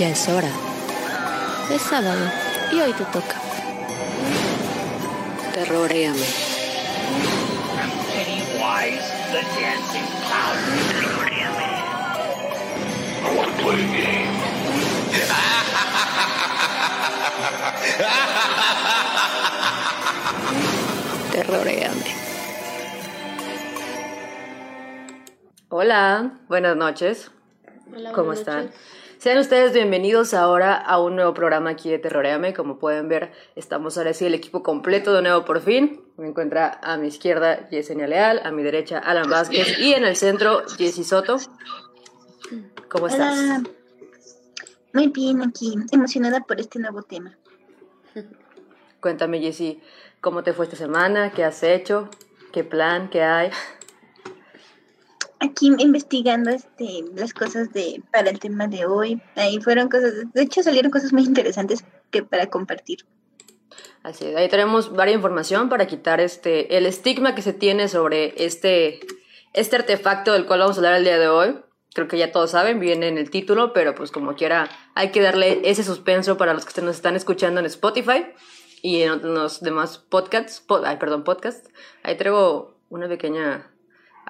Ya es hora. Es sábado y hoy te toca. Terroréame. Terroréame. Hola, buenas noches. Hola, ¿Cómo buenas están? noches. Sean ustedes bienvenidos ahora a un nuevo programa aquí de Terroreame. Como pueden ver, estamos ahora sí el equipo completo de nuevo por fin. Me encuentra a mi izquierda Yesenia Leal, a mi derecha Alan Vázquez y en el centro Jessy Soto. ¿Cómo estás? Hola. Muy bien aquí, emocionada por este nuevo tema. Cuéntame Jessy, ¿cómo te fue esta semana? ¿Qué has hecho? ¿Qué plan? ¿Qué hay? Aquí investigando este las cosas de para el tema de hoy. Ahí fueron cosas, de hecho salieron cosas muy interesantes que para compartir. Así es, ahí tenemos varias información para quitar este el estigma que se tiene sobre este, este artefacto del cual vamos a hablar el día de hoy. Creo que ya todos saben, viene en el título, pero pues como quiera hay que darle ese suspenso para los que nos están escuchando en Spotify y en los demás podcasts. po- ay, perdón, podcasts. Ahí traigo una pequeña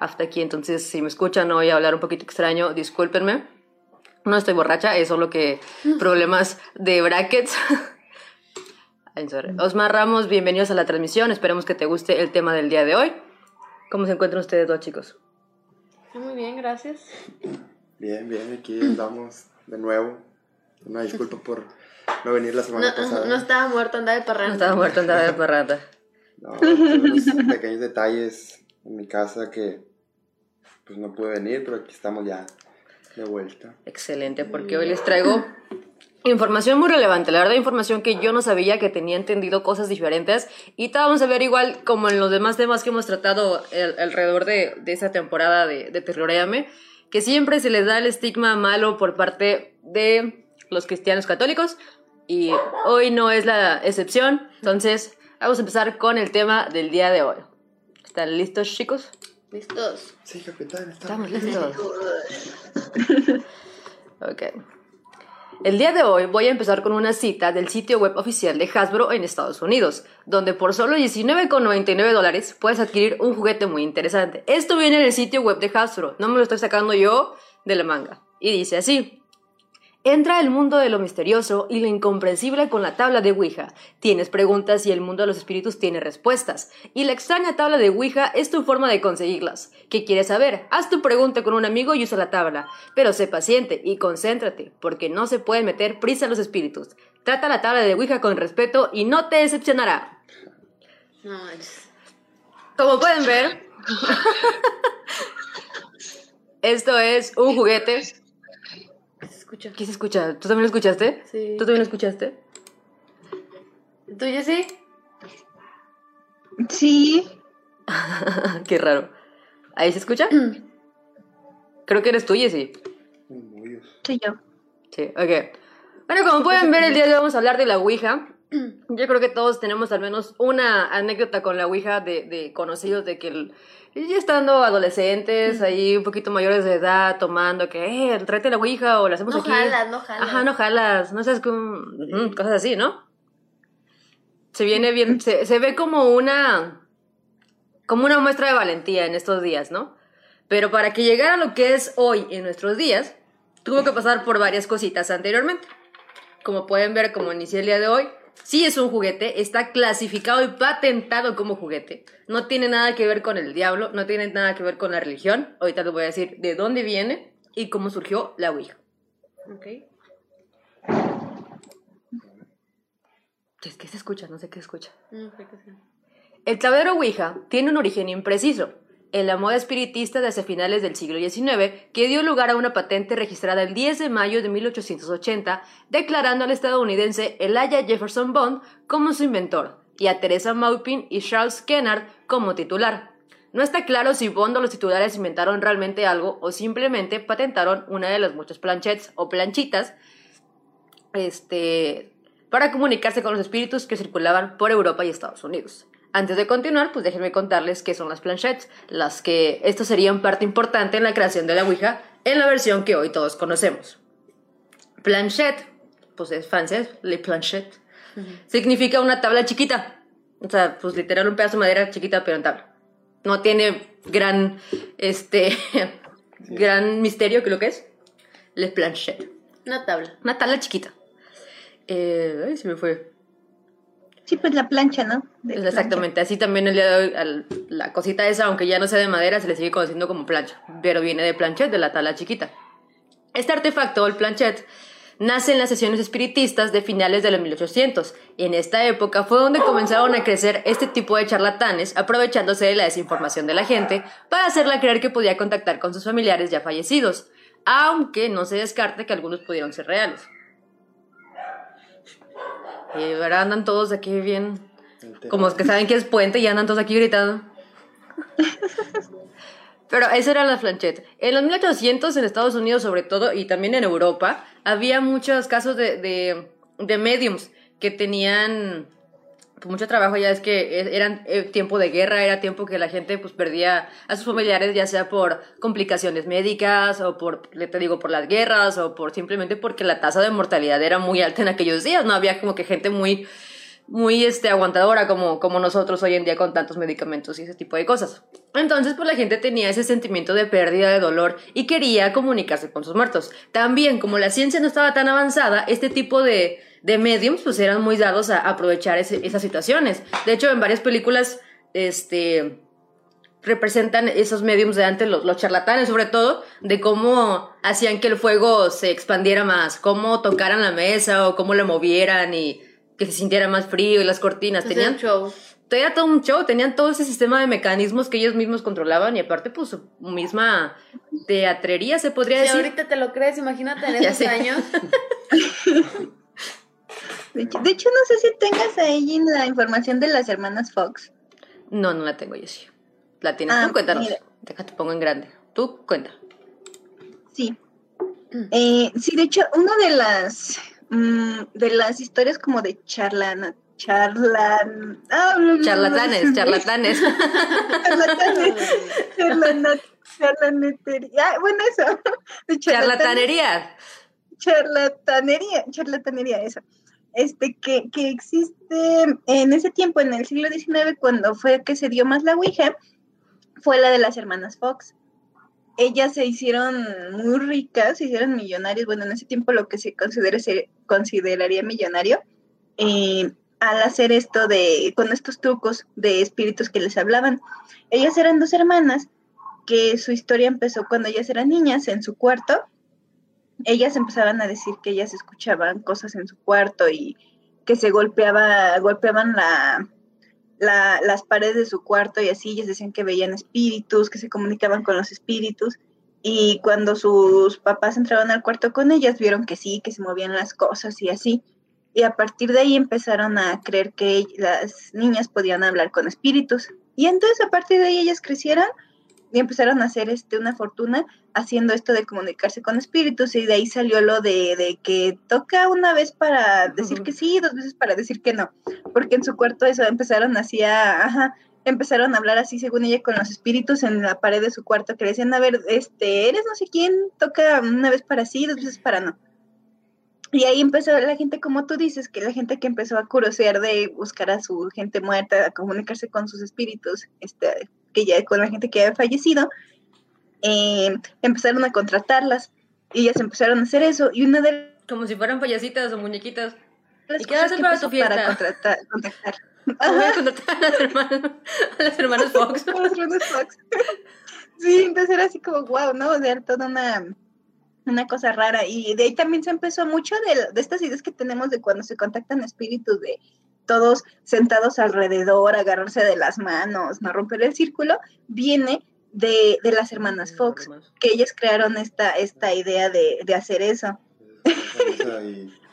afta aquí, entonces si me escuchan hoy hablar un poquito extraño, discúlpenme. No estoy borracha, es solo que problemas de brackets. Osmar Ramos, bienvenidos a la transmisión. Esperemos que te guste el tema del día de hoy. ¿Cómo se encuentran ustedes dos, chicos? Muy bien, gracias. Bien, bien, aquí andamos de nuevo. Una disculpa por no venir la semana No, pasada. no estaba muerto, andaba de No parranda. estaba muerto, andaba de parranda. No, unos pequeños detalles en mi casa que pues no pude venir, pero aquí estamos ya de vuelta. Excelente, porque hoy les traigo información muy relevante. La verdad, información que yo no sabía, que tenía entendido cosas diferentes. Y te vamos a ver igual como en los demás temas que hemos tratado alrededor de, de esa temporada de, de Terroréame, que siempre se les da el estigma malo por parte de los cristianos católicos. Y hoy no es la excepción. Entonces, vamos a empezar con el tema del día de hoy. ¿Están listos, chicos? ¿Listos? Sí, capitán, Estamos estamos. listos. ok. El día de hoy voy a empezar con una cita del sitio web oficial de Hasbro en Estados Unidos, donde por solo 19,99 dólares puedes adquirir un juguete muy interesante. Esto viene en el sitio web de Hasbro, no me lo estoy sacando yo de la manga. Y dice así. Entra el mundo de lo misterioso y lo incomprensible con la tabla de Ouija. Tienes preguntas y el mundo de los espíritus tiene respuestas. Y la extraña tabla de Ouija es tu forma de conseguirlas. ¿Qué quieres saber? Haz tu pregunta con un amigo y usa la tabla. Pero sé paciente y concéntrate, porque no se pueden meter prisa los espíritus. Trata la tabla de Ouija con respeto y no te decepcionará. Como pueden ver, esto es un juguete. ¿Qué se escucha? ¿Qué se escucha? ¿Tú también lo escuchaste? Sí. ¿Tú también lo escuchaste? ¿Tú, sí? Sí, Qué raro. ¿Ahí se escucha? Creo que eres tú, Jessy. Soy yo. Sí, ok. Bueno, como pueden ver, el día de hoy vamos a hablar de la Ouija. Yo creo que todos tenemos al menos una anécdota con la Ouija de, de conocidos de que el- ya estando adolescentes, ahí un poquito mayores de edad, tomando que, eh, tráete la Ouija o la hacemos No aquí. jalas, no jalas. Ajá, no jalas, no sabes cómo, ujú, cosas así, ¿no? Se viene bien, se, se ve como una, como una muestra de valentía en estos días, ¿no? Pero para que llegara a lo que es hoy en nuestros días, tuvo que pasar por varias cositas anteriormente. Como pueden ver, como inicié el día de hoy, sí es un juguete, está clasificado y patentado como juguete. No tiene nada que ver con el diablo, no tiene nada que ver con la religión. Ahorita les voy a decir de dónde viene y cómo surgió la Ouija. Ok. ¿Qué, qué se escucha? No sé qué escucha. No sé qué sea. El tablero Ouija tiene un origen impreciso. En la moda espiritista desde finales del siglo XIX, que dio lugar a una patente registrada el 10 de mayo de 1880, declarando al estadounidense Elijah Jefferson Bond como su inventor, y a Teresa Maupin y Charles Kennard como titular. No está claro si Bond o los titulares inventaron realmente algo o simplemente patentaron una de las muchas planchettes o planchitas este, para comunicarse con los espíritus que circulaban por Europa y Estados Unidos. Antes de continuar, pues déjenme contarles qué son las planchettes, las que estos serían parte importante en la creación de la Ouija en la versión que hoy todos conocemos. Planchette, pues es francés, le planchette, significa una tabla chiquita. O sea, pues literal un pedazo de madera chiquita, pero en tabla. No tiene gran, este, gran misterio que lo que es. Le planchette. Una tabla. Una tabla chiquita. Eh, ay, se me fue. Sí, pues la plancha, ¿no? Exactamente, así también el día de la cosita esa, aunque ya no sea de madera, se le sigue conociendo como plancha, pero viene de planchette, de la tabla chiquita. Este artefacto, el planchette, nace en las sesiones espiritistas de finales de los 1800, y en esta época fue donde comenzaron a crecer este tipo de charlatanes, aprovechándose de la desinformación de la gente para hacerla creer que podía contactar con sus familiares ya fallecidos, aunque no se descarte que algunos pudieron ser reales. Y ahora andan todos aquí bien como que saben que es puente y andan todos aquí gritando. Pero esa era la planchette. En los 1800 en Estados Unidos sobre todo y también en Europa había muchos casos de, de, de mediums que tenían mucho trabajo ya es que e- eran eh, tiempo de guerra, era tiempo que la gente pues perdía a sus familiares ya sea por complicaciones médicas o por, le te digo, por las guerras o por simplemente porque la tasa de mortalidad era muy alta en aquellos días, no había como que gente muy muy este, aguantadora como, como nosotros hoy en día con tantos medicamentos y ese tipo de cosas. Entonces, pues la gente tenía ese sentimiento de pérdida, de dolor y quería comunicarse con sus muertos. También, como la ciencia no estaba tan avanzada, este tipo de, de mediums pues eran muy dados a aprovechar ese- esas situaciones. De hecho, en varias películas, este representan esos mediums de antes, los, los charlatanes sobre todo, de cómo hacían que el fuego se expandiera más, cómo tocaran la mesa o cómo la movieran y que se sintiera más frío y las cortinas. Ese Tenían es un show. Todo un show, tenían todo ese sistema de mecanismos que ellos mismos controlaban y aparte pues su misma teatrería se podría Si decir. ahorita te lo crees, imagínate en sé. años. De hecho, de hecho, no sé si tengas ahí la información de las hermanas Fox. No, no la tengo yo sí. La tienes Ah, tú, cuéntanos. mira. Déjate, pongo en grande. Tú, cuenta. Sí. Eh, sí, de hecho, una de las mm, de las historias como de charlana, charlan, ah, Charlatanes, charlatanes. charlatanes, charlana- charlanetería, ah, bueno, eso, Charlatanería. charlatanería, charlatanería, eso. Este, que, que existe en ese tiempo, en el siglo XIX, cuando fue que se dio más la Ouija, fue la de las hermanas Fox. Ellas se hicieron muy ricas, se hicieron millonarias, bueno, en ese tiempo lo que se considera, consideraría millonario, eh, al hacer esto de, con estos trucos de espíritus que les hablaban. Ellas eran dos hermanas que su historia empezó cuando ellas eran niñas en su cuarto ellas empezaban a decir que ellas escuchaban cosas en su cuarto y que se golpeaba, golpeaban la, la- las paredes de su cuarto y así, ellas decían que veían espíritus, que se comunicaban con los espíritus. Y cuando sus papás entraron al cuarto con ellas, vieron que sí, que se movían las cosas y así. Y a partir de ahí empezaron a creer que las niñas podían hablar con espíritus. Y entonces a partir de ahí ellas crecieron y empezaron a hacer este, una fortuna haciendo esto de comunicarse con espíritus y de ahí salió lo de, de que toca una vez para decir que sí, dos veces para decir que no, porque en su cuarto eso empezaron así a, ajá, empezaron a hablar así según ella con los espíritus en la pared de su cuarto que le decían, a ver, este, eres no sé quién, toca una vez para sí, dos veces para no. Y ahí empezó la gente, como tú dices, que la gente que empezó a curosear de buscar a su gente muerta, a comunicarse con sus espíritus, este, que ya con la gente que había fallecido, eh, empezaron a contratarlas y ellas empezaron a hacer eso. Y una de Como si fueran payasitas o muñequitas. las ¿Y qué a hacer para tu fiesta? Para contratar, contactar. Voy a contratar a las hermanas, a las hermanas Fox. Los hermanos Fox. Sí, entonces era así como wow, ¿no? De toda una, una cosa rara. Y de ahí también se empezó mucho de, de estas ideas que tenemos de cuando se contactan espíritus de todos sentados alrededor, agarrarse de las manos, no romper el círculo, viene de, de las hermanas Fox, que ellas crearon esta, esta idea de, de hacer eso.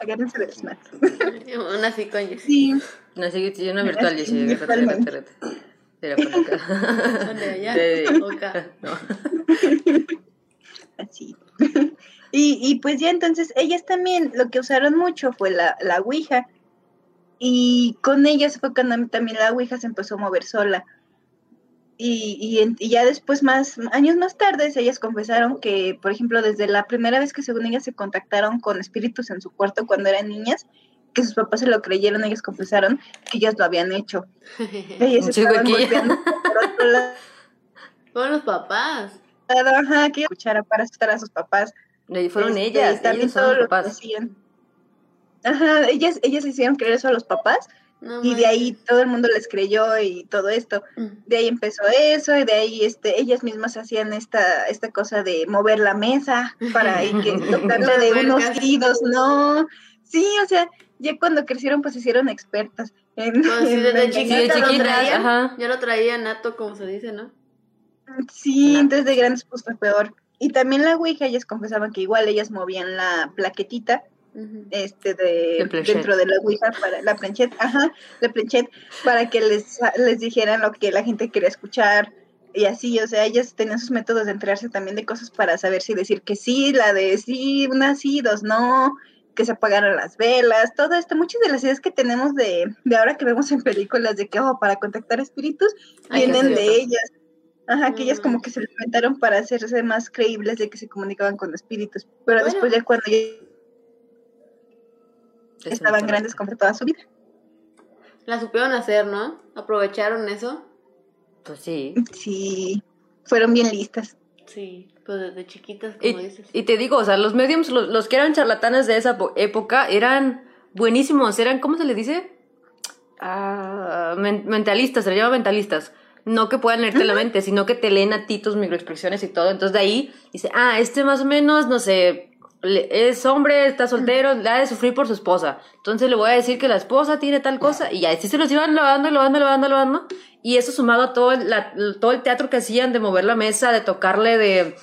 Agárrense de las manos. Una así con. Sí, No, sí, sí, una virtual, Sí, Jessy. virtualmente. Era por acá. Allá. De- Acá. No. así. y, y pues ya entonces ellas también lo que usaron mucho fue la, la Ouija. Y con ellas fue cuando también la Ouija se empezó a mover sola. Y, y, ya después, más años más tarde, ellas confesaron que, por ejemplo, desde la primera vez que según ellas se contactaron con espíritus en su cuarto cuando eran niñas, que sus papás se lo creyeron, ellas confesaron que ellas lo habían hecho. Ellas estaban golpeando por otro lado, Fueron los papás. ajá, que escuchara para asustar a sus papás. Y fueron Este, ellas, también ellos son todo los lo que papás. hacían. Ajá, ellas, ellas hicieron creer eso a los papás No y de ahí todo el mundo les creyó y todo esto. Mm. De ahí empezó eso y de ahí este, ellas mismas hacían esta, esta cosa de mover la mesa para y que tocarle de unos oídos, no. Sí, o sea, ya cuando crecieron pues se hicieron expertas. En, Pues sí, en desde chiquita de lo traían. ajá. Ya lo traía nato, como se dice, ¿no? Sí, entonces de grandes pues fue peor. Y también la Ouija, ellas confesaban que igual ellas movían la plaquetita. Este de dentro de la Ouija para la planchette, ajá, la planchette para que les, les dijeran lo que la gente quería escuchar y así, o sea, ellas tenían sus métodos de enterarse también de cosas para saber si decir que sí, la de sí, una sí, dos no, que se apagaran las velas, todo esto, muchas de las ideas que tenemos de, de ahora que vemos en películas de que, oh, para contactar espíritus, Ay, vienen de ellas. Ajá, que ellas Mm. como que se lo inventaron para hacerse más creíbles de que se comunicaban con espíritus, pero Bueno. después ya cuando ya Es estaban grandes como toda su vida. La supieron hacer, ¿no? Aprovecharon eso. Pues sí. Sí, fueron bien listas. Sí, pues desde chiquitas, Y, como dices. y te digo, o sea, los mediums, los, los que eran charlatanes de esa po- época, eran buenísimos, eran, ¿cómo se les dice? Ah, men- mentalistas, se les llama mentalistas. No que puedan leerte la mente, sino que te leen a ti tus microexpresiones y todo. Entonces de ahí dice, ah, este más o menos, no sé, es hombre, está soltero, le ha de sufrir por su esposa. Entonces le voy a decir que la esposa tiene tal cosa y así se los iban lavando, lavando, lavando, lavando. Y eso sumado a todo el, la- todo el teatro que hacían de mover la mesa, de tocarle, de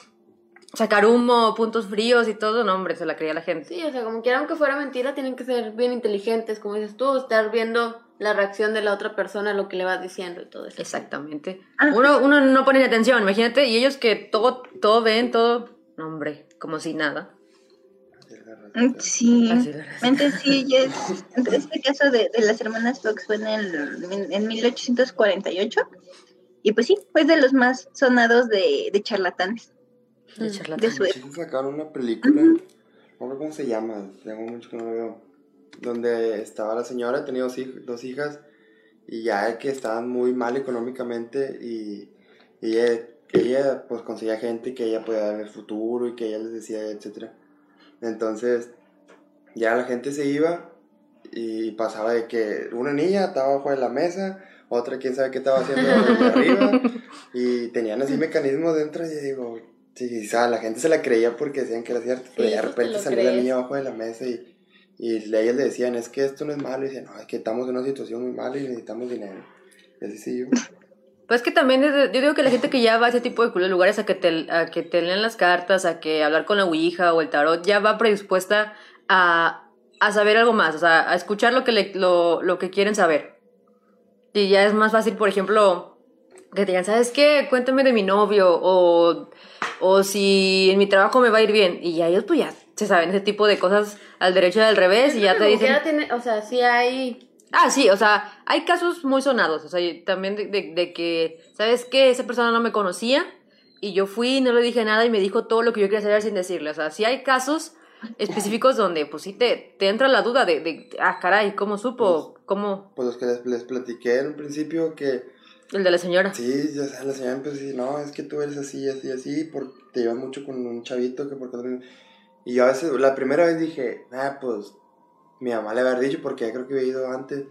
sacar humo, puntos fríos y todo, no, hombre, se la creía la gente. Sí, o sea, como quiera, aunque fuera mentira, tienen que ser bien inteligentes, como dices tú, estar viendo la reacción de la otra persona, lo que le vas diciendo y todo eso. Exactamente. Ajá. Uno, uno no pone atención, imagínate, y ellos que todo, todo ven, todo, no, hombre, como si nada. Mm, Sí, realmente sí, es- este caso de, de las hermanas Fox fue en, el, en 1848 y pues sí, fue de los más sonados de, de charlatanes. De Mm. charlatán. De su sacaron una película, no recuerdo cómo se llama, tengo mucho que no la veo, donde estaba la señora, tenía dos, hij- dos hijas, y ya que estaban muy mal económicamente, y, y ella, que ella pues conseguía gente que ella podía dar el futuro, y que ella les decía, etcétera. Entonces, ya la gente se iba, y pasaba de que una niña estaba abajo de la mesa, otra quién sabe qué estaba haciendo arriba, y tenían así mecanismos dentro, y yo digo, sí, o sea, la gente se la creía porque decían que era cierto, pero ya de te repente salía la niña abajo de la mesa y, y le- ellas le decían, es que esto no es malo, y decían, no, es que estamos en una situación muy mala y necesitamos dinero. Y así. Pues que también, es- yo digo que la gente que ya va a ese tipo de lugares a que te, a que te lean las cartas, a que hablar con la Ouija o el tarot, ya va predispuesta a, a saber algo más, o sea, a escuchar lo que, le- lo, lo que quieren saber. Y ya es más fácil, por ejemplo, que te digan, ¿sabes qué? Cuéntame de mi novio o, o si en mi trabajo me va a ir bien. Y ya ellos pues ya se saben ese tipo de cosas al derecho y al revés y ya te dicen... tiene, o sea, sí hay... Ah, sí, o sea, hay casos muy sonados, o sea, también de, de- de que, ¿sabes qué? Esa persona no me conocía y yo fui, no le dije nada y me dijo todo lo que yo quería saber sin decirle. O sea, sí hay casos específicos donde, pues sí, te, te entra la duda de, de, ah, caray, ¿cómo supo? ¿Cómo? Pues los que les, les platiqué en un principio que, El de la señora. sí, ya sea, la señora empezó a decir, no, es que tú eres así, así, así, porque te llevas mucho con un chavito que porque... Y yo a veces, la primera vez dije, ah, pues, mi mamá le había dicho porque ya creo que había ido antes.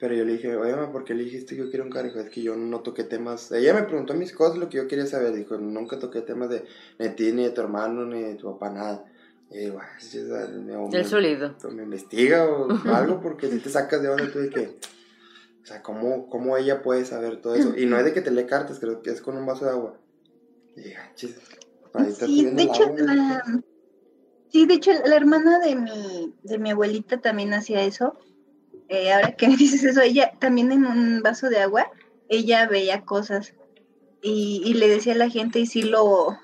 Pero yo le dije, oye, mamá, ¿por qué le dijiste que yo quiero un carro? Dijo, es que yo no toqué temas. Ella me preguntó mis cosas, lo que yo quería saber. Dijo, nunca toqué temas de ni de ti, ni de tu hermano, ni de tu papá, nada. Y digo, "Ay, sí, o sea, me, o me- El sólido. me investiga o algo, porque si te sacas de onda tú de que. O sea, ¿cómo, ¿cómo ella puede saber todo eso? Y no es de que te lee cartas, creo que es con un vaso de agua. Y dije, "Ah, chis, ahí está Sí, de hecho, agua, la, sí, de hecho, la hermana de mi, de mi abuelita también hacía eso. Eh, ahora que me dices eso, ella también en un vaso de agua, ella veía cosas y, y le decía a la gente y sí lo,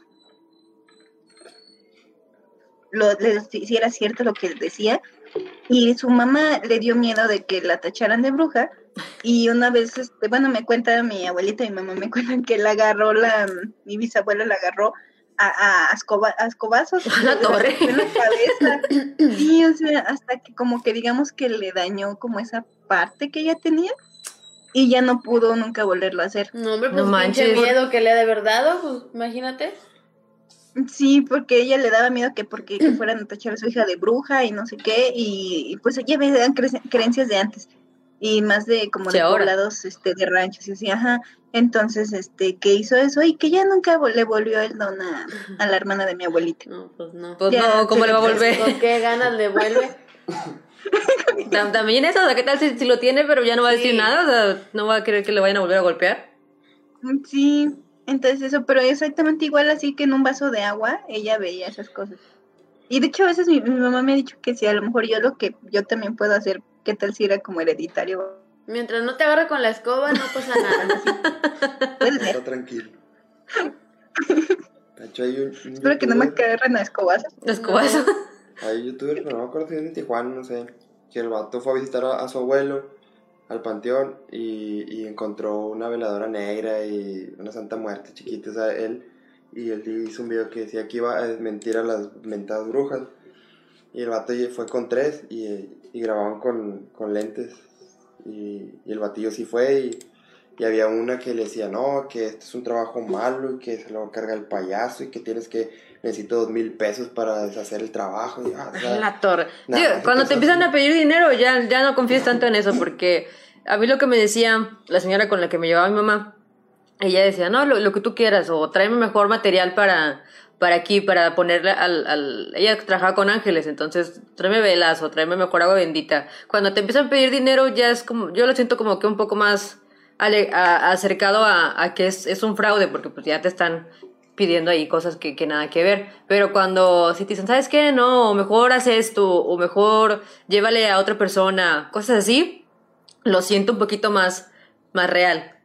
lo, le- si era cierto lo que decía. Y su mamá le dio miedo de que la tacharan de bruja. Y una vez, este, bueno, me cuenta mi abuelita y mi mamá me cuentan que la agarró, la, mi bisabuela la agarró a, a, escoba- a escobazos. A la torre. En la cabeza. Sí, o sea, hasta que como que digamos que le dañó como esa parte que ella tenía. Y ya no pudo nunca volverlo a hacer. No, hombre, No pues pinche manches. miedo que le ha de verdad dado, pues imagínate. Sí, porque ella le daba miedo que porque que fueran a tachar a su hija de bruja y no sé qué, y, y pues ella veía cre- creencias de antes, y más de como Sí, de ahora. poblados este, de ranchos y así, ajá. Entonces, este, que hizo eso y que ya nunca le volvió el don a, a la hermana de mi abuelita. No, pues no. Pues Ya, no, ¿cómo le va a volver? ¿Con qué ganas le vuelve? Tam- También eso, o sea, ¿qué tal si, si lo tiene pero ya no va a decir Sí. nada? O sea, no va a querer que le vayan a volver a golpear. Mm, Sí, entonces eso, pero exactamente igual así que en un vaso de agua ella veía esas cosas. Y de hecho a veces mi, mi mamá me ha dicho que si a lo mejor yo lo que yo también puedo hacer, ¿qué tal si era como hereditario? Mientras no te agarre con la escoba, no pasa nada. Está tranquilo. Hecho, hay un, un Espero que no me agarren a escobazos. Escobazo. Hay un youtuber, pero no me acuerdo si es en Tijuana, no sé. Que el vato fue a visitar a, a su abuelo al panteón y, y encontró una veladora negra y una santa muerte chiquita. O sea, él, y él hizo un video que decía que iba a desmentir a las mentadas brujas. Y el vato fue con tres y, y grababan con, con lentes. Y, y el batillo sí fue y, y había una que le decía, no, que este es un trabajo malo y que se lo carga el payaso y que tienes que, necesito dos mil pesos para deshacer el trabajo. Y, ah, o sea, La torre. Nah, Digo, ¿qué cuando te empiezan a pedir dinero, ya, ya no confíes tanto en eso, porque a mí lo que me decía la señora con la que me llevaba mi mamá, ella decía, no, lo, lo que tú quieras, o tráeme mejor material para, para aquí, para ponerle al. Ella trabajaba con ángeles, entonces tráeme velas o tráeme mejor agua bendita. Cuando te empiezan a pedir dinero, ya es como, yo lo siento como que un poco más acercado a, a que es, es un fraude, porque pues ya te están pidiendo ahí cosas que, que nada que ver. Pero cuando si te dicen, ¿sabes qué? No, o mejor haz esto, o mejor llévale a otra persona, cosas así, lo siento un poquito más, más real.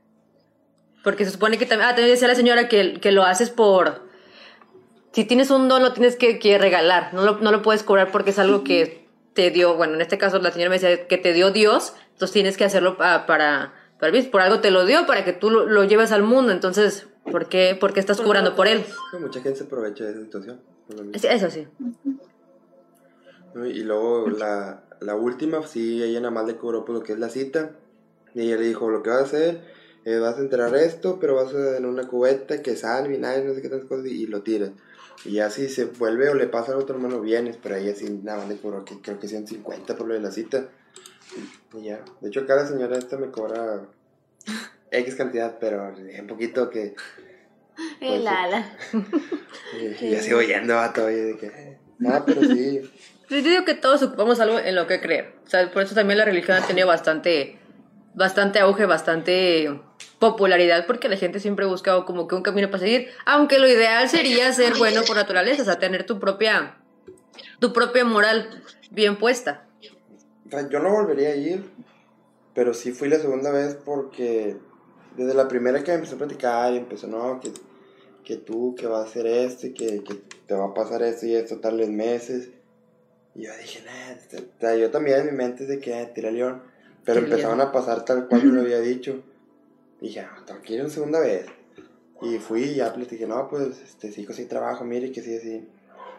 Porque se supone que también, ah, también decía la señora que, que lo haces por, si tienes un don lo tienes que, que regalar, no lo, no lo puedes cobrar porque es algo que te dio, bueno, en este caso la señora me decía que te dio Dios, entonces tienes que hacerlo pa- para, para, ¿ves? por algo te lo dio, para que tú lo, lo lleves al mundo, entonces, ¿por qué, por qué estás cobrando por él? Mucha gente se aprovecha de esa situación. Eso sí. Y luego la, la última, sí, ella nada más le cobró por lo que es la cita. Y ella le dijo, lo que vas a hacer, eh, vas a enterar esto, pero vas a en una cubeta que sal, vinagre, no sé qué tantas cosas, y, y lo tiras. Y ya si se vuelve o le pasa al otro hermano, vienes, pero ella sí, nada más le cobró, que creo que 150 por lo de la cita. Y ya. De hecho, acá la señora esta me cobra X cantidad, pero un poquito que... El ala. Y, y ya sigo yendo, vato, y de que... No, pero sí. Yo digo que todos ocupamos algo en lo que creer. O sea, por eso también la religión ha tenido bastante, bastante auge, bastante popularidad, porque la gente siempre busca como que un camino para seguir. Aunque lo ideal sería ser bueno por naturaleza, o sea, tener tu propia, tu propia moral bien puesta. Yo no volvería a ir, pero sí fui la segunda vez porque desde la primera que empezó a platicar y empezó, no, que, que tú, que vas a hacer esto y que, que te va a pasar esto y esto tales meses. Y yo dije, nah, yo también en mi mente de que tira león, pero empezaron a pasar tal cual me lo había dicho. Y dije, no, tengo que ir una segunda vez. Y fui y ya platiqué, no, pues, este, sí, sí trabajo, mire, que sí, así.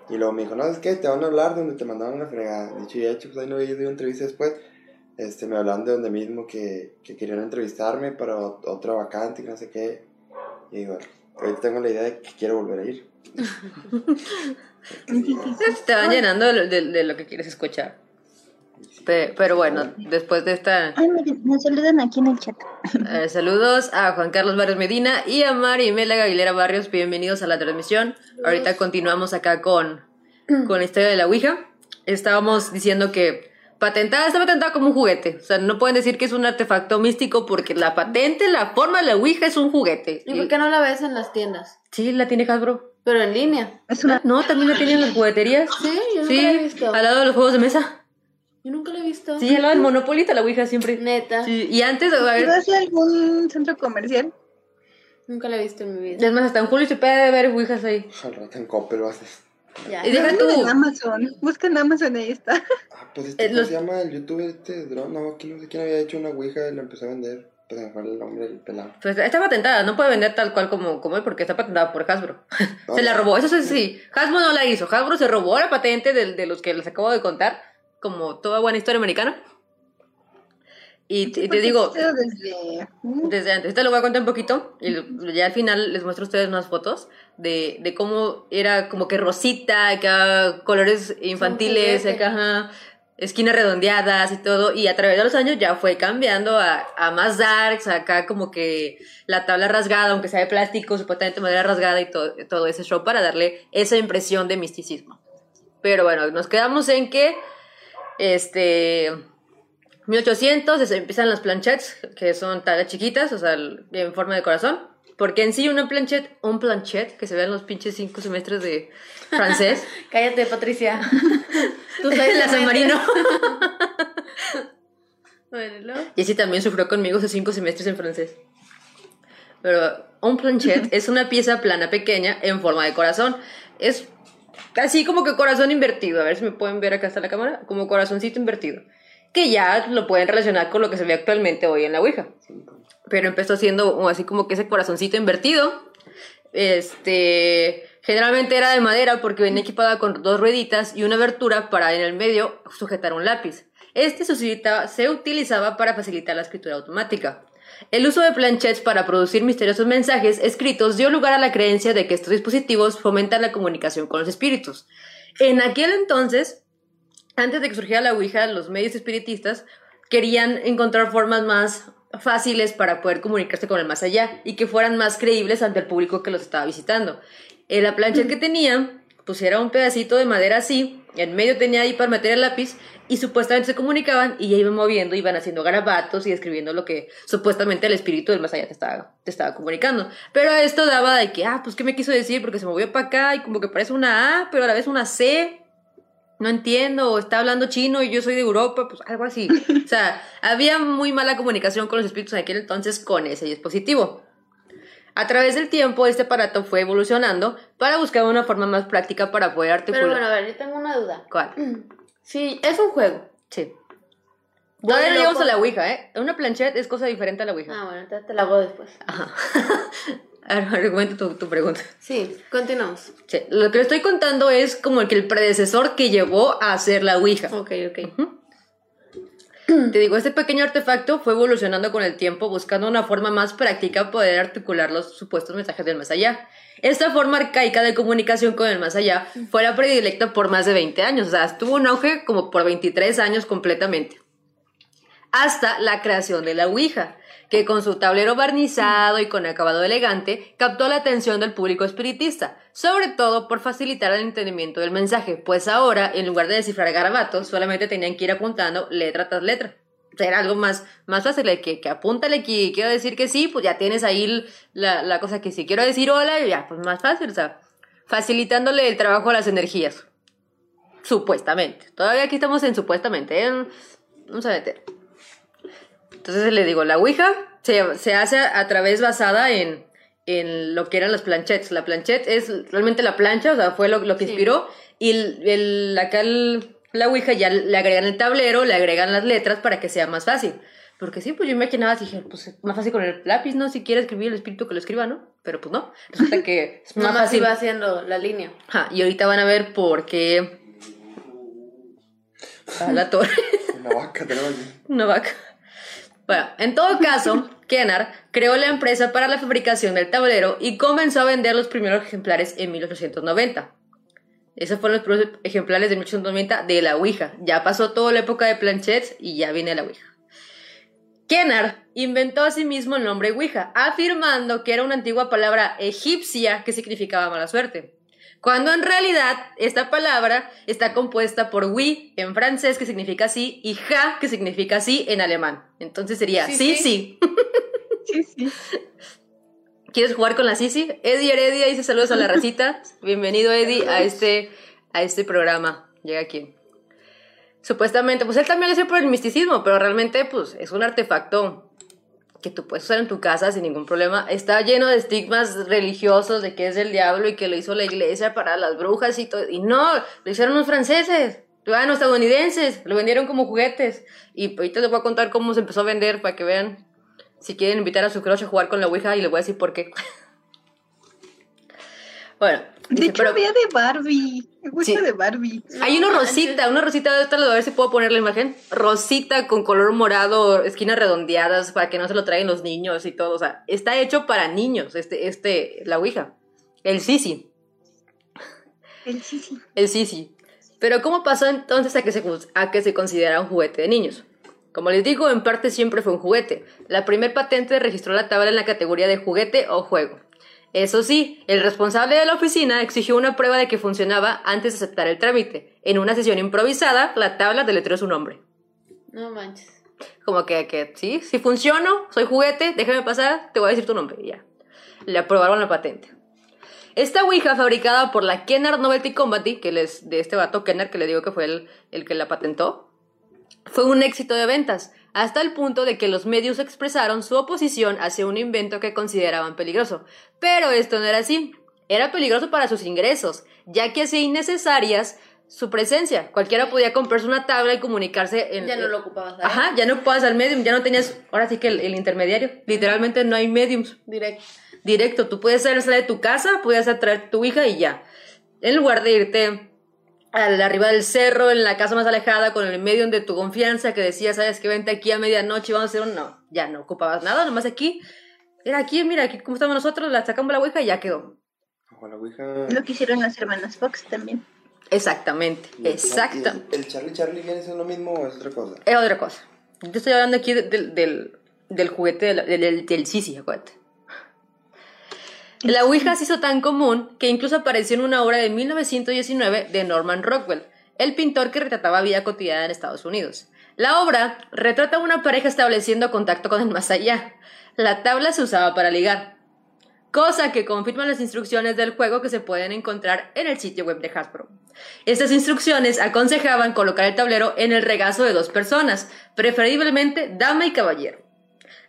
Y luego me dijo, no, es que te van a hablar de donde te mandaron la fregada. Dicho y hecho, pues ahí no había ido a entrevista después. Este, me hablaron de donde mismo que, que querían entrevistarme para ot- otra vacante y no sé qué. Y digo, ahorita tengo la idea de que quiero volver a ir. Te van llenando de, de- de lo que quieres escuchar. Pe- Pero bueno, después de esta... Ay, me, me saludan aquí en el chat. Eh, saludos a Juan Carlos Barrios Medina y a Mari Mela Aguilera Barrios. Bienvenidos a la transmisión. Ahorita continuamos acá con, con la historia de la Ouija. Estábamos diciendo que patentada está patentada como un juguete. O sea, no pueden decir que es un artefacto místico porque la patente, la forma de la Ouija es un juguete. ¿Y por qué no la ves en las tiendas? Sí, la tiene Hasbro. Pero en línea. Es una No, también la tienen en las jugueterías. Sí, yo Sí, la he visto. al lado de los juegos de mesa. Yo nunca la he visto. Sí, lado del Monopoly está la Ouija siempre. Neta. Sí, y antes, a ver, ¿Vas a algún centro comercial? Nunca la he visto en mi vida. es más, hasta en julio se puede ver Ouijas ahí. Al rato en Coppel vas a Ya. Y deja tú. en Amazon. Busca en Amazon, ahí está. Ah, pues este, Eh, ¿cómo los- se llama el youtuber este drone? No, aquí no sé quién había hecho una ouija y la empezó a vender. Pues lo mejor el nombre del pelado. Pues está patentada, no puede vender tal cual como, como él porque está patentada por Hasbro. Ah, se la robó, eso sí, sí. Hasbro no la hizo. Hasbro se robó la patente de, de los que les acabo de contar, como toda buena historia americana. Y, y te digo, desde... uh, desde antes, te lo voy a contar un poquito y ya al final les muestro a ustedes unas fotos de, de cómo era como que rosita, acá colores infantiles, acá ajá, esquinas redondeadas y todo, y a través de los años ya fue cambiando a, a más darks, acá como que la tabla rasgada, aunque sea de plástico, supuestamente madera rasgada y todo, todo ese show para darle esa impresión de misticismo. Pero bueno, nos quedamos en que este 1800 se empiezan las planchettes, que son tablas chiquitas, o sea, en forma de corazón. Porque en sí una planchette, un planchet, que se vean los pinches cinco semestres de francés, Cállate, Patricia. Tú la San Marino. Bueno, ¿y luego? Y así también sufrió conmigo esos cinco semestres en francés. Pero un planchet es una pieza plana pequeña en forma de corazón. Es así como que corazón invertido. A ver si me pueden ver acá está la cámara. Como corazoncito invertido. Que ya lo pueden relacionar con lo que se ve actualmente hoy en la Ouija. Pero empezó siendo así como que ese corazoncito invertido. Este. Generalmente era de madera porque venía equipada con dos rueditas y una abertura para en el medio sujetar un lápiz. Este se utilizaba para facilitar la escritura automática. El uso de planchets para producir misteriosos mensajes escritos dio lugar a la creencia de que estos dispositivos fomentan la comunicación con los espíritus. En aquel entonces, antes de que surgiera la Ouija, los medios espiritistas querían encontrar formas más fáciles para poder comunicarse con el más allá y que fueran más creíbles ante el público que los estaba visitando. En la plancha que tenían, pues era un pedacito de madera así, en medio tenía ahí para meter el lápiz y supuestamente se comunicaban y ya iban moviendo, iban haciendo garabatos y escribiendo lo que supuestamente el espíritu del más allá te estaba, te estaba comunicando. Pero esto daba de que, ah, pues qué me quiso decir porque se movió para acá y como que parece una A, pero a la vez una C no entiendo, o está hablando chino y yo soy de Europa, pues algo así. O sea, había muy mala comunicación con los espíritus en aquel entonces con ese dispositivo. A través del tiempo, este aparato fue evolucionando para buscar una forma más práctica para poder articular. Pero bueno, a ver, yo tengo una duda. ¿Cuál? Sí, es un juego. Sí. No loco. llegamos a la Ouija, ¿eh? Una planchette es cosa diferente a la Ouija. Ah, bueno, te, te la hago después. Ajá. Argumento tu, tu pregunta. Sí, continuamos. Sí, Lo que le estoy contando es como el que el predecesor que llevó a hacer la Ouija. Ok, ok. Te digo, este pequeño artefacto fue evolucionando con el tiempo, buscando una forma más práctica para poder articular los supuestos mensajes del más allá. Esta forma arcaica de comunicación con el más allá fue la predilecta por más de 20 años, o sea, tuvo un auge como por 23 años completamente. Hasta la creación de la Ouija, que con su tablero barnizado y con acabado elegante captó la atención del público espiritista, sobre todo por facilitar el entendimiento del mensaje, pues ahora, en lugar de descifrar garabatos, solamente tenían que ir apuntando letra tras letra. Era algo más, más fácil que, que apúntale que quiero decir que sí, pues ya tienes ahí la, la cosa que si quiero decir hola, ya, pues más fácil, o sea, facilitándole el trabajo a las energías. Supuestamente. Todavía aquí estamos en supuestamente, ¿eh? Vamos a meter. Entonces le digo, la Ouija se, se hace a través basada en, en lo que eran las planchettes. La planchette es realmente la plancha, o sea, fue lo, lo que Sí. inspiró. Y el, el- acá el- la Ouija ya le agregan el tablero, le agregan las letras para que sea más fácil. Porque sí, pues yo imaginaba, dije, pues es más fácil con el lápiz, ¿no? Si quiere escribir el espíritu que lo escriba, ¿no? Pero pues no. Resulta que es más Nomás fácil. iba haciendo la línea. Ajá, y ahorita van a ver por qué. A la torre. Una vaca tenemos aquí. Una vaca. Bueno, en todo caso, Kennar creó la empresa para la fabricación del tablero y comenzó a vender los primeros ejemplares en 1890. Esos fueron los primeros ejemplares de 1890 de la Ouija. Ya pasó toda la época de planchets y ya viene la Ouija. Kennar inventó asimismo el nombre Ouija, afirmando que era una antigua palabra egipcia que significaba mala suerte. Cuando en realidad esta palabra está compuesta por oui en francés, que significa sí, y ja, que significa sí en alemán. Entonces sería sí, Sí, sí. sí. ¿Quieres jugar con la Sisi? Eddie Heredia dice saludos a la racita. Bienvenido, Eddie, a este, a este programa. Llega aquí. Supuestamente, pues él también lo hace por el misticismo, pero realmente, pues, es un artefacto que tú puedes usar en tu casa sin ningún problema. Está lleno de estigmas religiosos de que es del diablo y que lo hizo la iglesia para las brujas y todo. Y no, lo hicieron los franceses, los estadounidenses, lo vendieron como juguetes. Y ahorita les voy a contar cómo se empezó a vender para que vean si quieren invitar a su crush a jugar con la Ouija y les voy a decir por qué. bueno, De hecho, pero- había de Barbie. Me gusta Sí. de Barbie. hay una rosita, una rosita, ahorita a ver si puedo poner la imagen. Rosita con color morado, esquinas redondeadas para que no se lo traigan los niños y todo. O sea, está hecho para niños, este, este, la Ouija. El Sisi, El sí. el Sisi. Pero ¿cómo pasó entonces a que, se, a que se considera un juguete de niños? Como les digo, en parte siempre fue un juguete. La primer patente registró la tabla en la categoría de juguete o juego. Eso sí, el responsable de la oficina exigió una prueba de que funcionaba antes de aceptar el trámite. En una sesión improvisada, la tabla deletreó su nombre. No manches. Como que, que sí, si funciono, soy juguete, déjame pasar, te voy a decir tu nombre y ya. Le aprobaron la patente. Esta Ouija, fabricada por la Kennard Novelty Company, que les, de este vato Kennard, que le digo que fue el, el que la patentó, fue un éxito de ventas, hasta el punto de que los medios expresaron su oposición hacia un invento que consideraban peligroso. Pero esto no era así. Era peligroso para sus ingresos, ya que hacía innecesarias su presencia. Cualquiera podía comprarse una tabla y comunicarse en... Ya no lo ocupabas. ¿eh? Ajá, ya no ocupabas al medium, ya no tenías, ahora sí que el, el intermediario. Literalmente no hay mediums. Directo. Directo, tú puedes salir de tu casa, puedes atraer tu hija y ya. En lugar de irte al arriba del cerro, en la casa más alejada, con el medium de tu confianza, que decía, sabes que vente aquí a medianoche y vamos a hacer un... No, ya no ocupabas nada, nomás aquí. Era aquí, mira, aquí como estamos nosotros, la sacamos la ouija y ya quedó. La Ouija. Lo que hicieron las hermanas Fox también. Exactamente, el- exacto. y ¿El Charlie Charlie viene siendo lo mismo o es otra cosa? Es otra cosa. Yo estoy hablando aquí de- del, del, del juguete del, del, del Sisi, acuérdate. La Ouija se hizo tan común que incluso apareció en una obra de 1919 de Norman Rockwell, el pintor que retrataba vida cotidiana en Estados Unidos. La obra retrata a una pareja estableciendo contacto con el más allá. La tabla se usaba para ligar, cosa que confirman las instrucciones del juego que se pueden encontrar en el sitio web de Hasbro. Estas instrucciones aconsejaban colocar el tablero en el regazo de dos personas, preferiblemente dama y caballero.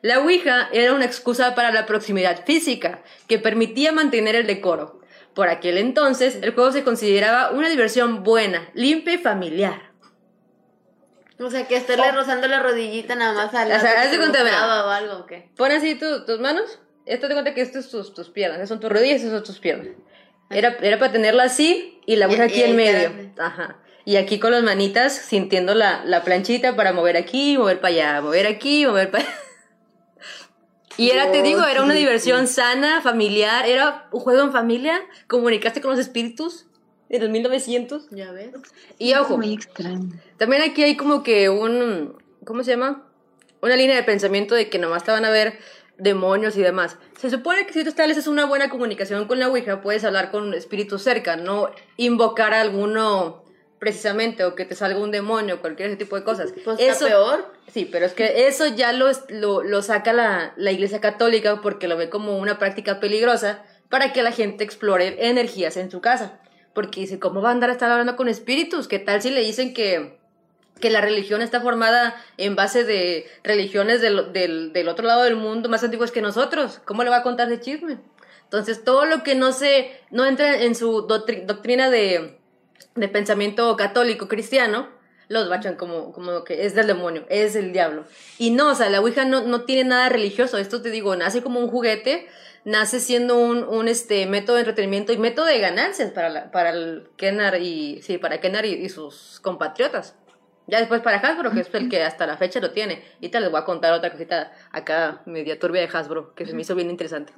La Ouija era una excusa para la proximidad física, que permitía mantener el decoro. Por aquel entonces, el juego se consideraba una diversión buena, limpia y familiar. O sea, que estarle rozando la rodillita nada más a la Oh. O sea, que haz de te cuenta, o algo, ¿o qué? Pon así tu- tus manos, esto te cuenta que esto es tus, tus piernas, esas son tus rodillas, esas son tus piernas. Era, era para tenerlo así y la Ouija Y- aquí y en medio. Ajá. Y aquí con las manitas sintiendo la, la planchita para mover aquí, mover para allá, mover aquí, mover para allá. Y era, te digo, era una diversión sana, familiar, era un juego en familia, comunicaste con los espíritus en los 1900. Ya ves. Y ojo, Muy extraño. también aquí hay como que un, ¿cómo se llama? Una línea de pensamiento de que nomás te van a ver demonios y demás. Se supone que si tú estableces una buena comunicación con la Ouija, puedes hablar con un espíritu cerca, no invocar a alguno precisamente o que te salga un demonio, cualquier ese tipo de cosas. Pues está peor. Sí, pero es que eso ya lo, lo, lo saca la, la Iglesia Católica porque lo ve como una práctica peligrosa para que la gente explore energías en su casa. Porque dice, ¿cómo va a andar a estar hablando con espíritus? ¿Qué tal si le dicen que, que la religión está formada en base de religiones del, del, del otro lado del mundo más antiguas que nosotros? ¿Cómo le va a contar de chisme? Entonces, todo lo que no se, no entra en su doctri- doctrina de, de pensamiento católico cristiano, los bachan como, como que es del demonio, es el diablo. Y no, o sea, la Ouija no, no tiene nada religioso. Esto te digo, nace como un juguete, nace siendo un, un este, método de entretenimiento y método de ganancias para, la- para el Kennar y, sí, para Kennar y, y sus compatriotas. Ya después para Hasbro, que es el que hasta la fecha lo tiene. Y te les voy a contar otra cosita acá, media turbia de Hasbro, que se me hizo bien interesante.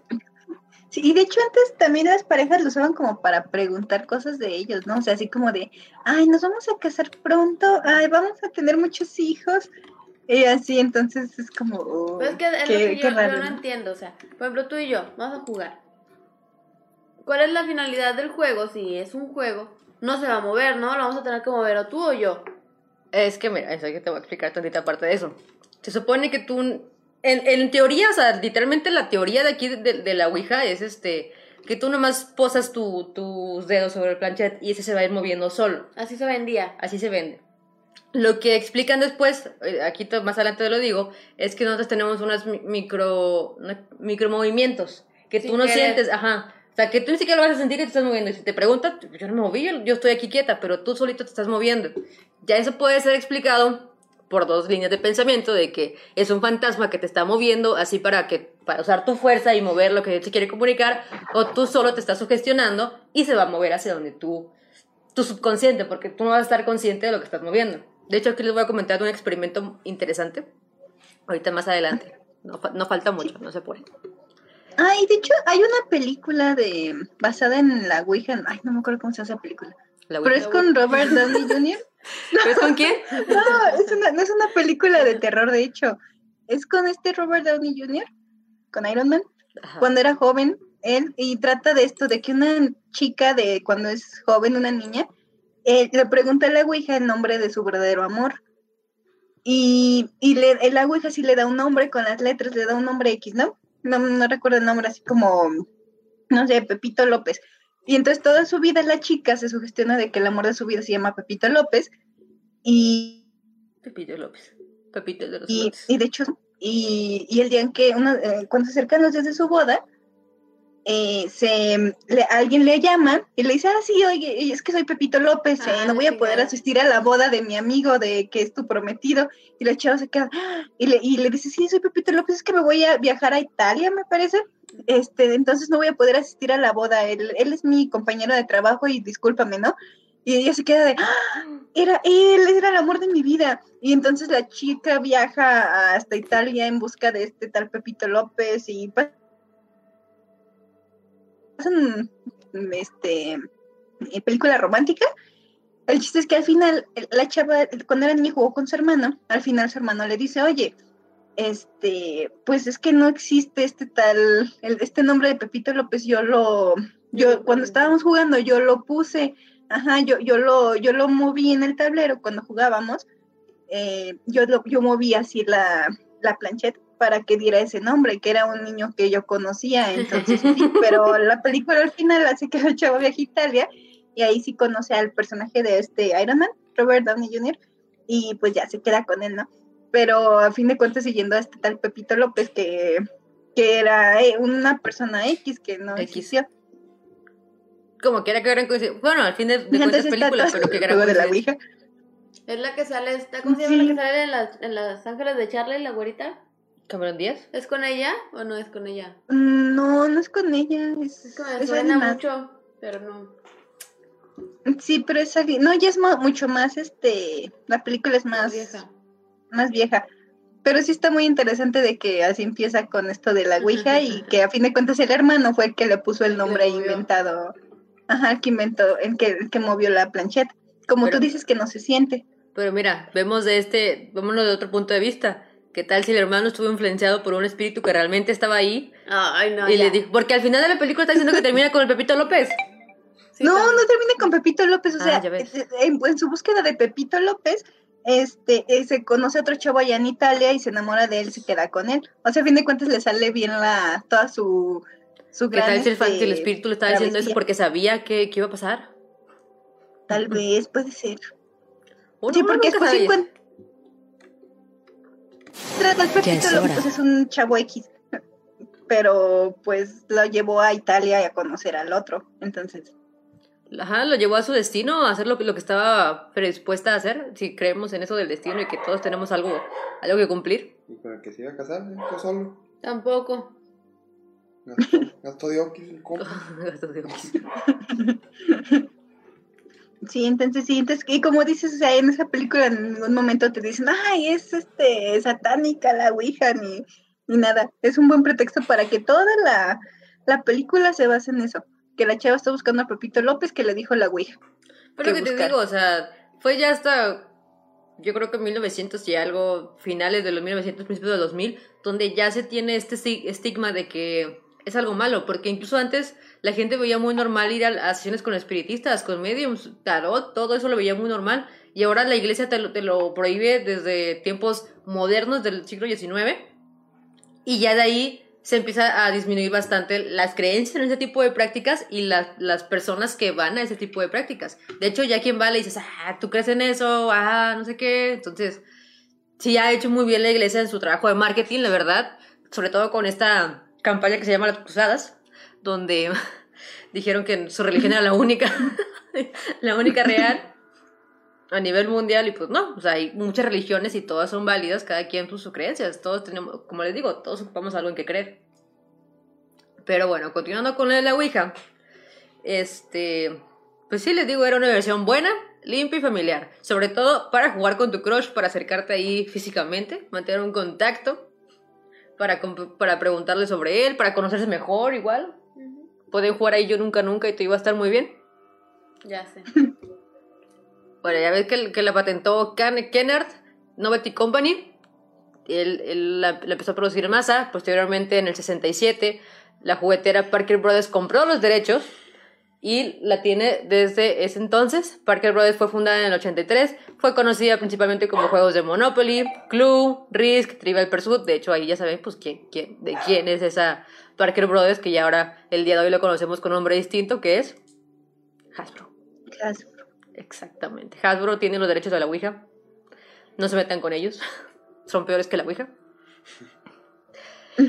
Sí, y de hecho antes también las parejas lo usaban como para preguntar cosas de ellos, ¿no? O sea, así como de, ay, nos vamos a casar pronto, ay, vamos a tener muchos hijos. Y así, entonces es como, oh, Pues es que es qué, lo que yo, yo raro, no ¿no? entiendo. O sea, por ejemplo, tú y yo, vamos a jugar. ¿Cuál es la finalidad del juego? Si es un juego, no se va a mover, ¿no? Lo vamos a tener que mover o tú o yo. Es que, mira, eso que te voy a explicar tantita parte de eso. Se supone que tú, en, en teoría, o sea, literalmente la teoría de aquí de, de la Ouija es este, que tú nomás posas tu- tus dedos sobre el planchet y ese se va a ir moviendo solo. Así se vendía. Así se vende. Lo que explican después, eh, aquí más adelante lo digo, es que nosotros tenemos unos mi- micro, micromovimientos que Sin tú no querer. sientes, ajá. O sea, que tú ni siquiera lo vas a sentir que te estás moviendo. Y si te preguntan, yo no me moví, yo, yo estoy aquí quieta, pero tú solito te estás moviendo. Ya eso puede ser explicado por dos líneas de pensamiento de que es un fantasma que te está moviendo así para que para usar tu fuerza y mover lo que te quiere comunicar o tú solo te estás sugestionando y se va a mover hacia donde tú tu subconsciente porque tú no vas a estar consciente de lo que estás moviendo. De hecho, aquí les voy a comentar un experimento interesante. Ahorita más adelante. No, no falta mucho, no se puede. Ay, de hecho, hay una película de basada en la Ouija. Ay, no me acuerdo cómo se llama esa película. La Pero es con Robert Downey Jr. ¿Ves con quién? No, es una, no es una película de terror, de hecho. Es con este Robert Downey Jr., con Iron Man, Ajá. cuando era joven, él, y trata de esto, de que una chica de cuando es joven, una niña, eh, le pregunta a la Ouija el nombre de su verdadero amor. Y, y le, el la Ouija sí le da un nombre con las letras, le da un nombre X, ¿no? No, no recuerdo el nombre, así como, no sé, Pepito López. Y entonces toda su vida la chica se sugestiona de que el amor de su vida se llama Pepito López. Y, Pepito López. Pepito de los y, López. y de hecho, y, y el día en que, uno, eh, cuando se acercan los días de su boda, eh, se, le- alguien le llama y le dice, ah, sí, oye, es que soy Pepito López, eh, Ah, no voy a poder asistir a la boda de mi amigo, de que es tu prometido. Y la chava se queda, "Ah", y le, y le dice, sí, soy Pepito López, es que me voy a viajar a Italia, me parece. Este, entonces no voy a poder asistir a la boda, él, él es mi compañero de trabajo y discúlpame, ¿no? Y ella se queda de, "Ah, era él, era el amor de mi vida. Y entonces la chica viaja hasta Italia en busca de este tal Pepito López y pa- pasan este eh, película romántica. El chiste es que al final la chava cuando era niña jugó con su hermano, al final su hermano le dice, "Oye, este, pues es que no existe este tal el- este nombre de Pepito López, yo lo yo cuando estábamos jugando yo lo puse Ajá, yo, yo lo, yo lo moví en el tablero cuando jugábamos. eh, yo, lo, yo moví así la, la plancheta para que diera ese nombre, que era un niño que yo conocía. Entonces, sí, pero la película al final hace que el chavo viaje a Italia y ahí sí conoce al personaje de este Iron Man, Robert Downey Jr., y pues ya se queda con él, ¿no? Pero a fin de cuentas siguiendo a este tal Pepito López que, que era eh, una persona X que no X. existió. Como quiera que gran coincidencia. Bueno, al fin de, de cuentas está película, pero que gran de la. Ouija. Es la que sale, esta, ¿cómo se llama la que sale en las, en las Ángeles de Charlie, la güerita? Cameron Díaz. ¿Es con ella o no es con ella? Mm, No, no es con ella. Es, Es que me es suena más. mucho, pero no. Sí, pero es alguien- No, ya es mo- mucho más, este... La película es más vieja. Más vieja. Pero sí está muy interesante de que así empieza con esto de la Ouija y que a fin de cuentas el hermano fue el que le puso el nombre inventado. Ajá, el que inventó, el que, el que movió la plancheta. Como Pero- tú dices que no se siente. Pero mira, vemos de este, vámonos de otro punto de vista. ¿Qué tal si el hermano estuvo influenciado por un espíritu que realmente estaba ahí? Ay, no, y ya. le dijo, porque al final de la película está diciendo que termina con el Pepito López. Sí, no, también. no termina con Pepito López, o Ah, sea, ya ves. en, en su búsqueda de Pepito López, este, eh, se conoce a otro chavo allá en Italia y se enamora de él y se queda con él. O sea, a fin de cuentas le sale bien la, toda su, su ¿Qué gran, tal el, fa- este, el espíritu le estaba diciendo eso porque sabía que, que iba a pasar? Tal vez, puede ser. Uno- sí, porque después. Trata el pues es un chavo X. Pero pues lo llevó a Italia y a conocer al otro. Entonces, Ajá, lo llevó a su destino, a hacer lo, que- lo que estaba predispuesta a hacer, si creemos en eso del destino y que todos tenemos algo, algo que cumplir. Y el que se iba a casar. Yo solo. Tampoco. Gastó, gastó de oquis el compa. sí, entonces sí, entonces, y como dices, o sea, en esa película en ningún momento te dicen, ay, es este satánica la Ouija, ni, ni nada. Es un buen pretexto para que toda la, la película se base en eso. Que la chava está buscando a Pepito López que le dijo la Ouija. Pero lo que que te digo, o sea, fue ya hasta, yo creo que 1900 y algo, finales de los 1900, principios de 2000, donde ya se tiene este esti- estigma de que es algo malo, porque incluso antes la gente veía muy normal ir a, a sesiones con espiritistas, con mediums, tarot, todo eso lo veía muy normal, y ahora la iglesia te lo, te lo prohíbe desde tiempos modernos del siglo XIX, y ya de ahí se empieza a disminuir bastante las creencias en ese tipo de prácticas y las, las personas que van a ese tipo de prácticas. De hecho, ya quien va le dices, ah, tú crees en eso, ah, no sé qué. Entonces, sí ha hecho muy bien la iglesia en su trabajo de marketing, la verdad. Sobre todo con esta campaña que se llama Las Cruzadas, donde dijeron que su religión era la única, la única real a nivel mundial y pues no, o sea, hay muchas religiones y todas son válidas, cada quien sus creencias, todos tenemos, como les digo, todos ocupamos algo en que creer. Pero bueno, continuando con la Ouija, este, pues sí les digo, era una versión buena, limpia y familiar, sobre todo para jugar con tu crush, para acercarte ahí físicamente, mantener un contacto, para, para preguntarle sobre él, para conocerse mejor igual. Pueden jugar ahí yo nunca nunca y te iba a estar muy bien. Ya sé. Bueno, ya ves que, que la patentó Ken, Kennard, Novelty Company. Él, él la, la, empezó a producir en masa. Posteriormente, en el 67, la juguetera Parker Brothers compró los derechos y la tiene desde ese entonces. Parker Brothers fue fundada en el 83. Fue conocida principalmente como juegos de Monopoly, Clue, Risk, Trivial Pursuit. De hecho, ahí ya saben pues, quién, quién, de quién es esa Parker Brothers, que ya ahora el día de hoy lo conocemos con un nombre distinto, que es Hasbro. Hasbro. Exactamente. Hasbro tiene los derechos de la Ouija. No se metan con ellos. Son peores que la Ouija.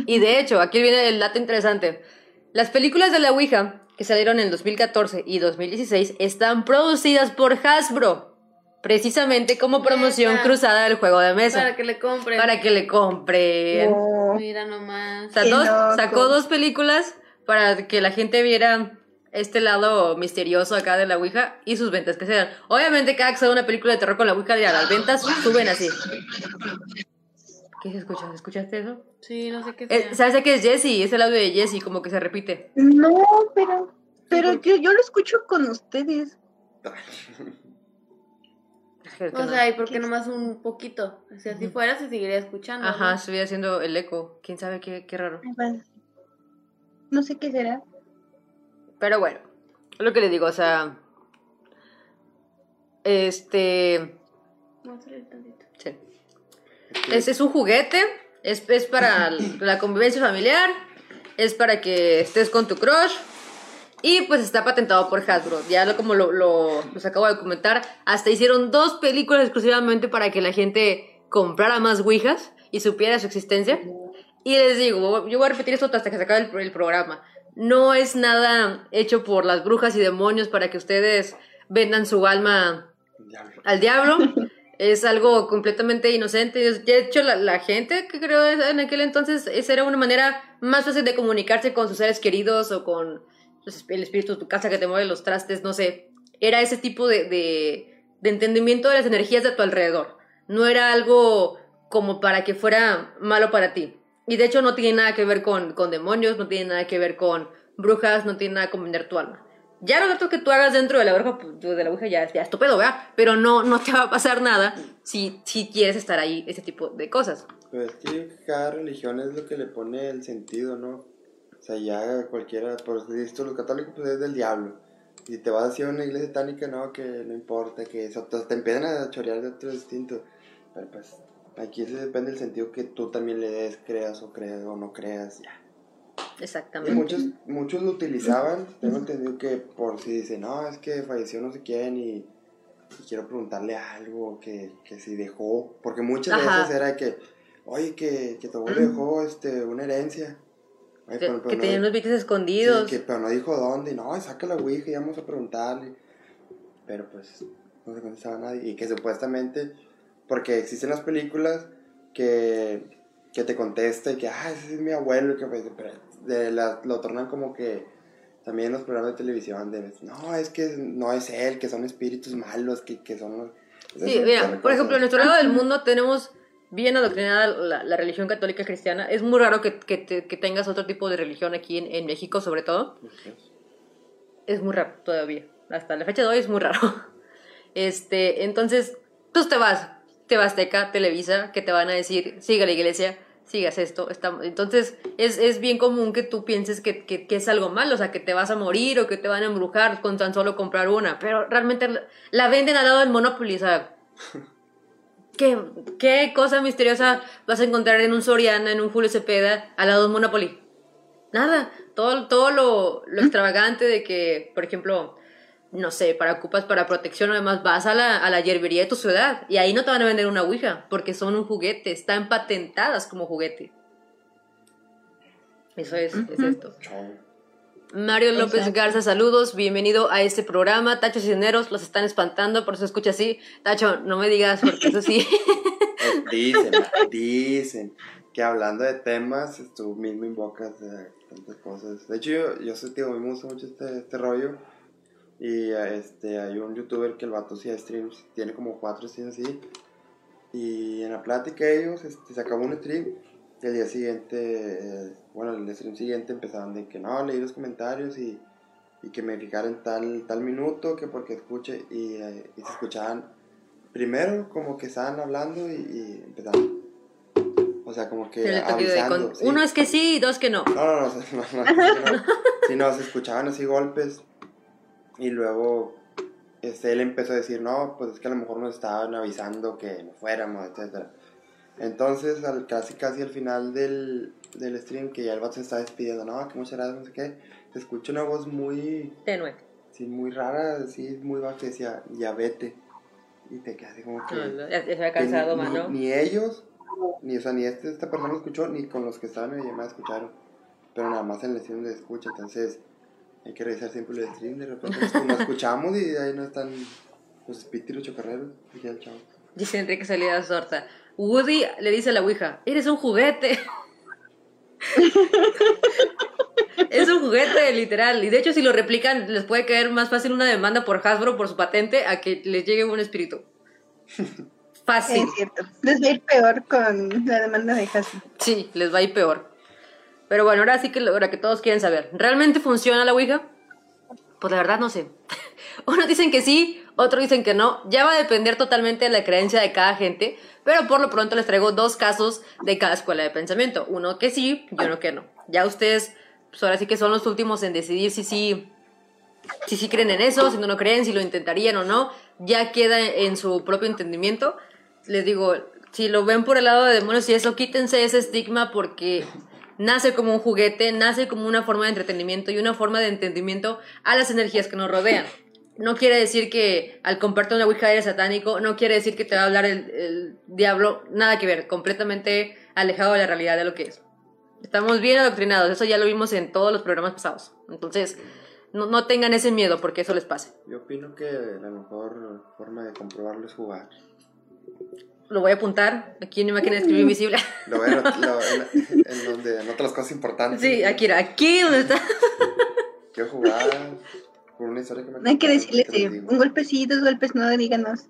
Y de hecho, aquí viene el dato interesante. Las películas de la Ouija, que salieron en 2014 y 2016, están producidas por Hasbro. Precisamente como promoción cruzada del juego de mesa. Para que le compren. Para que le compren. No. Mira nomás. O sea, Qué dos- loco. sacó dos películas para que la gente viera este lado misterioso acá de la Ouija y sus ventas que sean. Obviamente cada que sale una película de terror con la Ouija, ya las ventas suben así. ¿Qué se escucha? ¿Escuchaste eso? Sí, no sé qué Eh, sea. ¿Sabes qué es Jesse? Es el audio de Jesse, como que se repite. No, pero, pero yo, yo lo escucho con ustedes. O sea, ¿y por qué nomás un poquito? O sea, si fuera se seguiría escuchando. Ajá, ¿no? estoy haciendo el eco. ¿Quién sabe qué, qué raro? No sé qué será. Pero bueno, lo que le digo, o sea... Este... Sí. Es, es un juguete, es, es para la convivencia familiar, es para que estés con tu crush y pues está patentado por Hasbro. Ya lo, como lo, lo, los acabo de comentar, hasta hicieron dos películas exclusivamente para que la gente comprara más Ouijas y supiera su existencia. Y les digo, yo voy a repetir esto hasta que se acabe el, el programa. No es nada hecho por las brujas y demonios para que ustedes vendan su alma Diablo. al diablo. Es algo completamente inocente. De hecho, la, la gente que creo en aquel entonces, esa era una manera más fácil de comunicarse con sus seres queridos o con el espíritu de tu casa que te mueve los trastes, no sé. Era ese tipo de, de, de entendimiento de las energías de tu alrededor. No era algo como para que fuera malo para ti. Y de hecho no tiene nada que ver con, con demonios, no tiene nada que ver con brujas, no tiene nada con vender tu alma. Ya lo otro que tú hagas dentro de la bruja, pues, de la bruja ya, ya es tu pedo, ¿verdad? Pero no, no te va a pasar nada si, si quieres estar ahí, ese tipo de cosas. Pues es que cada religión es lo que le pone el sentido, ¿no? O sea, ya cualquiera, por esto los católicos pues es del diablo. Y te vas hacia una iglesia satánica, no, que no importa, que eso, te empiezan a chorear de otro distinto. Pero pues, aquí se depende del sentido que tú también le des, creas o creas o no creas, ya. Y Exactamente. muchos, muchos lo utilizaban, tengo entendido que por si dicen, no, es que falleció no sé quién y, y quiero preguntarle algo, que, que si dejó, porque muchas Ajá. veces era que, oye, que, que tu abuelo dejó este, una herencia. Oye, Que, pero- pero que no- tenían unos billetes sí, escondidos. que- pero no dijo dónde, y no, saca la ouija y vamos a preguntarle. Pero pues no se contestaba nadie. Y que supuestamente, porque existen las películas que, que te contesta y que, ah, ese es mi abuelo, y que pues, de la- lo tornan como que también los programas de televisión, de, no, es que no es él, que son espíritus malos, que, que son los... Sí, mira, por ejemplo, en nuestro lado del mundo tenemos bien adoctrinada la, la religión católica cristiana. Es muy raro que, que, te- que tengas otro tipo de religión aquí en, en México, sobre todo. Es muy raro todavía. Hasta la fecha de hoy es muy raro. Este, entonces, pues te vas, te vas Azteca, Televisa, que te van a decir, siga la iglesia, sigas esto. Está... Entonces, es, es bien común que tú pienses que, que, que es algo malo, o sea, que te vas a morir o que te van a embrujar con tan solo comprar una. Pero realmente la, la venden al lado del Monopoly, o sea, ¿Qué, ¿Qué cosa misteriosa vas a encontrar en un Soriana, en un Julio Cepeda, al lado de un Monopoly? Nada. Todo, todo lo, lo extravagante de que, por ejemplo, no sé, para ocupas para protección o demás, vas a la, a la hierbería de tu ciudad y ahí no te van a vender una ouija porque son un juguete, están patentadas como juguete. Eso es, es esto. Mario López Exacto. Garza, saludos, bienvenido a este programa. Tacho Cisneros, los están espantando, por eso escucha así. Tacho, no me digas, porque eso sí. Dicen, dicen que hablando de temas, tú mismo invocas eh, tantas cosas. De hecho, yo, yo sé, tío, a mí me gusta mucho este, este rollo. Y este, hay un youtuber que el vato sí streams, tiene como cuatro streams así. Y en la plática ellos, este, se acabó un stream. Y el día siguiente, eh, bueno, el stream siguiente empezaban de que no, leí los comentarios y, y que me fijara en tal, tal minuto, que porque escuche. Y, eh, y se escuchaban primero como que estaban hablando y, y empezaban. O sea, como que avisando. con- sí. Uno es que sí y dos que no. No, no, no, no, no, no, no. Sí, no, se escuchaban así golpes y luego este, él empezó a decir, no, pues es que a lo mejor nos estaban avisando que no fuéramos, etcétera. Entonces, al, casi casi al final del, del stream, que ya el vato se está despidiendo, no, que muchas gracias, no sé qué, se escucha una voz muy, Tenue. sí, muy rara, así, muy baja, que decía, ya vete. Y te quedas así como que... No, no, ya, se había cansado, ni, mano. ni ellos, ni, o sea, ni este, esta persona lo escuchó, ni con los que estaban en la llamada escucharon. Pero nada más en el stream le escucha, entonces hay que revisar siempre el stream. De repente pues, nos escuchamos y ahí no están los espíritus chocarreros. Y ya el chavo. Dice Enrique Salida Sorta. Woody le dice a la Ouija, eres un juguete. es un juguete, literal. Y de hecho, si lo replican, les puede caer más fácil una demanda por Hasbro por su patente a que les llegue un espíritu. Fácil. Es cierto. Les va a ir peor con la demanda de Hasbro. Sí, les va a ir peor. Pero bueno, ahora sí que ahora que todos quieren saber, ¿realmente funciona la Ouija? Pues la verdad no sé. Unos dicen que sí, otros dicen que no. Ya va a depender totalmente de la creencia de cada gente, pero por lo pronto les traigo dos casos de cada escuela de pensamiento. Uno que sí y uno que no. Ya ustedes, pues ahora sí que son los últimos en decidir si sí, si sí creen en eso, si no lo creen, si lo intentarían o no. Ya queda en su propio entendimiento. Les digo, si lo ven por el lado de demonios y eso, quítense ese estigma porque nace como un juguete, nace como una forma de entretenimiento y una forma de entendimiento a las energías que nos rodean. No quiere decir que al compartir una Ouija eres satánico, no quiere decir que te va a hablar el, el diablo, nada que ver, completamente alejado de la realidad de lo que es. Estamos bien adoctrinados, eso ya lo vimos en todos los programas pasados. Entonces, no, no tengan ese miedo porque eso les pase. Yo opino que la mejor forma de comprobarlo es jugar. Lo voy a apuntar aquí en mi máquina de escribir invisible. Lo voy a en, en donde anota las cosas importantes. Sí, aquí, era, aquí donde está. Quiero jugar por una historia que me No hay que decirle sí. Un golpe sí, dos golpes no, díganos.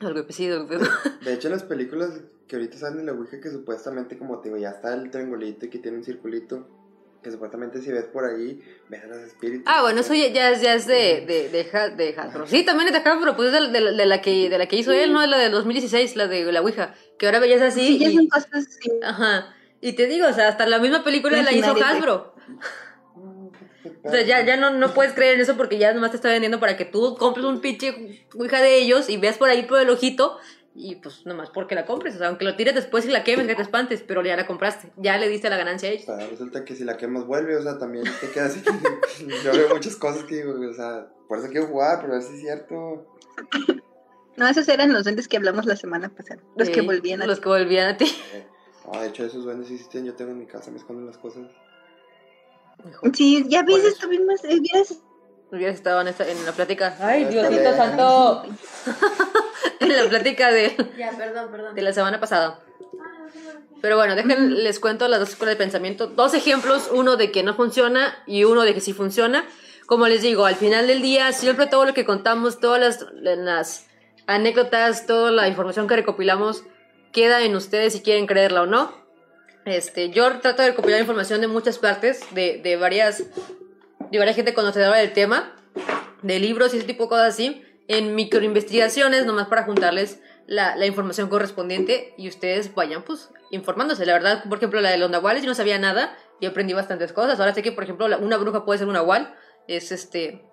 El golpecito. De hecho, en las películas que ahorita salen de la Ouija, que supuestamente, como te digo, ya está el triangulito y que tiene un circulito, que supuestamente si ves por ahí, ves a los espíritus. Ah, bueno, eso ya, ya es, ya es de, de, de, Ha- de Hasbro. Sí, también es de Hasbro, pues es de, de- de la que, de la que hizo él, ¿no? Es la del 2016, la de la Ouija. Que ahora veías así. Sí, ya y- son cosas así. Ajá. Y te digo, o sea, hasta la misma película la hizo Hasbro. O sea, ya, ya no, no puedes creer en eso porque ya nomás te está vendiendo para que tú compres un pinche Ouija de ellos y veas por ahí por el ojito y pues nomás porque la compres. O sea, aunque lo tires después y la quemes, que te espantes, pero ya la compraste. Ya le diste la ganancia a ellos. O sea, resulta que si la quemas vuelve, o sea, también te quedas así. Yo veo muchas cosas que digo, o sea, por eso quiero jugar, pero a ver si es cierto. No, esos eran los duendes que hablamos la semana pasada. Los que volvían a Los que volvían a ti. Eh, de hecho, esos duendes sí existen, yo tengo en mi casa, me esconden las cosas. Sí, ya ves, Por eso. estuvimos, eh, vieras, Hubieras estado en, esta- en la plática. ¡Ay, Diosito santo! la plática de, Ya, perdón, perdón. de la semana pasada. Pero bueno, dejen, les cuento las dos escuelas de pensamiento. Dos ejemplos, uno de que no funciona y uno de que sí funciona. Como les digo, al final del día, siempre todo lo que contamos, todas las, las anécdotas, toda la información que recopilamos, queda en ustedes si quieren creerla o no. Este, yo trato de recopilar información de muchas partes, de, de varias, de varias gente conocedora del tema, de libros y ese tipo de cosas así, en microinvestigaciones, nomás para juntarles la, la información correspondiente y ustedes vayan pues informándose. La verdad, por ejemplo, la de los nahuales yo no sabía nada y aprendí bastantes cosas. Ahora sé que, por ejemplo, la- una bruja puede ser un nahual, es este,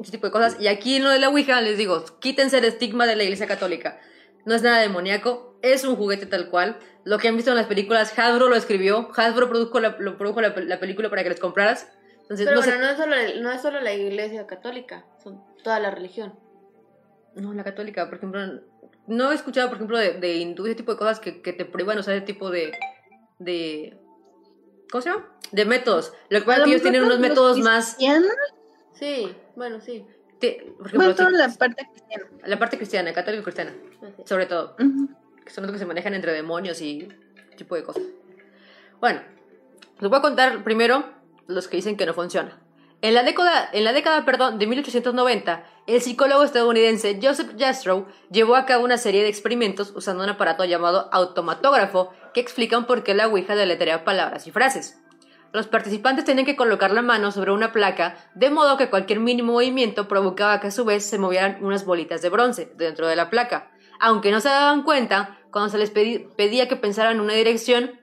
ese tipo de cosas. Y aquí en lo de la Ouija les digo, quítense el estigma de la iglesia católica. no es nada demoníaco, es un juguete tal cual. Lo que han visto en las películas, Hasbro lo escribió, Hasbro produjo la, lo produjo la, la película para que les compraras. Entonces, Pero no bueno, no es, solo, no es solo la iglesia católica, son toda la religión. No, la católica, por ejemplo, no he escuchado, por ejemplo, de, de hindú, ese tipo de cosas que, que te prohíban usar ese tipo de, de... ¿Cómo se llama? De métodos. Lo que pasa es que ellos tienen unos métodos más... cristianos, Sí, bueno, sí. te- por ejemplo, Bueno, toda sí, la parte cristiana. la parte cristiana, católico-cristiana, así. sobre todo. Ujú. que son los que se manejan entre demonios y tipo de cosas. Bueno, les voy a contar primero los que dicen que no funciona. En la década, en la década perdón, de 1890, el psicólogo estadounidense Joseph Jastrow llevó a cabo una serie de experimentos usando un aparato llamado automatógrafo que explican por qué la Ouija deletrea palabras y frases. Los participantes tenían que colocar la mano sobre una placa de modo que cualquier mínimo movimiento provocaba que a su vez se movieran unas bolitas de bronce dentro de la placa. Aunque no se daban cuenta, cuando se les pedía que pensaran en una dirección,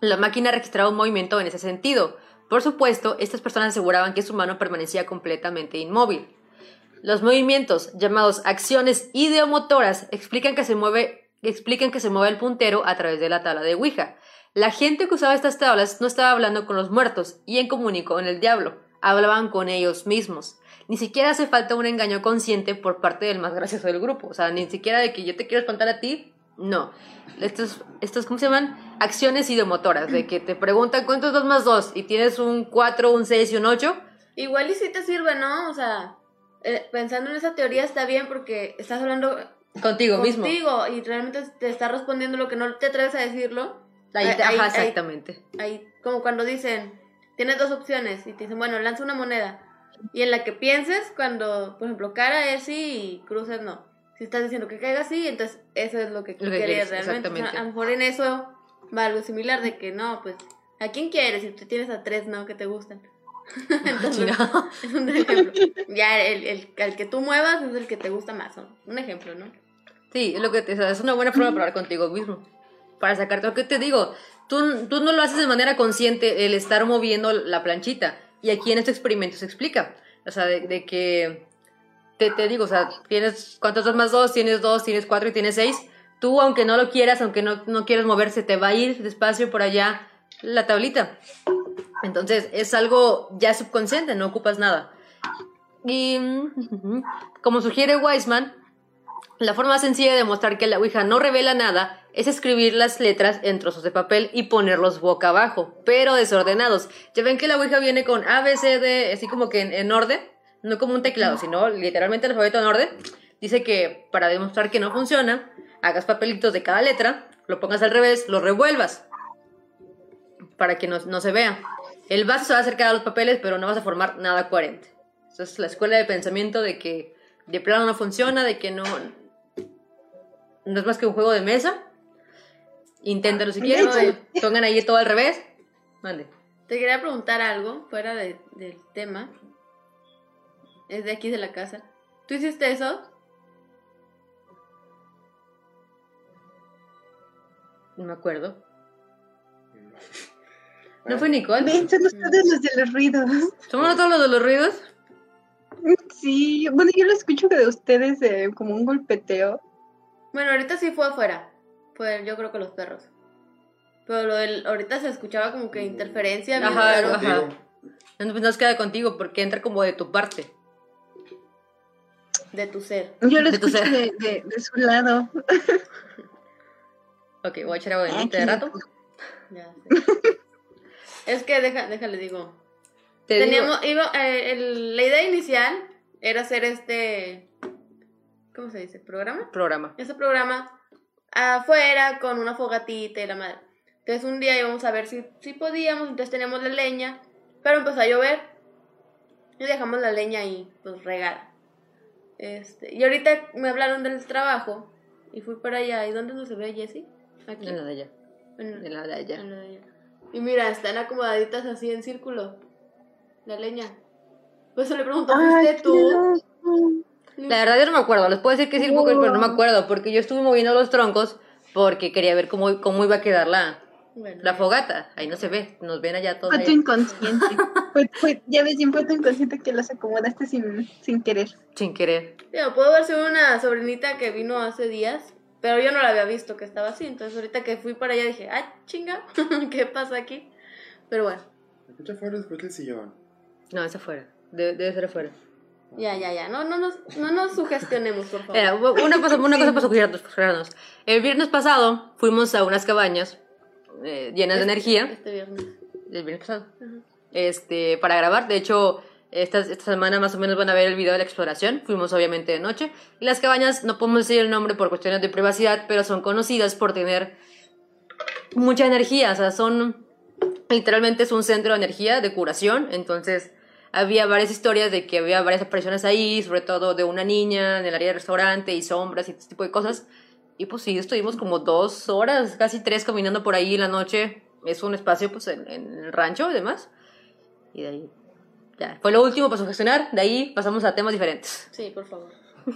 la máquina registraba un movimiento en ese sentido. Por supuesto, estas personas aseguraban que su mano permanecía completamente inmóvil. Los movimientos, llamados acciones ideomotoras, explican que se mueve, explican que se mueve el puntero a través de la tabla de Ouija. La gente que usaba estas tablas no estaba hablando con los muertos y en comunico con el diablo, hablaban con ellos mismos. Ni siquiera hace falta un engaño consciente por parte del más gracioso del grupo. O sea, ni siquiera de que yo te quiero espantar a ti. No. Estos, estos ¿cómo se llaman? Acciones ideomotoras. De que te preguntan cuánto es 2 más 2 y tienes un 4, un 6 y un 8. Igual y si te sirve, ¿no? O sea, eh, pensando en esa teoría está bien porque estás hablando Contigo mismo. contigo y realmente te está respondiendo lo que no te atreves a decirlo. Ahí, Ahí- ajá, ahí- exactamente. Ahí, como cuando dicen, tienes dos opciones y te dicen, bueno, lanza una moneda. Y en la que pienses, cuando, por ejemplo, cara es sí y cruces no. Si estás diciendo que caiga así, entonces eso es lo que, Lo que querías quieres, realmente. O sea, a lo mejor en eso va algo similar de que no, pues, ¿a quién quieres? Si tú tienes a tres, ¿no? Que te gustan. Entonces, Chingado. es un ejemplo. Ya el, el, el que tú muevas es el que te gusta más. ¿no? Un ejemplo, ¿no? Sí, es lo que te, o sea, es una buena forma de hablar contigo mismo. Para sacarte lo que te digo. Tú, tú no lo haces de manera consciente el estar moviendo la planchita. Y aquí en este experimento se explica. O sea, de, de que te, te digo, o sea, tienes cuántos dos más dos, tienes dos, tienes cuatro y tienes seis. Tú, aunque no lo quieras, aunque no, no quieras moverse, te va a ir despacio por allá la tablita. Entonces, es algo ya subconsciente, no ocupas nada. Y como sugiere Weisman, la forma sencilla de demostrar que la Ouija no revela nada es escribir las letras en trozos de papel y ponerlos boca abajo, pero desordenados. Ya ven que la Ouija viene con A, B, C, D, así como que en orden, no como un teclado, sino literalmente el alfabeto en orden. Dice que para demostrar que no funciona, hagas papelitos de cada letra, lo pongas al revés, lo revuelvas para que no, no se vea. El vaso se va a acercar a los papeles, pero no vas a formar nada coherente. Esa es la escuela de pensamiento de que de plano no funciona, de que no, no es más que un juego de mesa. Inténtalo si quieren. Pongan ahí todo al revés. Mande. Te quería preguntar algo fuera de- del tema. Es de aquí de la casa. ¿Tú hiciste eso? No me acuerdo. ¿No fue Nicole? Ven, son ustedes los de los ruidos. ¿Somos todos los de los ruidos? Sí, bueno, yo lo escucho de ustedes eh, como un golpeteo. Bueno, ahorita sí fue afuera. Fue yo creo que los perros. Pero lo del, ahorita se escuchaba como que interferencia. bien Ajá, ajá. No, pues no se queda contigo porque entra como de tu parte. De tu ser. Yo lo De tu escucho ser. de, de, de su lado. Ok, voy a echar agua bendita qué de rato. Ya sé. es que deja, déjale digo. Te digo- Teníamos, iba, eh, el- la idea inicial era hacer este, ¿cómo se dice? ¿Programa? programa. Ese programa afuera con una fogatita y la madre. Entonces un día íbamos a ver si, si podíamos, entonces teníamos la leña, pero empezó a llover y dejamos la leña ahí, pues regada. Este, y ahorita me hablaron del trabajo y fui para allá. ¿Y dónde no se ve Jessie? Aquí. En la de allá. En- En la de allá. en la de allá. Y mira, están acomodaditas así en círculo. La leña. Pues se le preguntó, ¿fuiste tú? La verdad yo no me acuerdo, les puedo decir que sí, porque- pero no me acuerdo, porque yo estuve moviendo los troncos porque quería ver cómo, cómo iba a quedar la, Bueno, la fogata. Ahí no se ve, nos ven allá todos. Fue tu inconsciente. Fue- fue- ya ves, fue tu inconsciente que los acomodaste sin, sin querer. sin querer. Digo, puedo ver si una sobrinita que vino hace días Pero yo no la había visto que estaba así. Entonces ahorita que fui para allá dije, ah, chinga, ¿qué pasa aquí? Pero bueno, Escucha afuera después del sillón. No, es afuera. Debe, debe ser afuera. ya, ya, ya. No, no, nos, no nos sugestionemos, por favor. Mira, una cosa, una cosa para sugerirnos. El viernes pasado fuimos a unas cabañas eh, llenas de energía. Este viernes. El viernes pasado. Este, para grabar. De hecho, esta, esta semana más o menos van a ver el video de la exploración. Fuimos obviamente de noche. Y las cabañas, no podemos decir el nombre por cuestiones de privacidad, pero son conocidas por tener mucha energía. O sea, son. Literalmente es un centro de energía, de curación. Entonces, había varias historias de que había varias apariciones ahí, sobre todo de una niña en el área del restaurante y sombras y este tipo de cosas. Y pues sí, estuvimos como dos horas, casi tres caminando por ahí en la noche. Es un espacio pues en, en el rancho y demás. Y de ahí, ya, fue lo último para sugestionar. De ahí pasamos a temas diferentes. Sí, por favor.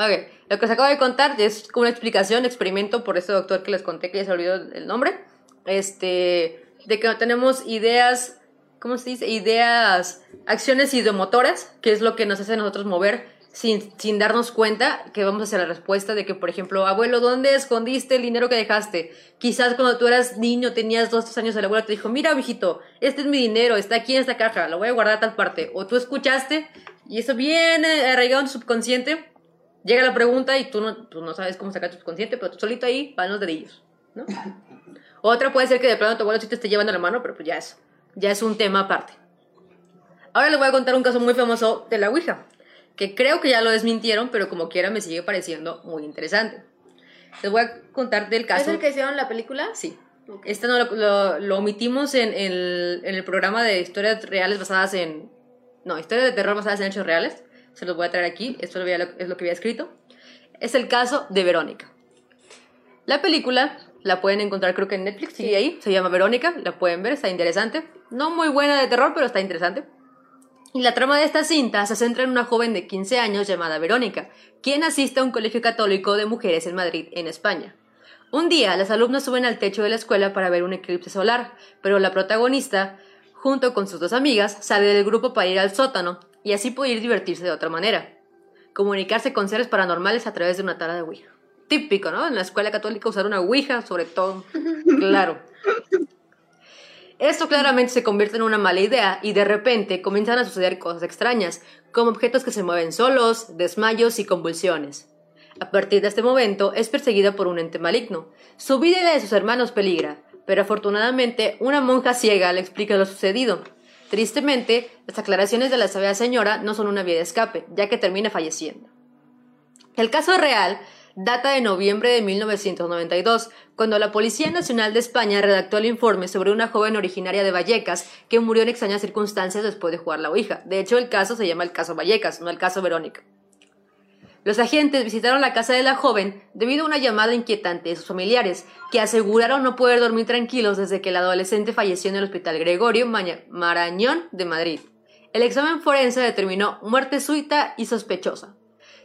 Ok, lo que os acabo de contar es como una explicación, experimento por este doctor que les conté que ya se olvidó el nombre. Este, de que no tenemos ideas, ¿cómo se dice? Ideas, acciones ideomotoras, que es lo que nos hace a nosotros mover sin, sin darnos cuenta que vamos hacia la respuesta de que, por ejemplo, abuelo, ¿dónde escondiste el dinero que dejaste? Quizás cuando tú eras niño, tenías dos, tres años, el abuelo te dijo, mira, mijito, este es mi dinero, está aquí en esta caja, lo voy a guardar a tal parte. O tú escuchaste y eso viene arraigado en tu subconsciente, llega la pregunta y tú no, tú no sabes cómo sacar tu subconsciente, pero tú solito ahí van los dedillos, ¿no? Otra puede ser que de plano tu abuelo sí te esté llevando la mano, pero pues ya es, ya es un tema aparte. Ahora les voy a contar un caso muy famoso de la Ouija, que creo que ya lo desmintieron, pero como quiera me sigue pareciendo muy interesante. Les voy a contar del caso. ¿Es el que hicieron la película? Sí. Ok. Este no lo, lo- lo omitimos en el, en el programa de historias reales basadas en... No, historias de terror basadas en hechos reales. Se los voy a traer aquí. Esto es lo que había escrito. Es el caso de Verónica. La película la pueden encontrar creo que en Netflix, sigue ahí. Se llama Verónica, la pueden ver, está interesante. No muy buena de terror, pero está interesante. Y la trama de esta cinta se centra en una joven de 15 años llamada Verónica, quien asiste a un colegio católico de mujeres en Madrid, en España. Un día, las alumnas suben al techo de la escuela para ver un eclipse solar, pero la protagonista, junto con sus dos amigas, sale del grupo para ir al sótano y así poder divertirse de otra manera. Comunicarse con seres paranormales a través de una tara de Ouija. Típico, ¿no? En la escuela católica usar una Ouija, sobre todo. Claro. Esto claramente se convierte en una mala idea y de repente comienzan a suceder cosas extrañas, como objetos que se mueven solos, desmayos y convulsiones. A partir de este momento es perseguida por un ente maligno. Su vida y la de sus hermanos peligra, pero afortunadamente una monja ciega le explica lo sucedido. Tristemente, las aclaraciones de la sabia señora no son una vía de escape, ya que termina falleciendo. El caso real data de noviembre de 1992, cuando la Policía Nacional de España redactó el informe sobre una joven originaria de Vallecas que murió en extrañas circunstancias después de jugar la Ouija. De hecho, el caso se llama el caso Vallecas, no el caso Verónica. Los agentes visitaron la casa de la joven debido a una llamada inquietante de sus familiares, que aseguraron no poder dormir tranquilos desde que el adolescente falleció en el Hospital Gregorio Marañón de Madrid. El examen forense determinó muerte súbita y sospechosa.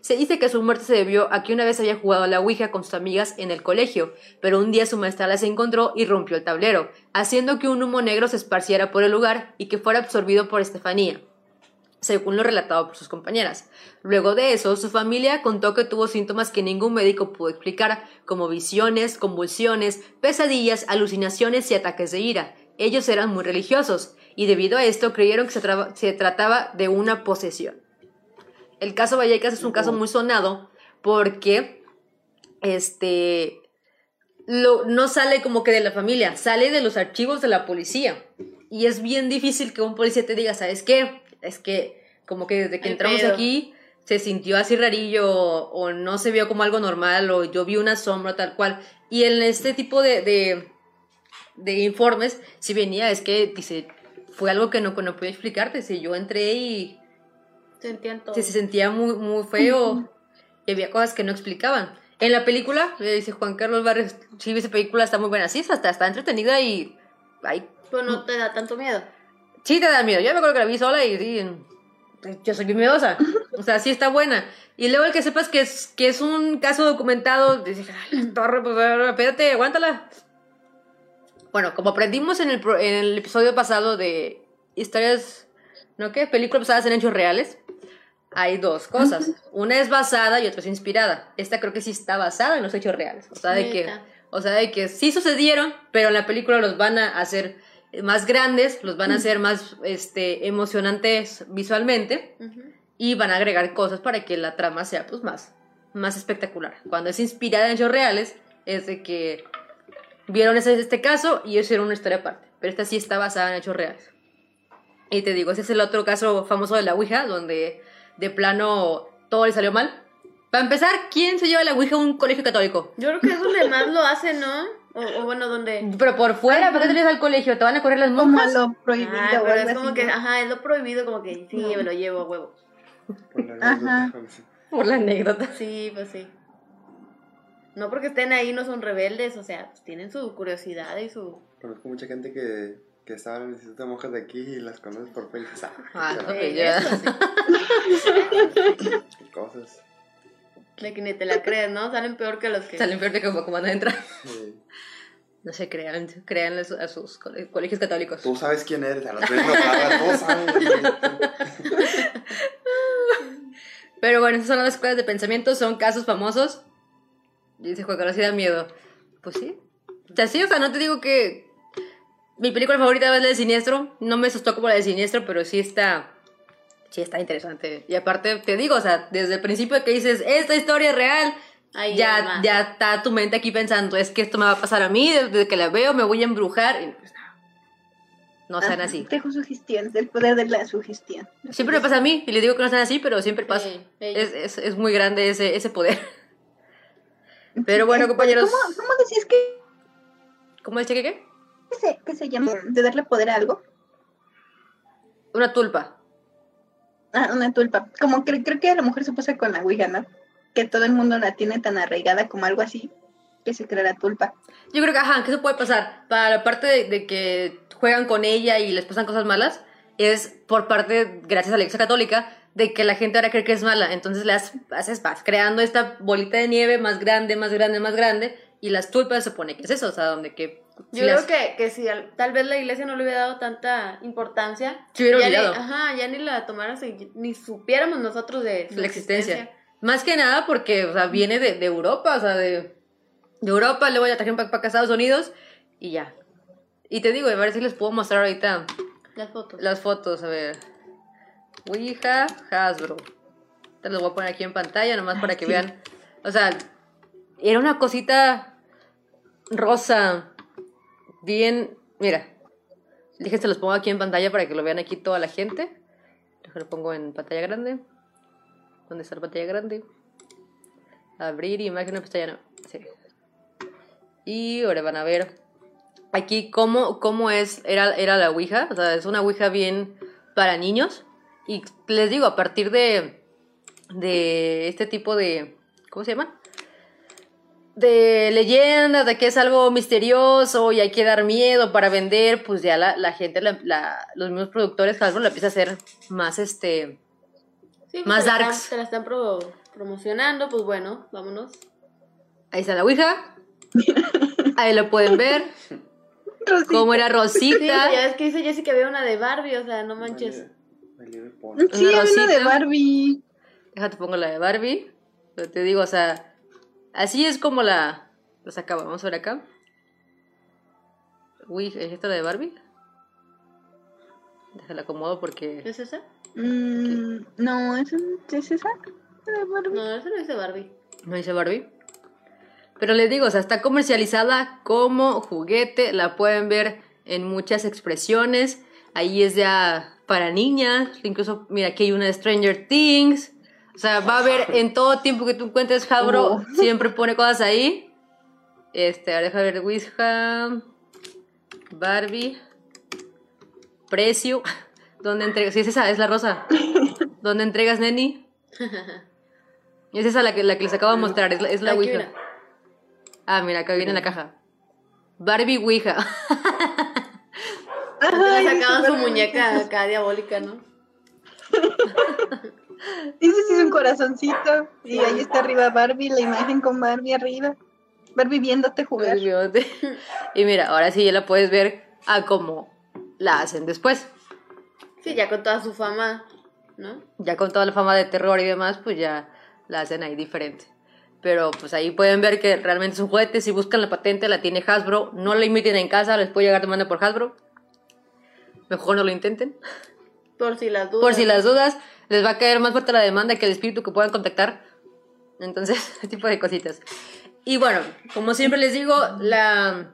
Se dice que su muerte se debió a que una vez había jugado a la Ouija con sus amigas en el colegio, pero un día su maestra las encontró y rompió el tablero, haciendo que un humo negro se esparciera por el lugar y que fuera absorbido por Estefanía según lo relatado por sus compañeras. Luego de eso, su familia contó que tuvo síntomas que ningún médico pudo explicar, como visiones, convulsiones, pesadillas, alucinaciones y ataques de ira. Ellos eran muy religiosos, y debido a esto creyeron que se, se trataba de una posesión. El caso Vallecas es un caso muy sonado porque este lo, no sale como que de la familia, sale de los archivos de la policía. Y es bien difícil que un policía te diga, ¿sabes qué? Es que como que desde que entramos aquí se sintió así rarillo o, o no se vio como algo normal o yo vi una sombra tal cual. Y en este tipo de, de, de informes, si venía, es que dice, fue algo que no, que no pude explicarte. Si yo entré y Sentían todo. se, se sentía muy, muy feo y había cosas que no explicaban. En la película, le dice Juan Carlos Barrios, sí, esa película está muy buena, sí, hasta está entretenida y... Ay, Pues no te da tanto miedo. sí te da miedo, yo me acuerdo que la vi sola y sí, yo soy bien miedosa, o sea, sí está buena. Y luego el que sepas que es, que es un caso documentado, dices, "Ay, la torre, pues espérate, aguántala. Bueno, como aprendimos en el, en el episodio pasado de historias, ¿no qué? Películas basadas en hechos reales, hay dos cosas. Una es basada y otra es inspirada. Esta creo que sí está basada en los hechos reales. O sea, de que, o sea, de que sí sucedieron, pero en la película los van a hacer más grandes, los van a hacer más este, emocionantes visualmente Ujú. y van a agregar cosas para que la trama sea pues más, más espectacular. Cuando es inspirada en hechos reales, es de que vieron ese, este caso y hicieron una historia aparte. Pero esta sí está basada en hechos reales. Y te digo, ese es el otro caso famoso de la Ouija, donde de plano todo le salió mal. Para empezar, ¿quién se lleva la Ouija a un colegio católico? Yo creo que es donde más lo hacen, ¿no? O, o bueno, donde... Pero por fuera, ¿para qué te llevas al colegio? ¿Te van a correr las Como monjas? lo prohibido Ah, pero es como así, que, ¿no? ajá, es lo prohibido, como que sí, No. me lo llevo a huevo. Por la Ajá. anécdota, Por la anécdota. Sí, pues sí. No porque estén ahí no son rebeldes, o sea, pues tienen su curiosidad y su... Conozco mucha gente que, que estaba en el Instituto de Monjas de aquí y las conoces por Facebook. Ah, Ok, ya. cosas. De que ni te la crees, ¿no? Salen peor que los que... Salen peor de como, van a entrar. Sí. No se crean, crean a sus- a sus cole- colegios católicos. Tú sabes quién eres, a las ves enojada, todos saben. Pero bueno, esas son las escuelas de pensamiento, son casos famosos. Y dice Juan Carlos, sí da miedo. Pues sí. O sea, sí, o sea, no te digo que mi película favorita es la de Siniestro. No me asustó como la de Siniestro, pero sí está. Sí está interesante. Y aparte, te digo, o sea, desde el principio que dices, esta historia es real, Ahí ya, ya está tu mente aquí pensando, es que esto me va a pasar a mí, desde que la veo me voy a embrujar. Y pues no. No sean Ajá, así. Dejo sugestión, del poder de la sugestión. Siempre me pasa a mí, y le digo que no sean así, pero siempre pasa. Es, es, es muy grande ese, ese poder. Pero bueno, compañeros. ¿Cómo, cómo decís que ¿Cómo es que qué? Se, que se llama de darle poder a algo? Una tulpa. Ah, una tulpa. Como que creo que a lo mejor se pasa con la Ouija, ¿no? Que todo el mundo la tiene tan arraigada como algo así, que se crea la tulpa. Yo creo que, ajá, que eso puede pasar. Para la parte de, de que juegan con ella y les pasan cosas malas, es por parte, gracias a la iglesia católica, de que la gente ahora cree que es mala. Entonces le has- haces vas creando esta bolita de nieve más grande, más grande, más grande. Y las tulpas se supone que es eso, o sea, donde que. Yo las- creo que, que si al- tal vez la iglesia no le hubiera dado tanta importancia, Se hubiera ya ni, olvidado. ajá, ya ni la tomáramos, y- ni supiéramos nosotros de su la existencia. Más que nada porque, o sea, viene de, de Europa, o sea, de, de Europa, luego ya trajeron para acá a Estados Unidos y ya. Y te digo, a ver si les puedo mostrar ahorita Las fotos. las fotos, a ver. Ouija, Hasbro. Te los voy a poner aquí en pantalla, nomás para que sí. vean. O sea, era una cosita rosa, bien, mira. Dije, se los pongo aquí en pantalla para que lo vean aquí toda la gente. Déjalo pongo en pantalla grande. ¿Dónde está la pantalla grande? Abrir imagen en pantalla, no. Sí. Y ahora van a ver aquí cómo, cómo es, era, era la Ouija. O sea, es una Ouija bien para niños. Y les digo, a partir de, de este tipo de, ¿cómo se llama? De leyendas, de que es algo misterioso y hay que dar miedo para vender, pues ya la, la gente, la- la- los mismos productores, Hasbro, la empieza a hacer más, este, Sí, pues más darks. están- te la están pro- promocionando, pues bueno, vámonos. ahí está la Ouija. Ahí lo pueden ver, Rosita. cómo era Sí, Rosita. ya ves que dice Jessica había una de Barbie, o sea, no manches. Vale, vale, pon. Sí, Una una de. Barbie. Déjate pongo la de Barbie. Pero te digo, o sea, así es como la, la sacaba. Vamos a ver acá. Uy, ¿es esta la de Barbie? Déjala acomodo porque... ¿Es esa? Mm, no, ¿es, ¿es esa? ¿La de Barbie? No, esa no dice Barbie. No dice Barbie. Pero les digo, o sea, está comercializada como juguete. La pueden ver en muchas expresiones. Ahí es ya para niñas. Incluso, mira, aquí hay una de Stranger Things. O sea, va a haber en todo tiempo que tú encuentres Hasbro, Oh. siempre pone cosas ahí. Este, ahora deja ver Ouija, Barbie, precio. ¿Dónde entregas? Sí, es esa, es la rosa. ¿Dónde entregas, Neni? Es esa la que, la que les acabo de mostrar, es la, es la Ouija. Ah, mira, acá viene en la caja. Barbie Ouija. Ajá, le sacaban su muñeca acá diabólica, ¿no? Ese sí es un corazoncito. Y ahí está arriba Barbie, la imagen con Barbie arriba. Barbie viéndote jugar. y mira, ahora sí ya la puedes ver a cómo la hacen después. Sí, ya con toda su fama. ¿no? Ya con toda la fama de terror y demás, pues ya la hacen ahí diferente. Pero pues ahí pueden ver que realmente es un juguete. Si buscan la patente, la tiene Hasbro. No la imiten en casa, les puede llegar demanda por Hasbro. Mejor no lo intenten. Por si las dudas. Les va a caer más fuerte la demanda que el espíritu que puedan contactar. Entonces, ese tipo de cositas. Y bueno, como siempre les digo, la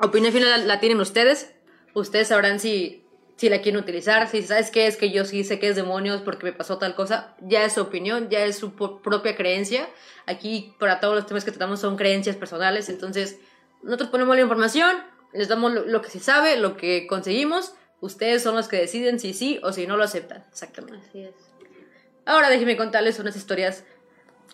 opinión final la, tienen ustedes. Ustedes sabrán si, si la quieren utilizar. Si sabes qué es que yo sí sé que es demonios porque me pasó tal cosa, ya es su opinión, ya es su propia creencia. Aquí, para todos los temas que tratamos, son creencias personales. Entonces, nosotros ponemos la información, les damos lo, lo que se sabe, lo que conseguimos. Ustedes son los que deciden si sí o si no lo aceptan. Exactamente. Así es. Ahora déjenme contarles unas historias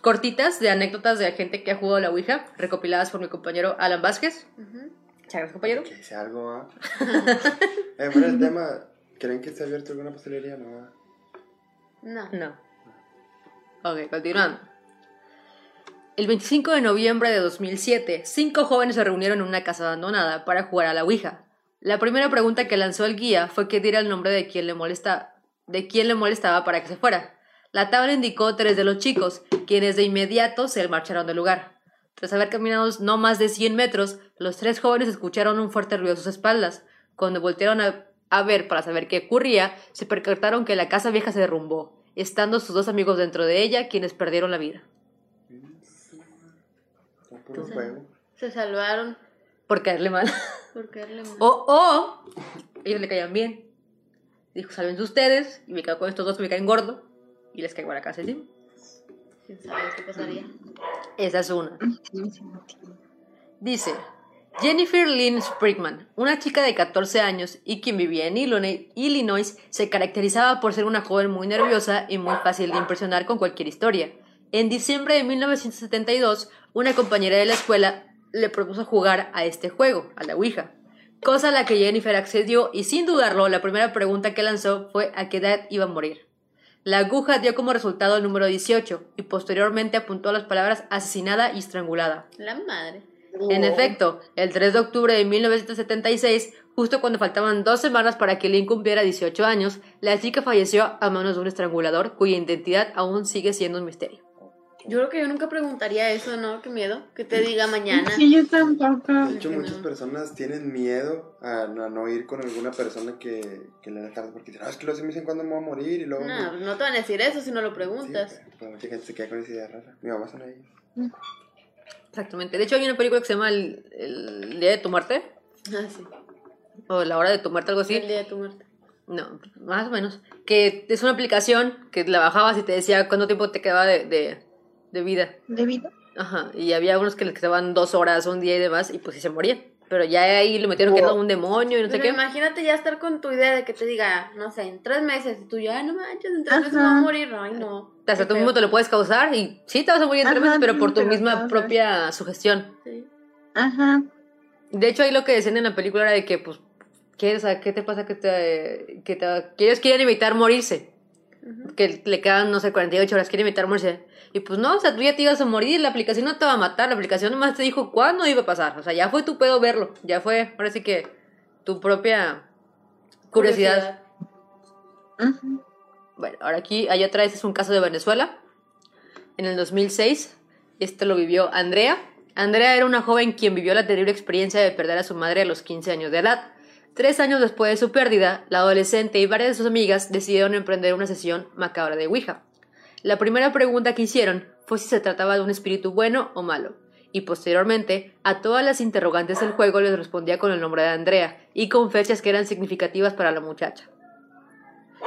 cortitas de anécdotas de gente que ha jugado a la Ouija, recopiladas por mi compañero Alan Vázquez. Muchas gracias, compañero. Que sea algo, ¿ah? eh, fuera el tema, ¿creen que esté abierto alguna pastelería? No. No. No. Ok, continuando. El 25 de noviembre de 2007, cinco jóvenes se reunieron en una casa abandonada para jugar a la Ouija. La primera pregunta que lanzó el guía fue que diera el nombre de quien le molesta, de quien le molestaba para que se fuera. La tabla indicó tres de los chicos, quienes de inmediato se marcharon del lugar. Tras haber caminado no más de 100 metros, los tres jóvenes escucharon un fuerte ruido a sus espaldas. Cuando voltearon a, a ver para saber qué ocurría, se percataron que la casa vieja se derrumbó, estando sus dos amigos dentro de ella, quienes perdieron la vida. Se salvaron Por caerle mal. por caerle mal. O, o, ellos le caían bien. Dijo, salvense ustedes, y me quedo con estos dos que me caen gordo, y les caigo a la casa encima. ¿Quién sabe qué pasaría? Esa es una. Dice, Jennifer Lynn Sprigman, una chica de 14 años y quien vivía en Illinois, Illinois, se caracterizaba por ser una joven muy nerviosa y muy fácil de impresionar con cualquier historia. En diciembre de 1972, una compañera de la escuela le propuso jugar a este juego, a la Ouija, cosa a la que Jennifer accedió y sin dudarlo, la primera pregunta que lanzó fue a qué edad iba a morir. La aguja dio como resultado el número 18 y posteriormente apuntó las palabras asesinada y estrangulada. La madre. En efecto, el 3 de octubre de 1976, justo cuando faltaban dos semanas para que Lynn cumpliera 18 años, la chica falleció a manos de un estrangulador cuya identidad aún sigue siendo un misterio. Yo creo que yo nunca preguntaría eso, ¿no? Qué miedo. Que te diga mañana. Sí, yo tampoco. De hecho, muchas no. personas tienen miedo a, a no ir con alguna persona que, que le da cartas porque dicen, ah, es que luego se me dicen cuándo me voy a morir y luego... No, no te van a decir eso si no lo Sí, preguntas. pero mucha gente se queda con esa idea rara. Mi mamá son ellos. Exactamente. De hecho, hay una película que se llama El, El Día de tu Muerte, Ah, sí. o La Hora de tu Muerte, algo así. El día de tu muerte. No, más o menos. Que es una aplicación que la bajabas y te decía cuánto tiempo te quedaba de, de, de vida. ¿De vida? Ajá, y había unos que les quedaban dos horas, un día y demás, y pues sí se morían. Pero ya ahí le metieron que era un demonio y no sé qué. imagínate ya estar con tu idea de que te diga, no sé, en tres meses, y tú ya, "Ay, no manches, en tres Ajá. meses me voy a morir. Ay, no. Hasta Qué tú mismo te lo puedes causar y sí te vas a morir en tres meses, pero por tu pero misma propia sugestión. Sí. Ajá. De hecho, ahí lo que decían en la película era de que, pues, ¿qué, o sea, ¿qué te pasa que te, que te... que ellos quieren evitar morirse? Que le quedan, no sé, 48 horas, quieren evitar morirse. Y pues no, o sea, tú ya te ibas a morir, la aplicación no te va a matar, la aplicación nomás te dijo cuándo iba a pasar. O sea, ya fue tu pedo verlo, ya fue, ahora sí que tu propia curiosidad. Bueno, ahora aquí otra vez es un caso de Venezuela. En el 2006, este lo vivió Andrea. Andrea era una joven quien vivió la terrible experiencia de perder a su madre a los 15 años de edad. Tres años después de su pérdida, la adolescente y varias de sus amigas decidieron emprender una sesión macabra de Ouija. La primera pregunta que hicieron fue si se trataba de un espíritu bueno o malo, y posteriormente a todas las interrogantes del juego les respondía con el nombre de Andrea y con fechas que eran significativas para la muchacha.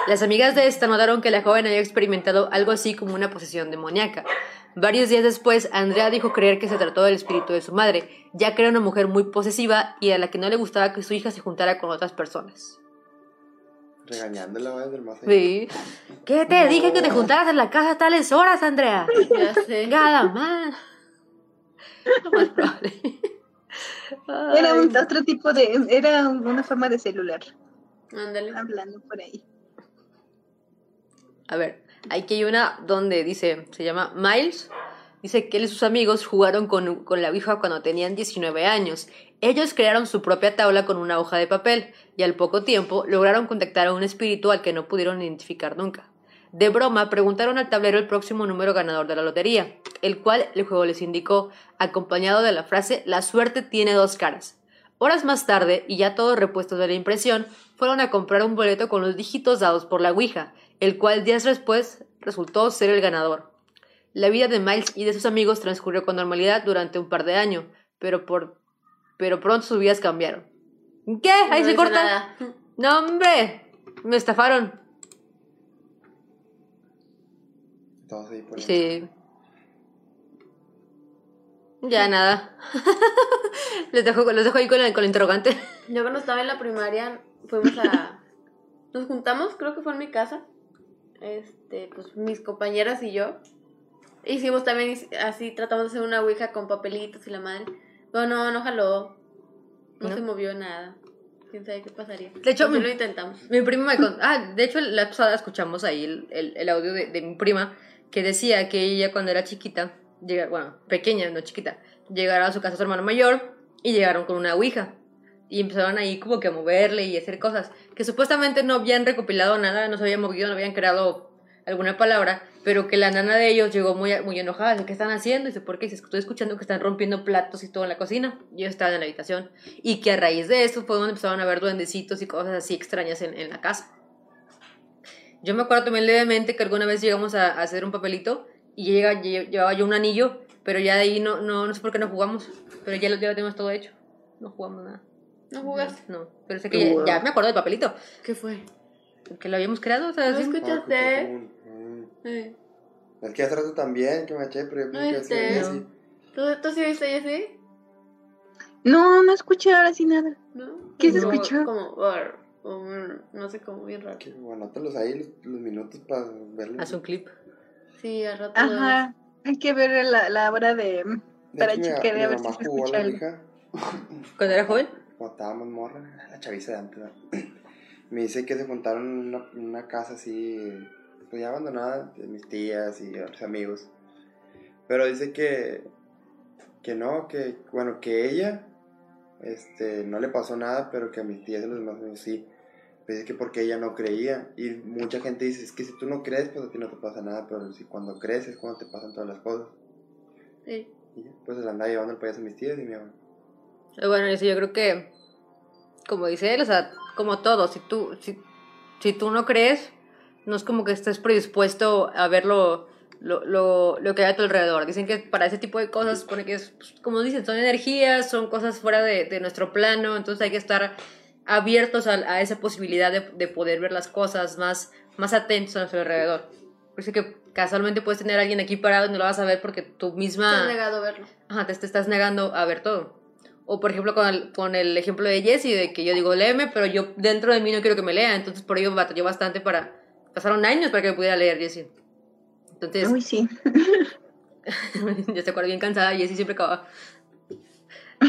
Las amigas de esta notaron que la joven había experimentado algo así como una posesión demoníaca. Varios días después, Andrea dijo creer que se trató del espíritu de su madre, ya que era una mujer muy posesiva y a la que no le gustaba que su hija se juntara con otras personas. Regañándola, ¿ves? Del más allá. Sí. ¿Qué te dije que te juntaras en la casa a tales horas, Andrea? Ya sé. Nada más. Lo más probable. Era un otro tipo de. Era una forma de celular. Ándale. Hablando por ahí. A ver, aquí hay una donde dice, se llama Miles. Dice que él y sus amigos jugaron con, con la Ouija cuando tenían 19 años. Ellos crearon su propia tabla con una hoja de papel y al poco tiempo lograron contactar a un espíritu al que no pudieron identificar nunca. De broma, preguntaron al tablero el próximo número ganador de la lotería, el cual el juego les indicó, acompañado de la frase La suerte tiene dos caras. Horas más tarde, y ya todos repuestos de la impresión, fueron a comprar un boleto con los dígitos dados por la Ouija, el cual días después resultó ser el ganador. La vida de Miles y de sus amigos transcurrió con normalidad durante un par de años, pero, por, pero pronto sus vidas cambiaron. ¿Qué? Ahí No se corta. nada. No, hombre. Me estafaron. Todos ahí por Sí. Ya nada. les, dejo, los dejo ahí con el, con el interrogante. Yo cuando estaba en la primaria fuimos a... Nos juntamos, creo que fue en mi casa. Este, pues mis compañeras y yo. Hicimos también así, tratamos de hacer una ouija con papelitos y la madre. Pero no, no jaló. No, ¿No? se movió nada. Quién sabe qué pasaría. De hecho, Porque mi- lo intentamos. Mi prima me contó. Ah, de hecho, la pasada escuchamos ahí el, el- el audio de, de mi prima que decía que ella, cuando era chiquita, llega, bueno, pequeña, no chiquita, llegaron a su casa su hermano mayor y llegaron con una ouija. Y empezaron ahí como que a moverle y hacer cosas que supuestamente no habían recopilado nada, no se habían movido, no habían creado alguna palabra, pero que la nana de ellos llegó muy, muy enojada, ¿qué están haciendo? Dice, ¿por qué? Dice, estoy escuchando que están rompiendo platos y todo en la cocina. Y ellos estaban en la habitación. Y que a raíz de esto fue donde empezaron a ver duendecitos y cosas así extrañas en, en la casa. Yo me acuerdo también levemente que alguna vez llegamos a, a hacer un papelito y llega, lle- llevaba yo un anillo, pero ya de ahí no, no, no sé por qué no jugamos, pero ya ya lo tenemos todo hecho. No jugamos nada. ¿No jugaste? No, pero sé que ya, ya me acuerdo del papelito, ¿Qué fue? que lo habíamos creado, o sea, ¿No sí. escuchaste? Mm. Eh. Es que hace rato también que me eché, pero yo No, pensé que este, así. ¿Tú, ¿Tú sí viste Jessy? No, no escuché ahora sí nada. ¿No? ¿Qué se Como- escuchó? Como, or- um, no sé, como bien raro. Que anótalos ahí los, los minutos para verlos. Haz un clip. Sí, al rato. Ajá. Hay que ver la, la hora de. De para chequear a ver si se escucha Cuando era joven, cuando estábamos morra, la chaviza de antes. Me dice que se juntaron en una, una casa así, pues ya abandonada, de mis tías y otros amigos. Pero dice que, que no, que, bueno, que ella, este, no le pasó nada, pero que a mis tías y los demás amigos sí. Pero dice que porque ella no creía. Y mucha gente dice, es que si tú no crees, pues a ti no te pasa nada, pero si cuando crees es cuando te pasan todas las cosas. Sí. Y pues se la andaba llevando el payaso a mis tías y mi mamá. Bueno, eso yo creo que, como dice él, o sea, como todo, si tú, si, si tú no crees, no es como que estés predispuesto a ver lo, lo, lo, lo que hay a tu alrededor. Dicen que para ese tipo de cosas, supone que es, pues, como dicen, son energías, son cosas fuera de, de nuestro plano, entonces hay que estar abiertos a, a esa posibilidad de, de poder ver las cosas, más, más atentos a nuestro alrededor. Por eso que casualmente puedes tener a alguien aquí parado y no lo vas a ver porque tú misma... han negado a verlo. Ajá, te, te estás negando a ver todo. O por ejemplo con el, con el ejemplo de Jessie, de que yo digo, léeme, pero yo dentro de mí no quiero que me lea, entonces por ello batalló bastante para... Pasaron años para que me pudiera leer Jessie. Entonces, Uy, sí. yo se acuerdo bien cansada, Jessie siempre acababa.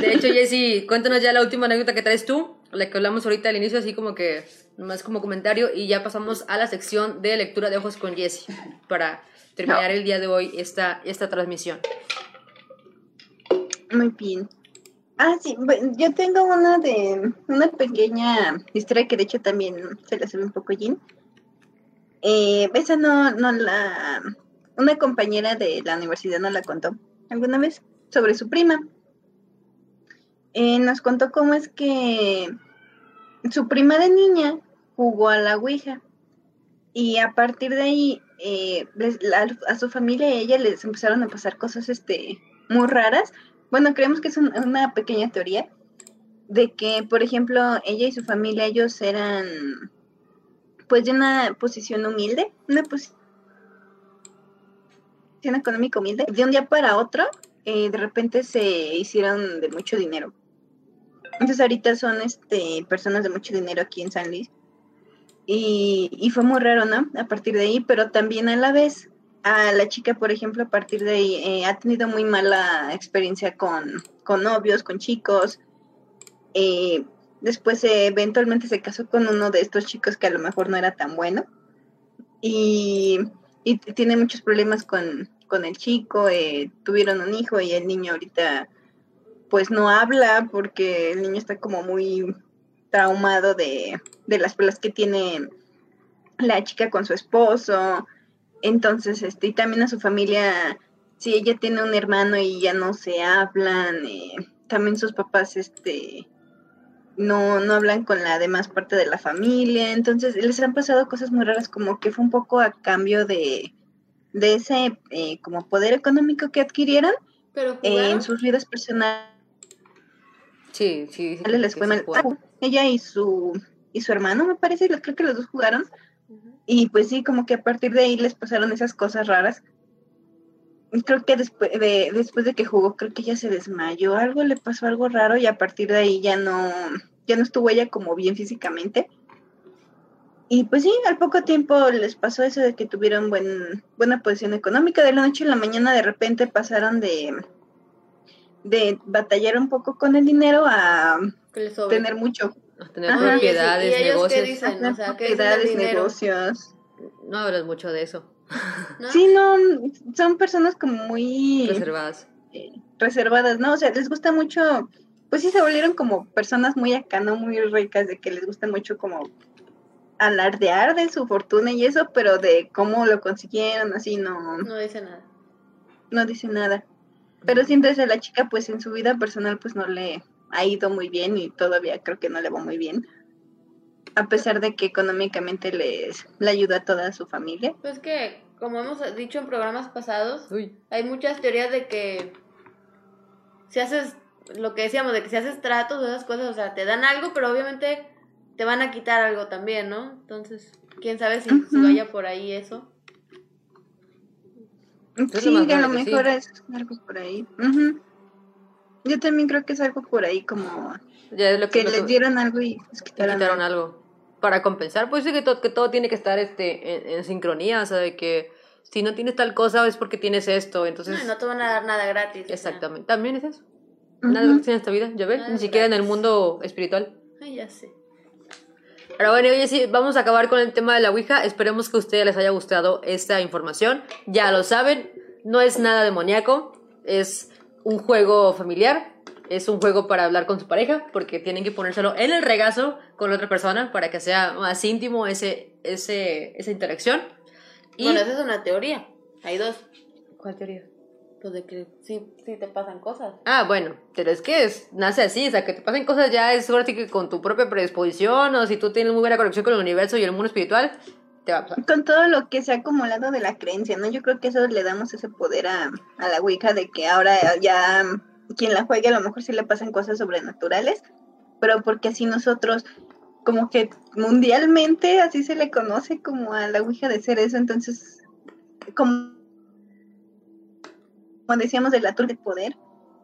De hecho, Jessie, cuéntanos ya la última anécdota que traes tú, la que hablamos ahorita al inicio, así como que, nomás como comentario, y ya pasamos a la sección de lectura de ojos con Jessie, para terminar el día de hoy esta, esta transmisión. Muy bien. Ah, sí, yo tengo una de una pequeña historia que de hecho también se la sabe un poco Jean. Eh, esa no, no la, una compañera de la universidad no la contó alguna vez sobre su prima. Eh, nos contó cómo es que su prima de niña jugó a la Ouija y a partir de ahí eh, les- a su familia y a ella les empezaron a pasar cosas este muy raras bueno, creemos que es un- una pequeña teoría de que, por ejemplo, ella y su familia, ellos eran pues de una posición humilde, una posición económica humilde. De un día para otro, eh, de repente se hicieron de mucho dinero. Entonces ahorita son este personas de mucho dinero aquí en San Luis. Y, y fue muy raro, ¿no? A partir de ahí, pero también a la vez a la chica, por ejemplo, a partir de ahí eh, ha tenido muy mala experiencia con, con novios, con chicos. Eh, después eh, eventualmente se casó con uno de estos chicos que a lo mejor no era tan bueno. Y, y tiene muchos problemas con, con el chico. eh, tuvieron un hijo y el niño ahorita pues no habla porque el niño está como muy traumado de, de las peleas que tiene la chica con su esposo Entonces, este, y también a su familia, si ella tiene un hermano y ya no se hablan, eh, también sus papás, este, no, no hablan con la demás parte de la familia, entonces les han pasado cosas muy raras, como que fue un poco a cambio de, de ese eh, como poder económico que adquirieron Pero eh, en sus vidas personales Sí, sí. sí, les fue mal. Ah, ella y su y su hermano me parece, creo que los dos jugaron. Y pues sí, como que a partir de ahí les pasaron esas cosas raras. Creo que después de, después de que jugó, creo que ella se desmayó, algo le pasó algo raro y a partir de ahí ya no, ya no estuvo ella como bien físicamente. Y pues sí, al poco tiempo les pasó eso de que tuvieron buen, buena posición económica. De la noche a la mañana de repente pasaron de, de batallar un poco con el dinero a tener mucho. A tener Ajá. propiedades, ¿Y ellos qué negocios. dicen? a tener o sea, ¿qué dicen del propiedades, negocios. No hablas mucho de eso. ¿No? Sí, no, son personas como muy Reservadas. eh, reservadas, ¿no? O sea, les gusta mucho, pues sí se volvieron como personas muy acá, ¿no? Muy ricas, de que les gusta mucho como alardear de su fortuna y eso, pero de cómo lo consiguieron, así no, No dice nada. no dice nada. Pero siempre es la chica, pues en su vida personal, pues no le ha ido muy bien y todavía creo que no le va muy bien. A pesar de que económicamente les le ayuda a toda su familia. Pues que, como hemos dicho en programas pasados, Uy. hay muchas teorías de que si haces lo que decíamos, de que si haces tratos o esas cosas, o sea, te dan algo, pero obviamente te van a quitar algo también, ¿no? Entonces, quién sabe si, vaya por ahí eso. Es Sí, lo más que a lo mejor sí. es algo por ahí. Ujú. Yo también creo que es algo por ahí, como Ya es lo que, que lo les dieron algo y les quitaron, quitaron algo. algo. Para compensar, pues sí que, todo que todo tiene que estar este, en, en sincronía, o sea, de que si no tienes tal cosa es porque tienes esto, entonces... No, no te van a dar nada gratis. Exactamente, también es eso. Nada Ujú. gratis en esta vida, ya ves, Nada ni siquiera en el gratis. mundo espiritual. Ay, ya sé. Pero bueno, oye, sí, vamos a acabar con el tema de la Ouija. Esperemos que a ustedes les haya gustado esta información. Ya lo saben, no es nada demoníaco, es un juego familiar, es un juego para hablar con su pareja, porque tienen que ponérselo en el regazo con la otra persona para que sea más íntimo ese, ese, esa interacción. Y... Bueno, esa es una teoría. Hay dos. ¿Cuál teoría? Pues de que sí, sí te pasan cosas. Ah, bueno, pero es que es, nace así, o sea, que te pasen cosas ya es sí que con tu propia predisposición, o si tú tienes muy buena conexión con el universo y el mundo espiritual, Con todo lo que se ha acumulado de la creencia, ¿no? Yo creo que eso le damos ese poder a, a la Ouija de que ahora ya quien la juegue a lo mejor sí le pasan cosas sobrenaturales, pero porque así nosotros, como que mundialmente así se le conoce como a la Ouija de ser eso, entonces, como, como decíamos de la tour de poder,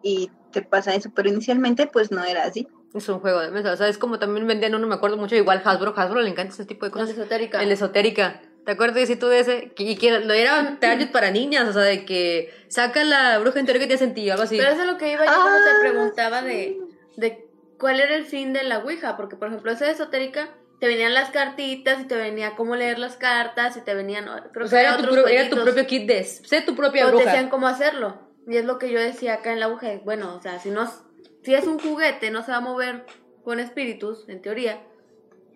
y te pasa eso, pero inicialmente pues no era así. Es un juego de mesa, o sea, es como también vendían uno, me acuerdo mucho, igual Hasbro, Hasbro le encanta ese tipo de Cosas cosas. esotéricas. El esotérica. ¿Te acuerdas de tú de ese? Que- Y que lo era target para niñas, o sea, de que saca la bruja interior que te ti, algo así. Pero eso es lo que iba yo cuando Ah. te preguntaba de, de cuál era el fin de la Ouija. Porque, por ejemplo, esa esotérica, te venían las cartitas y te venía cómo leer las cartas y te venían. Creo o sea, que era tu, otros era tu propio kit de... Sé tu propia pero te bruja. decían cómo hacerlo. Y es lo que yo decía acá en la Ouija. Bueno, o sea, si, no, si es un juguete, no se va a mover con espíritus, en teoría.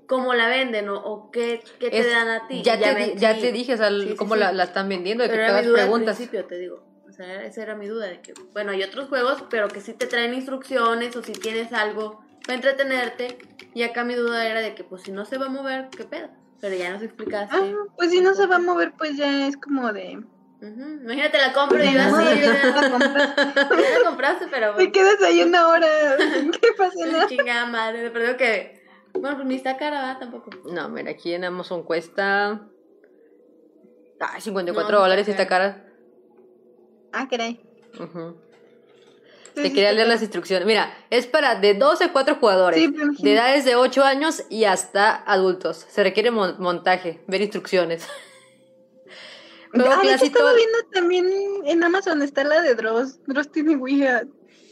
¿Cómo la venden o, o qué, qué te Es- dan a ti? Ya, te, ya dije, o sea, Sí, sí, cómo sí. La, la están vendiendo, de que te era mi duda al preguntas. principio, te digo. O sea, esa era mi duda de que, bueno, hay otros juegos, pero que sí te traen instrucciones o si tienes algo para entretenerte. Y acá mi duda era de que, pues, si no se va a mover, ¿qué pedo? Pero ya nos explicaste. Ah, pues si no se va a mover, pues ya es como de... Imagínate la compro y yo así. ya la compraste, pero. Te quedas ahí una hora, ¿qué pasa? No? Chingada madre, pero digo que. Bueno, pues ni está cara, ¿verdad? Tampoco. No, mira, aquí en Amazon cuesta... Ay, 54 No, dólares y está está cara. Ah, caray. Ujú. Sí, Te sí, quería leer las instrucciones. Mira, es para de 12 a 4 jugadores, de edades de 8 años y hasta adultos. Se requiere mon- montaje, ver instrucciones. Juego Ah, clásico. estaba viendo también en Amazon está la de Dross. Dross tiene Ouija.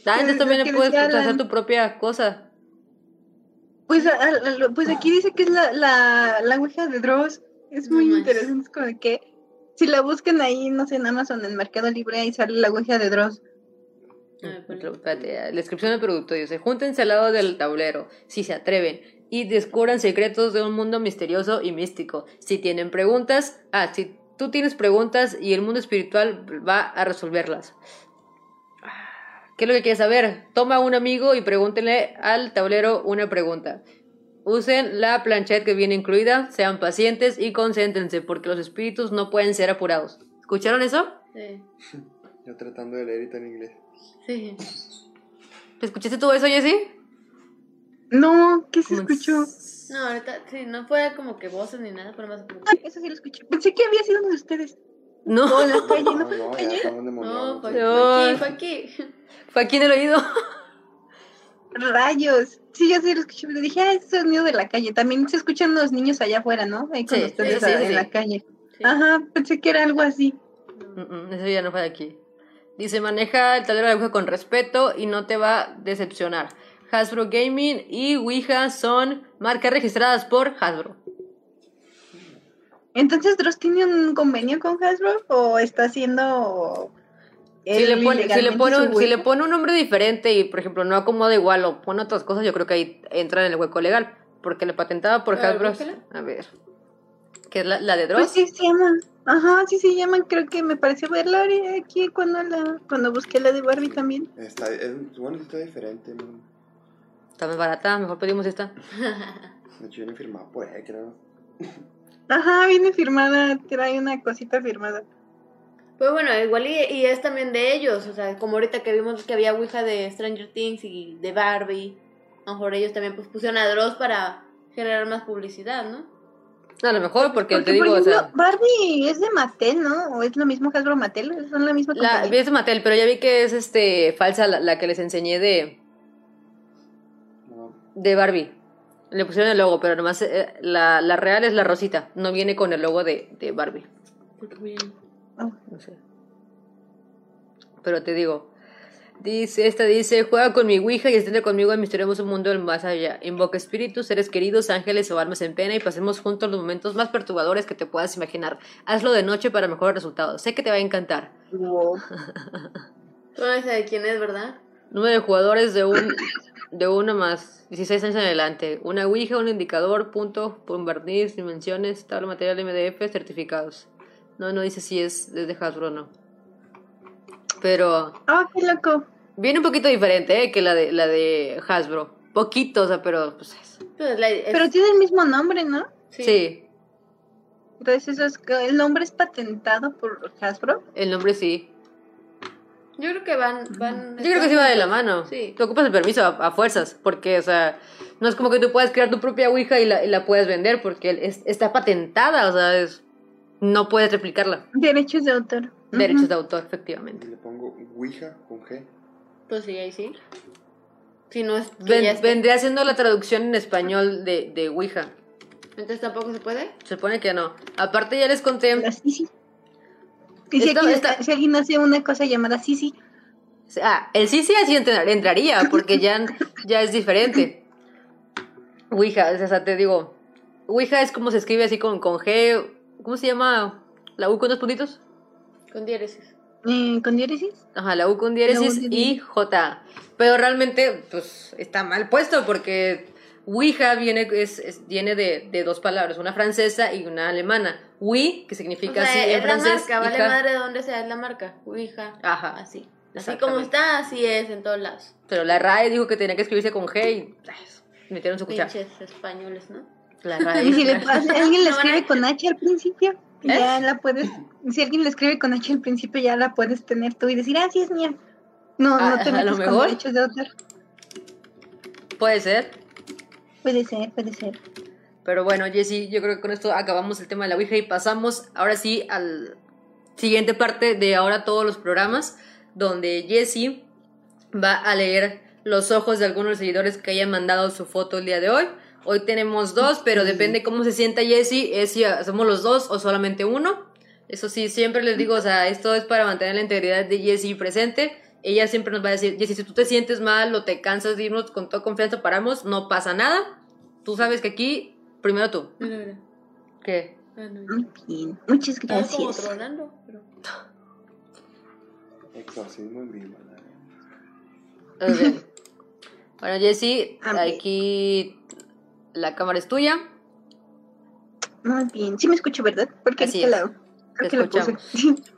Ah, entonces que- también que le puedes hacer Alan. tu propia cosa. Pues, a- a- lo- pues aquí dice que es la, la, la Ouija de Dross. Es muy interesante. Es como que si la buscan ahí, no sé, en Amazon, en Mercado Libre, ahí sale la Ouija de Dross. A ver, ponle. Espérate, la descripción del producto dice, júntense al lado del tablero, si se atreven, y descubran secretos de un mundo misterioso y místico. Si tienen preguntas, ah, si tú tienes preguntas y el mundo espiritual va a resolverlas. ¿Qué es lo que quieres saber? Toma a un amigo y pregúntenle al tablero una pregunta. Usen la planchette que viene incluida, sean pacientes y concéntrense, porque los espíritus no pueden ser apurados. ¿Escucharon eso? Sí. Yo tratando de leer y en inglés. Sí. ¿Escuchaste tú eso, Jessy? No, ¿qué se escuchó? No, ahorita, sí, no fue como que voces ni nada, pero más como Ah, eso sí lo escuché. Pensé que había sido uno de ustedes. No, No, la calle, No, ¿no? no, ya No, fue, fue aquí, fue aquí. fue aquí en el oído. Rayos. Sí, yo sí lo escuché. pero dije, ah, es sonido de la calle. También se escuchan los niños allá afuera, ¿no? Ahí con Sí, ustedes sí, sí, sí, en sí. la calle. Sí. Ajá, pensé que era algo así. Mm, mm, Eso ya no fue de aquí. Dice, maneja el tablero de Ouija con respeto y no te va a decepcionar. Hasbro Gaming y Ouija son marcas registradas por Hasbro. Entonces, ¿Dross tiene un convenio con Hasbro o está haciendo. Si le, pone, si, le pone un, si le pone un nombre diferente y, por ejemplo, no acomoda igual o pone otras cosas, yo creo que ahí entra en el hueco legal. Porque le patentaba por Hasbro. A ver. Que es la, la de Dross. Pues sí, se llaman. Ajá, sí se llaman. Creo que me pareció verla aquí cuando la cuando busqué la de Barbie también. Está, es, bueno, está diferente, ¿no? Está más barata, mejor pedimos esta. De hecho, viene firmado por él, creo. Ajá, viene firmada. Trae una cosita firmada. Pues bueno, igual y, y es también de ellos, o sea, como ahorita que vimos que había Ouija de Stranger Things y de Barbie, a lo mejor ellos también pues pusieron a Dross para generar más publicidad, ¿no? A lo mejor, porque, Porque, te digo, por o sea. Barbie es de Mattel, ¿no? ¿O es lo mismo Hasbro Mattel? ¿Son la misma La, compañía? es de Mattel, pero ya vi que es este falsa la, la que les enseñé de, de Barbie. Le pusieron el logo, pero nomás eh, la, la real es la rosita. No viene con el logo de, de Barbie. Oh. No sé. Pero te digo. Dice, esta dice, juega con mi Ouija y esté conmigo en mi misterioso mundo del más allá. Invoca espíritus, seres queridos, ángeles o almas en pena y pasemos juntos los momentos más perturbadores que te puedas imaginar. Hazlo de noche para mejores resultados. Sé que te va a encantar. Wow. Tú no sabes de quién es, ¿verdad? Número de jugadores de un de uno más 16 años en adelante. Una Ouija, un indicador, punto, bombardís, dimensiones, tabla material MDF, certificados. No, no dice si es desde Hasbro o no. Pero Oh, qué loco. viene un poquito diferente ¿eh? que la de la de Hasbro. Poquito, o sea, pero pues es- la- es- Pero tiene el mismo nombre, ¿no? sí. sí. Entonces, eso es, el nombre es patentado por Hasbro. el nombre sí. Yo creo que van... van Yo creo que sí va de la mano. Sí. Tú ocupas el permiso a, a fuerzas, porque, o sea, no es como que tú puedas crear tu propia Ouija y la, y la puedes vender, porque es- está patentada, o sea, es- no puedes replicarla. Derechos de autor. Derechos de autor, efectivamente. y le pongo Ouija con G. Pues sí, ahí sí. Si no es... que Ven- vendría haciendo la traducción en español de, de Ouija. Entonces tampoco se puede. Se supone que no. Aparte ya les conté... La Sisi. Y si, alguien, esta- si alguien hace una cosa llamada Sisi, Ah, el sí así entra- entraría, porque ya, ya es diferente. Ouija, o sea, te digo... Ouija es como se escribe así con, con G... ¿Cómo se llama? ¿La U con dos puntitos? Con diéresis. eh, con diéresis. Ajá, la U con U diéresis y J. Pero realmente, pues, está mal puesto porque Ouija viene, es, es- viene de, de dos palabras, una francesa y una alemana. Oui, que O significa sea, así en es la francés. marca, vale hija. madre de donde sea, es la marca. Ouija. Ajá, Así. Así como está, así es en todos lados. Pero la RAE dijo que tenía que escribirse con G y ay, metieron su cuchara. Pinches españoles, ¿no? La RAE. Y si le, alguien le escribe con H al principio, ¿Eh? ya la puedes. Si alguien le escribe con H al principio, ya la puedes tener tú y decir, ah, sí es mía. No, Ah, no te a lo metes con mejor. derechos de autor. Puede ser. Puede ser, puede ser. Pero bueno, Jessy, yo creo que con esto acabamos el tema de la Ouija y pasamos ahora sí al siguiente parte de ahora todos los programas, donde Jessy va a leer los ojos de algunos seguidores que hayan mandado su foto el día de hoy. Hoy tenemos dos, pero depende cómo se sienta Jessy, es si somos los dos o solamente uno. Eso sí, siempre les digo, o sea, esto es para mantener la integridad de Jessy presente. Ella siempre nos va a decir, Jessy, si tú te sientes mal o te cansas de irnos con toda confianza, paramos, no pasa nada. Tú sabes que aquí, primero tú. Mira, mira. ¿Qué? Ah, no, Muy bien, muchas Estaba como gracias. tronando, pero... Exorcismo en vivo. ¿no? Ok. Bueno, Jessy, aquí la cámara es tuya. Muy bien, sí me escucho, ¿verdad? Porque Así este es. lado. Creo Te que lo puse. escuchamos.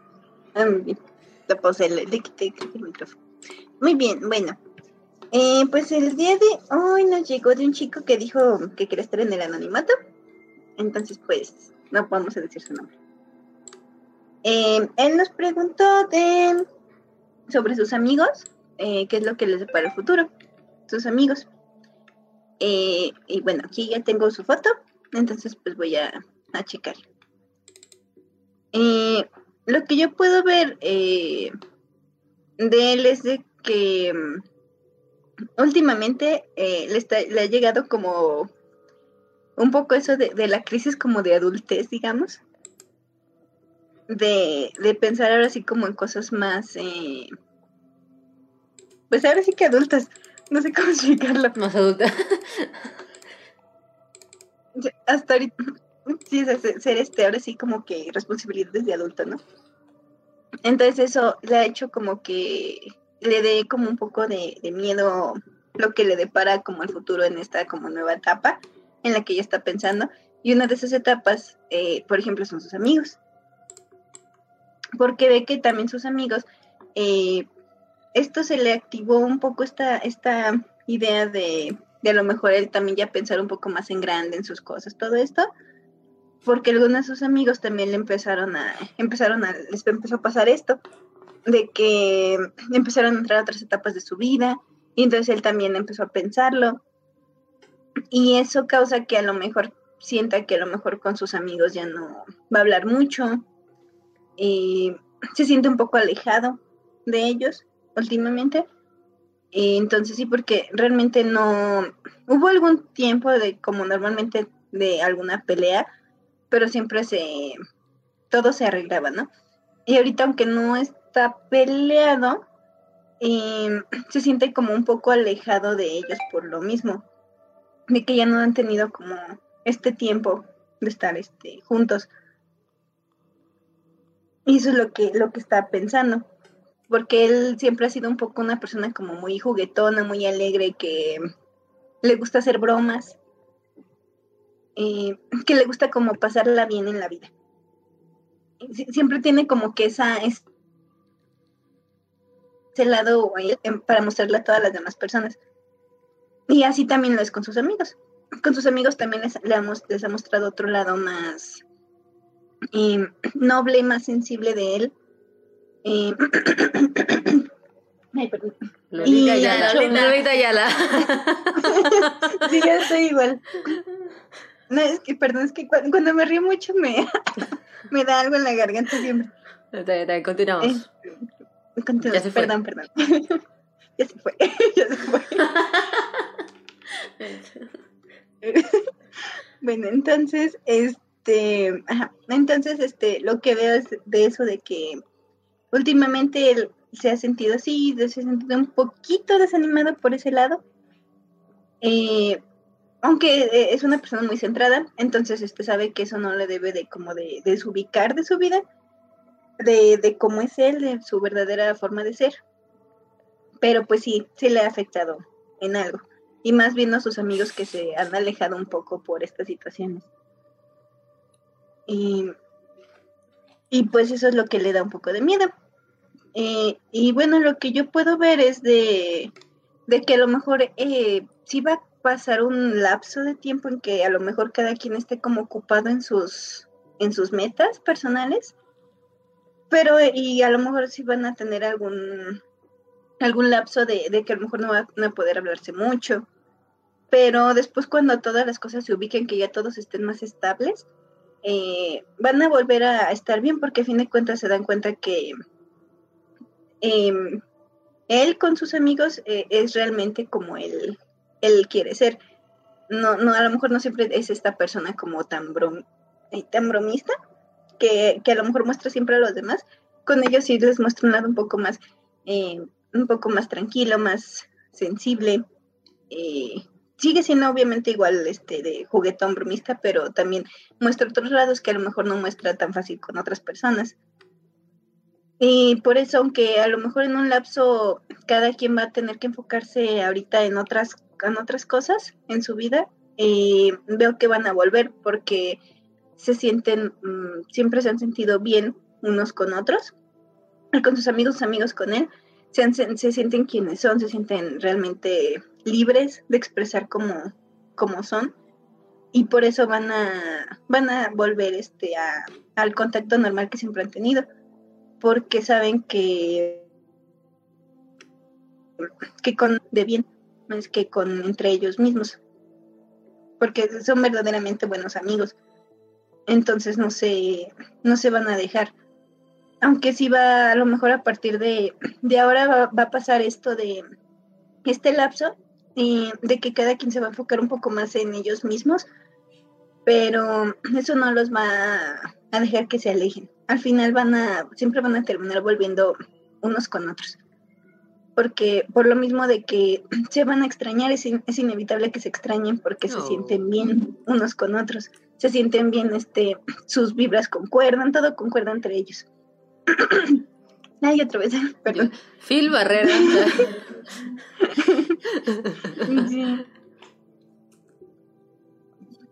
Ah, muy bien. Lo puse, le, le quité el micrófono. Muy bien, bueno. Eh, pues el día de hoy nos llegó de un chico que dijo que quería estar en el anonimato. Entonces, pues, no podemos decir su nombre. Eh, él nos preguntó sobre sus amigos, eh, qué es lo que les depara el futuro, sus amigos. Y bueno, aquí ya tengo su foto, entonces pues voy a, a checar. Lo que yo puedo ver eh, de él es de que mm, últimamente eh, le, está- le ha llegado como un poco eso de, de la crisis como de adultez, digamos. De, de pensar ahora sí como en cosas más... eh, pues ahora sí que adultas. No sé cómo explicarlo. Más adulta. Hasta ahorita, sí, sea, ser este, ahora sí como que responsabilidades de adulto, ¿no? Entonces eso le ha hecho como que le dé como un poco de, de miedo lo que le depara como el futuro en esta como nueva etapa en la que ella está pensando. Y una de esas etapas, eh, por ejemplo, son sus amigos. Porque ve que también sus amigos, eh, esto se le activó un poco esta, esta idea de, de a lo mejor él también ya pensar un poco más en grande en sus cosas, todo esto, porque algunos de sus amigos también le empezaron a, empezaron a, les empezó a pasar esto, de que empezaron a entrar a otras etapas de su vida, y entonces él también empezó a pensarlo, y eso causa que a lo mejor sienta que a lo mejor con sus amigos ya no va a hablar mucho, y se siente un poco alejado de ellos últimamente. Y entonces sí, porque realmente no hubo algún tiempo de como normalmente de alguna pelea, pero siempre se todo se arreglaba, ¿no? Y ahorita aunque no está peleado, se siente como un poco alejado de ellos por lo mismo, de que ya no han tenido como este tiempo de estar este, juntos. Y eso es lo que, lo que está pensando porque él siempre ha sido un poco una persona como muy juguetona, muy alegre, que le gusta hacer bromas, eh, que le gusta como pasarla bien en la vida. Sie- Siempre tiene como que esa, es- ese lado eh, para mostrarle a todas las demás personas. Y así también lo es con sus amigos. Con sus amigos también les, les ha mostrado otro lado más eh, noble, más sensible de él. Eh, Ay, perdón. Lolita Y- Ayala. Lolita Ayala. Sí, yo estoy igual. No, es que, perdón, es que cu- cuando, me río mucho me, me da algo en la garganta siempre. Está bien, Continuamos. Eh, Continúa, Ya se fue. Perdón, perdón. ya se fue, ya se fue. Bueno, entonces, este, ajá, entonces, este, lo que veo es de eso de que últimamente él se ha sentido así, se ha sentido un poquito desanimado por ese lado. Eh, aunque eh, es una persona muy centrada, entonces este sabe que eso no le debe de como de desubicar de su vida, de, de cómo es él, de su verdadera forma de ser. Pero pues sí, sí le ha afectado en algo. Y más viendo a sus amigos que se han alejado un poco por estas situaciones. Y, y pues eso es lo que le da un poco de miedo. Eh, y bueno, lo que yo puedo ver es de, de que a lo mejor eh, sí va pasar un lapso de tiempo en que a lo mejor cada quien esté como ocupado en sus, en sus metas personales, pero y a lo mejor sí van a tener algún, algún lapso de, de que a lo mejor no va, no va a poder hablarse mucho, pero después cuando todas las cosas se ubiquen, que ya todos estén más estables, eh, van a volver a estar bien porque a fin de cuentas se dan cuenta que em, él con sus amigos eh, es realmente como él, él quiere ser. No, no, a lo mejor no siempre es esta persona como tan, brom, eh, tan bromista que, que a lo mejor muestra siempre a los demás. Con ellos sí les muestra un lado un poco más, eh, un poco más tranquilo, más sensible. eh, sigue siendo obviamente igual este de juguetón bromista, pero también muestra otros lados que a lo mejor no muestra tan fácil con otras personas. Y por eso, aunque a lo mejor en un lapso cada quien va a tener que enfocarse ahorita en otras, en otras cosas en su vida, eh, veo que van a volver porque se sienten, mm, siempre se han sentido bien unos con otros, con sus amigos, amigos con él, se, han- se sienten quienes son, se sienten realmente libres de expresar como, como son, y por eso van a, van a volver este, a, al contacto normal que siempre han tenido, porque saben que, que con de bien, más que con entre ellos mismos, porque son verdaderamente buenos amigos. Entonces no se, no se van a dejar. Aunque sí va, a lo mejor a partir de, de ahora va, a pasar esto de este lapso, de que cada quien se va a enfocar un poco más en ellos mismos, pero eso no los va a dejar que se alejen. Al final van a, siempre van a terminar volviendo unos con otros. Porque por lo mismo de que se van a extrañar, es, in- es inevitable que se extrañen porque se sienten bien unos con otros. Se sienten bien, este, sus vibras concuerdan, todo concuerda entre ellos. Ay, otra vez, perdón. Phil Barrera. Sí.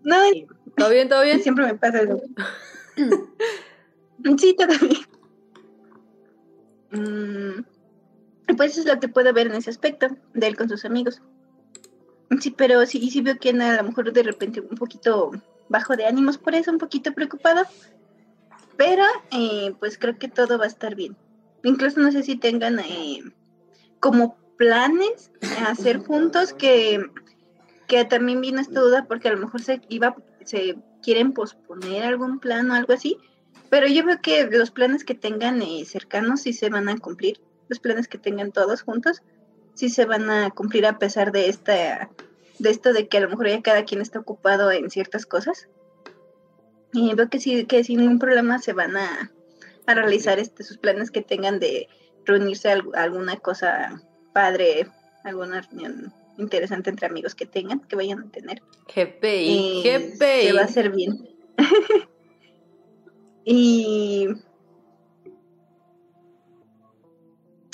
No, ¿Todo bien? ¿Todo bien? siempre me pasa eso. Sí, todavía. Mm, Pues eso es lo que puedo ver en ese aspecto de él con sus amigos. Sí, pero sí, sí veo que a lo mejor de repente un poquito bajo de ánimos por eso, un poquito preocupado. Pero eh, pues creo que todo va a estar bien. Incluso no sé si tengan eh, como planes a hacer juntos que, que también vino esta duda porque a lo mejor se iba, se quieren posponer algún plan o algo así. Pero yo veo que los planes que tengan eh, cercanos sí se van a cumplir. Los planes que tengan todos juntos sí se van a cumplir a pesar de esta de esto de que a lo mejor ya cada quien está ocupado en ciertas cosas. Y veo que sí, que sin ningún problema se van a, a realizar este, sus planes que tengan de reunirse a, algu- a alguna cosa padre, alguna reunión interesante entre amigos que tengan, que vayan a tener. GPI, Eh, Se va a GPI. hacer bien. y,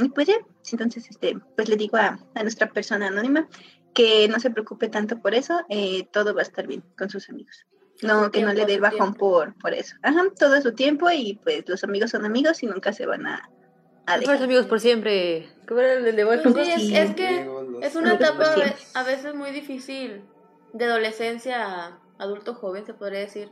y pues ya, entonces este, pues le digo a, a nuestra persona anónima que no se preocupe tanto por eso, eh, todo va a estar bien con sus amigos. No, Su que no le dé bajón por, por eso. Ajá, todo es su tiempo y pues los amigos son amigos y nunca se van a, a dejar. amigos por siempre. ¿Cómo era el de Pues Wolfgang? sí, es, Sí. es que Amigos, es una etapa a veces muy difícil de adolescencia a adulto joven, se podría decir.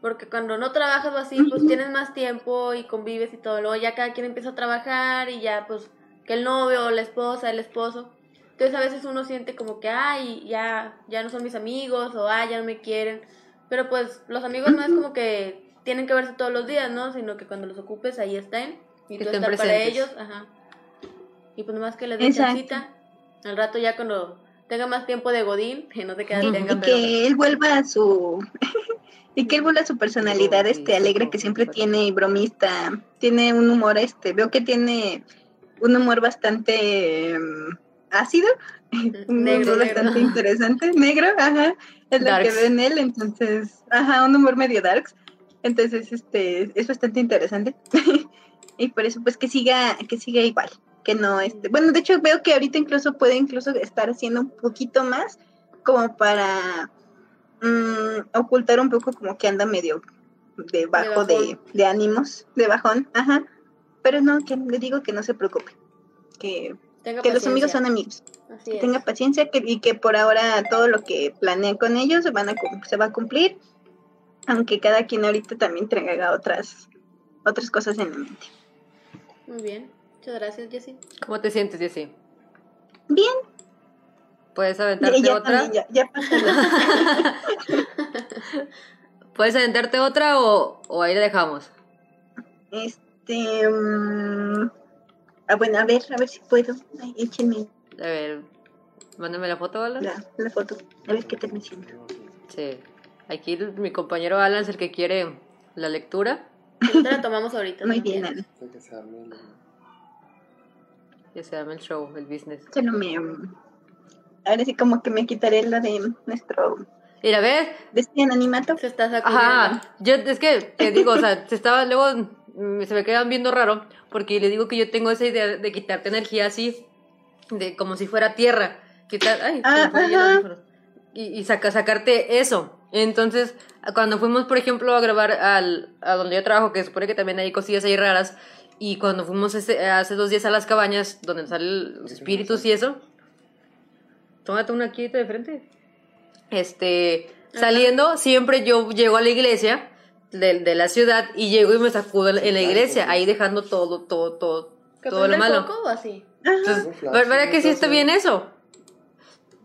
Porque cuando no trabajas o así, pues tienes más tiempo y convives y todo. Luego ya cada quien empieza a trabajar y ya, pues, que el novio o la esposa, el esposo. Entonces a veces uno siente como que, ay, ya, ya no son mis amigos o, ay, ya no me quieren. Pero pues los amigos no es como que tienen que verse todos los días, ¿no? Sino que cuando los ocupes ahí estén. Y tú estar para ellos, ajá. Y pues nomás que les den chancita. Al rato ya cuando tenga más tiempo de Godín, que no te quedas Ujú. tenga, y pero... que él vuelva a su y que él vuelva a su personalidad este alegre que siempre tiene y bromista tiene un humor este veo que tiene un humor bastante em, ácido un Negro, humor negro. bastante interesante negro ajá es lo que veo en él entonces ajá un humor medio darks entonces este es bastante interesante y por eso pues que siga que siga igual que no este bueno de hecho veo que ahorita incluso puede incluso estar haciendo un poquito más como para mm, ocultar un poco como que anda medio debajo de, ánimos, de bajón, ajá. Pero no, que le digo que no se preocupe, que, que los amigos son amigos, Así que es. tenga paciencia que, y que por ahora todo lo que planean con ellos se, van a, se va a cumplir, aunque cada quien ahorita también traiga otras, otras cosas en la mente. Muy bien. Muchas gracias, Jessie. ¿Cómo te sientes, Jessy? Bien, ¿Puedes aventarte ya otra? también, ya, ya ¿Puedes aventarte otra o, o ahí la dejamos? Este. mm, ah, bueno, a ver, a ver si puedo. Ay, échenme A ver, mándame la foto, Alan. la, la foto. A ver qué te diciendo. Sí. Aquí el- mi compañero Alan es el que quiere la lectura. Ahorita la tomamos ahorita. Muy ¿no? bien, Ana. Que se llama el show, el business. Solo me. mm, Ahora sí, como que me quitaré la de nuestro. Mira, a ver. De este anonimato. Se está sacudiendo. Ajá. Yo, es que, te digo, o sea, se estaba, luego mm, se me quedan viendo raro porque le digo que yo tengo esa idea de quitarte energía así, de como si fuera tierra. Quitar, ay, me Ah, ajá. Y, y saca, sacarte eso. Entonces, cuando fuimos, por ejemplo, a grabar al, a donde yo trabajo, que supone que también hay cosillas ahí raras, y cuando fuimos ese- hace dos días a las cabañas, donde salen los espíritus y eso, tómate una aquí de frente. Este, saliendo, siempre yo llego a la iglesia de, de la ciudad y llego y me sacudo en la iglesia, ahí dejando todo, todo, todo, ¿Que todo lo malo. foco o así? Entonces, ¿verdad que sí está bien eso?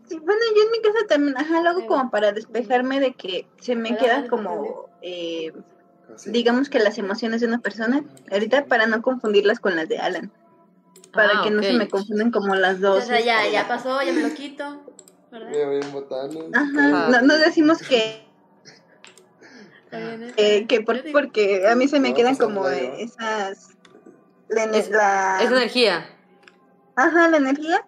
Sí, bueno, yo en mi casa también, ajá, lo hago como para despejarme de que se me queda como, eh. Digamos que las emociones de una persona, ahorita para no confundirlas con las de Alan, para Ah, que no se me confunden como las dos. o sea, ya, este, ya pasó, ya me lo quito. ¿Verdad? Me voy en botanas. Ajá, Ah. no, no decimos que, ¿eh? que por- porque a mí se me No, quedan pues, como esas, la, Es- la- Es energía. ajá, la energía.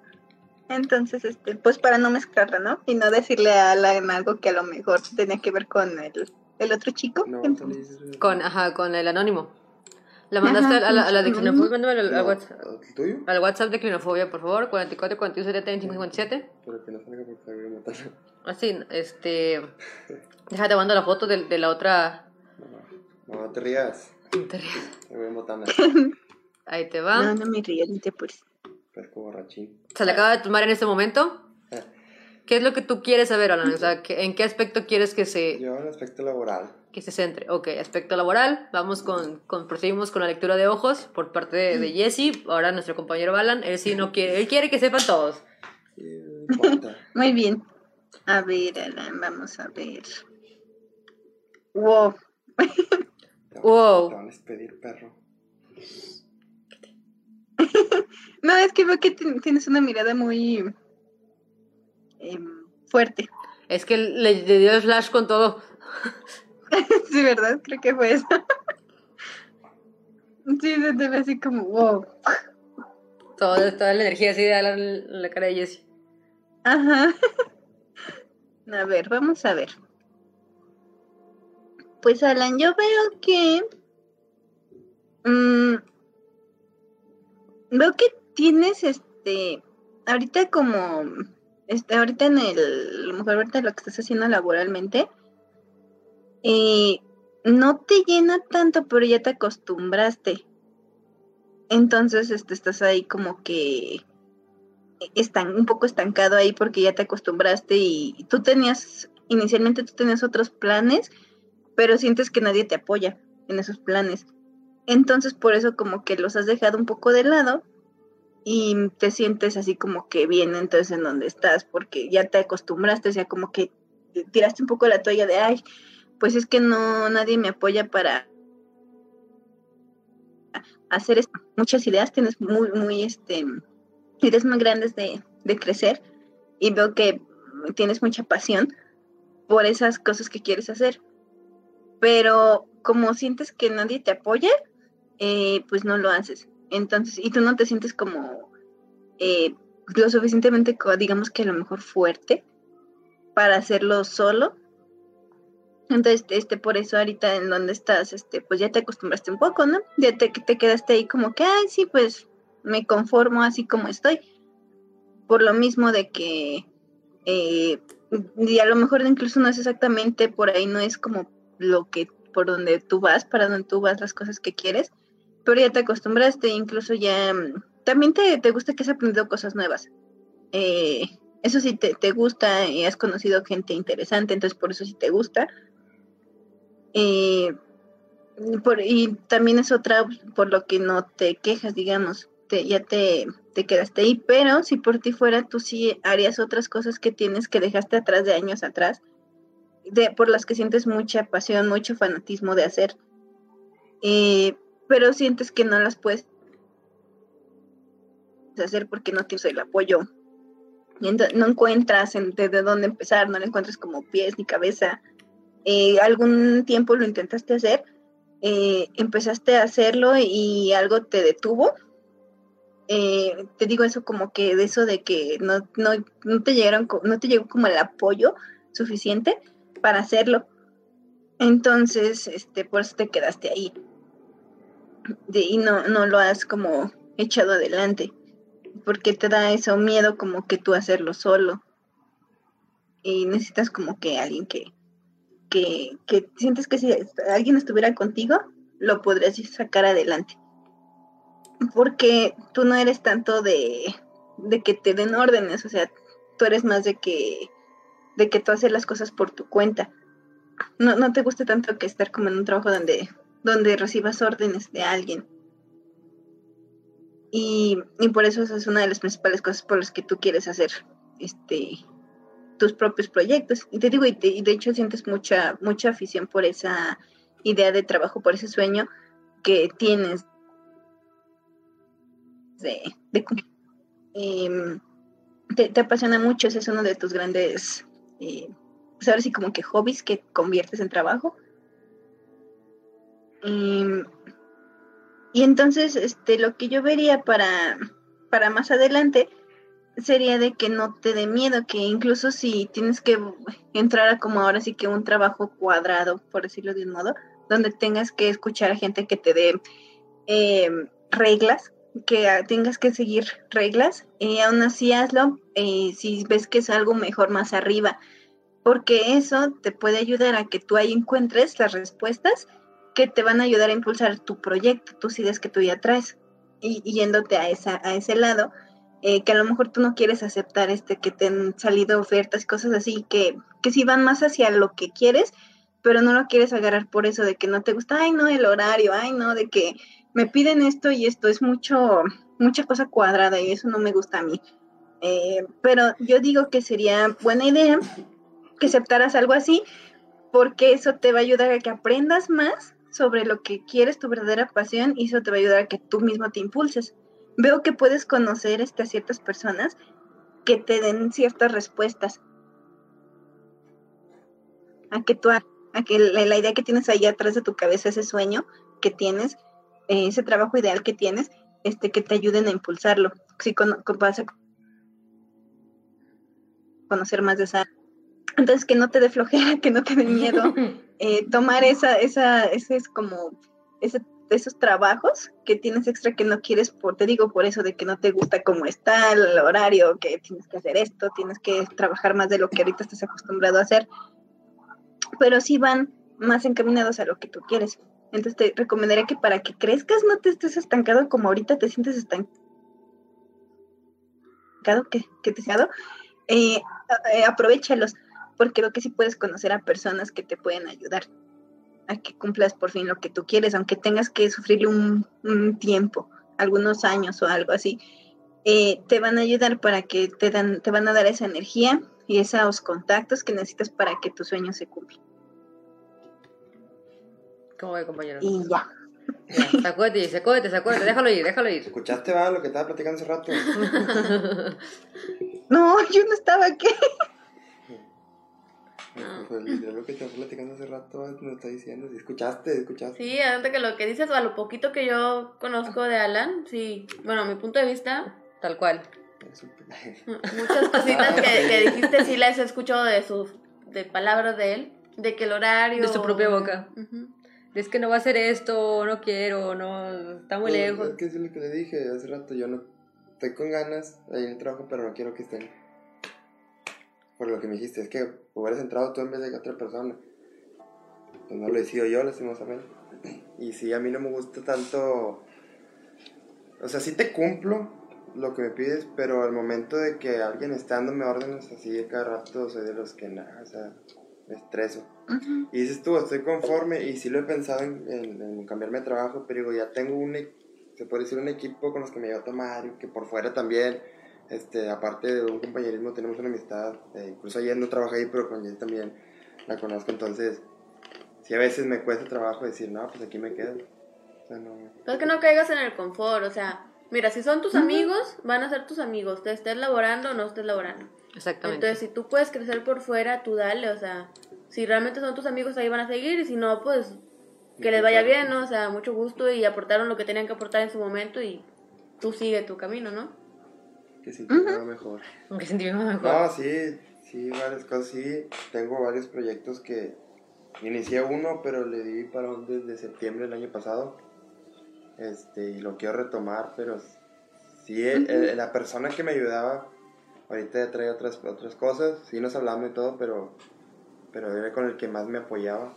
Entonces, este, pues para no mezclarla, ¿no? Y no decirle a Alan algo que a lo mejor tenía que ver con el, el otro chico. No, dices- Con, ajá, con el anónimo. ¿La mandaste Ajá, a la, a la de Clinofobia? Mándamelo al, al No, WhatsApp, ¿El tuyo? al WhatsApp de Clinofobia, por favor. 44 41 70 25 57. Pero que no salga porque se voy a botanas. Así, este. Déjate, mando la foto de, de la otra. No, no te rías. Me voy en botanas. Ahí te va. no, no me río, ni te apures. Fresco borrachín. Se le acaba de tomar en este momento. Eh, ¿Qué es lo que tú quieres saber, Alan? O sea, ¿qué- ¿en qué aspecto quieres que se, Yo en el aspecto laboral. que se centre? Ok, aspecto laboral. Vamos con, con. Proseguimos con la lectura de ojos por parte de, de Jesse. Ahora nuestro compañero Alan. Él sí no quiere. Él quiere que sepan todos. Sí, no importa. Muy bien. A ver, Alan, vamos a ver. Wow. Te van- Wow. Te van a despedir, perro. No, es que veo que ti- tienes una mirada muy em, fuerte. Es que le, le dio el flash con todo. sí, ¿verdad? Creo que fue eso. sí, se te ve así como wow. Toda, toda la energía así de Alan en la cara de Jesse. Ajá. A ver, vamos a ver. Pues Alan, yo veo que... mm, veo que tienes este... Ahorita como... Este, ahorita en el... Mejor ahorita lo que estás haciendo laboralmente. eh, no te llena tanto, pero ya te acostumbraste. Entonces, este, estás ahí como que están un poco estancado ahí porque ya te acostumbraste y tú tenías, inicialmente tú tenías otros planes, pero sientes que nadie te apoya en esos planes. Entonces por eso como que los has dejado un poco de lado y te sientes así como que bien entonces en donde estás porque ya te acostumbraste, o sea, como que tiraste un poco la toalla de, ay, pues es que no, nadie me apoya para hacer muchas ideas, tienes muy, muy, este, ideas muy grandes de, de crecer y veo que tienes mucha pasión por esas cosas que quieres hacer. Pero como sientes que nadie te apoya, eh, pues no lo haces. Entonces, y tú no te sientes como eh, lo suficientemente, digamos que a lo mejor fuerte para hacerlo solo. Entonces, este, por eso ahorita en donde estás, este, pues ya te acostumbraste un poco, ¿no? Ya te, te quedaste ahí como que, ay, sí, pues me conformo así como estoy. Por lo mismo de que, eh, y a lo mejor incluso no es exactamente por ahí, no es como lo que, por donde tú vas, para donde tú vas, las cosas que quieres, pero ya te acostumbraste, incluso ya, mm, también te, te gusta que has aprendido cosas nuevas. Eh, eso sí te, te gusta, y has conocido gente interesante, entonces por eso sí te gusta. Eh, por, y también es otra por lo que no te quejas, digamos, te, ya te, te quedaste ahí, pero si por ti fuera, tú sí harías otras cosas que tienes que dejaste atrás de años atrás, de, por las que sientes mucha pasión, mucho fanatismo de hacer, eh, pero sientes que no las puedes hacer porque no tienes el apoyo. No encuentras en- de, de dónde empezar, no le encuentras como pies ni cabeza. Eh, algún tiempo lo intentaste hacer, eh, empezaste a hacerlo y algo te detuvo. Eh, te digo eso como que de eso de que no, no, no te llegaron, no te llegó como el apoyo suficiente para hacerlo. Entonces, este, por eso te quedaste ahí. De- y no, no lo has como echado adelante. Porque te da eso miedo como que tú hacerlo solo. Y necesitas como que alguien que, que, que sientes que si alguien estuviera contigo, lo podrías sacar adelante. Porque tú no eres tanto de, de que te den órdenes, o sea, tú eres más de que, de que tú haces las cosas por tu cuenta. No, no te gusta tanto que estar como en un trabajo donde, donde recibas órdenes de alguien. Y, y por eso esa es una de las principales cosas por las que tú quieres hacer este tus propios proyectos. Y te digo, y, de hecho sientes mucha, mucha afición por esa idea de trabajo, por ese sueño que tienes de, em, te, te, apasiona mucho, ese es uno de tus grandes, eh, pues como que hobbies que conviertes en trabajo. Em, y entonces, este, lo que yo vería para, para más adelante sería de que no te dé miedo, que incluso si tienes que entrar a como ahora sí que un trabajo cuadrado, por decirlo de un modo, donde tengas que escuchar a gente que te dé em, reglas, que tengas que seguir reglas, y aún así hazlo eh, si ves que es algo mejor más arriba, porque eso te puede ayudar a que tú ahí encuentres las respuestas que te van a ayudar a impulsar tu proyecto, tus ideas que tú ya traes, y, yéndote a, esa, a ese lado, eh, que a lo mejor tú no quieres aceptar este que te han salido ofertas cosas así, que, que sí van más hacia lo que quieres, pero no lo quieres agarrar por eso de que no te gusta, ay no, el horario, ay no, de que me piden esto y esto es mucho, mucha cosa cuadrada y eso no me gusta a mí. Eh, pero yo digo que sería buena idea que aceptaras algo así, porque eso te va a ayudar a que aprendas más sobre lo que quieres, tu verdadera pasión, y eso te va a ayudar a que tú mismo te impulses. Veo que puedes conocer este, a ciertas personas que te den ciertas respuestas. A que tú, a que la, idea que tienes ahí atrás de tu cabeza, ese sueño que tienes, eh, ese trabajo ideal que tienes, este, que te ayuden a impulsarlo. Si con, vas a conocer más de esa. Entonces, que no te dé flojera, que no te dé miedo. Eh, tomar esa, esa, ese es como, ese, esos trabajos que tienes extra que no quieres, por, te digo por eso de que no te gusta cómo está el horario, que tienes que hacer esto, tienes que trabajar más de lo que ahorita estás acostumbrado a hacer, pero sí van más encaminados a lo que tú quieres. Entonces te recomendaría que para que crezcas no te estés estancado como ahorita te sientes estancado, que, que te has eh, eh, aprovechalos porque creo que sí puedes conocer a personas que te pueden ayudar a que cumplas por fin lo que tú quieres, aunque tengas que sufrir un, tiempo, algunos años o algo así, eh, te van a ayudar para que te, dan, te van a dar esa energía y esos contactos que necesitas para que tu sueño se cumpla. ¿Cómo ve, compañero? Y ya. ya sacúdete, sacúdete, sacúdete, déjalo ir, déjalo ir. ¿Escuchaste, va, lo que estaba platicando hace rato? no, yo no estaba aquí. Pues lo que estás platicando hace rato me está diciendo. Si escuchaste, escuchaste. Sí, adelante que lo que dices, o a lo poquito que yo conozco de Alan, sí. Bueno, a mi punto de vista. Tal cual. Muchas cositas que, que, dijiste, sí las he escuchado de sus de palabras de él. De que el horario. De su propia boca. Es que no va a hacer esto, no quiero, no. Está muy pues, lejos. Es que es lo que le dije hace rato. Yo no. Estoy con ganas ahí en el trabajo, pero no quiero que estén por lo que me dijiste, es que hubieras entrado tú en vez de otra persona. Pues no lo decido yo, lastimosamente. Y sí, a mí no me gusta tanto. O sea, sí te cumplo lo que me pides, pero al momento de que alguien está dándome órdenes así cada rato, soy de los que nada, o sea, me estreso. Y dices tú, estoy conforme y sí lo he pensado en, cambiarme de trabajo, pero digo, ya tengo un, e, se puede decir, un equipo con los que me llevo a tomar y que por fuera también este, aparte de un compañerismo, tenemos una amistad. Eh, incluso ayer no trabajé ahí, pero con ella también la conozco. Entonces, sí, a veces me cuesta trabajo decir, no, pues aquí me quedo. O sea, no. Pero que no caigas en el confort, o sea, mira, si son tus amigos, van a ser tus amigos, te estés laborando o no estés laborando. Exactamente. Entonces, si tú puedes crecer por fuera, tú dale, o sea, si realmente son tus amigos, ahí van a seguir, y si no, pues que les vaya bien, ¿no? O sea, mucho gusto y aportaron lo que tenían que aportar en su momento y tú sigue tu camino, ¿no? Que sentirme mejor. Que sentirme mejor. No, sí, sí, varias cosas, sí. Tengo varios proyectos que inicié uno, pero le di para desde septiembre del año pasado. Este, y lo quiero retomar, pero sí, la persona que me ayudaba, ahorita trae otras, otras cosas, sí nos hablamos y todo, pero pero era con el que más me apoyaba.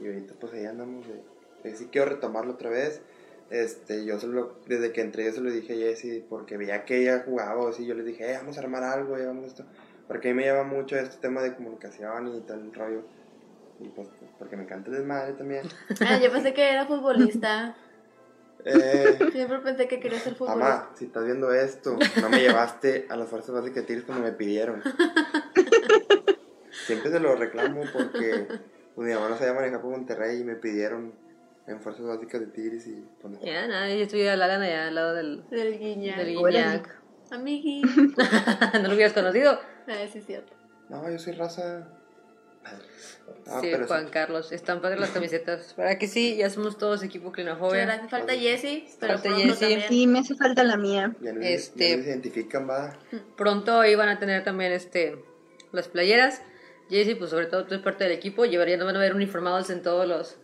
Y ahorita pues ahí andamos. De, de sí quiero retomarlo otra vez. Este, yo solo, desde que entré yo se lo dije a Jessie, porque veía que ella jugaba así, yo le dije, eh, vamos a armar algo, eh, vamos a esto. Porque a mí me llama mucho este tema de comunicación y tal rollo. Y pues, porque me encanta el desmadre también. Ah, yo pensé que era futbolista. Eh, Siempre pensé que quería ser futbolista. mamá, si estás viendo esto, no me llevaste a las fuerzas básicas de Tigres cuando me pidieron. Siempre se lo reclamo porque pues, mi mamá no sabía manejar por Monterrey y me pidieron en fuerzas básicas de Tigres y no. Ya, nada, yo estoy a la gana ya al lado del, Del guiñac. del. Guiñac. Amigui. no lo hubieras conocido. Ah, sí, es cierto. No, yo soy raza. Ah, sí, pero Juan sí. Carlos. Están padres las camisetas. Para que sí, ya somos todos equipo clinofobia. gracias. Falta Jessie, pero Falta también. Sí, me hace falta la mía. Ya no, Este- ya no se identifican, va. Pronto ahí van a tener también este las playeras. Jessy, pues sobre todo tú eres parte del equipo, llevarían, van a ver uniformados en todos los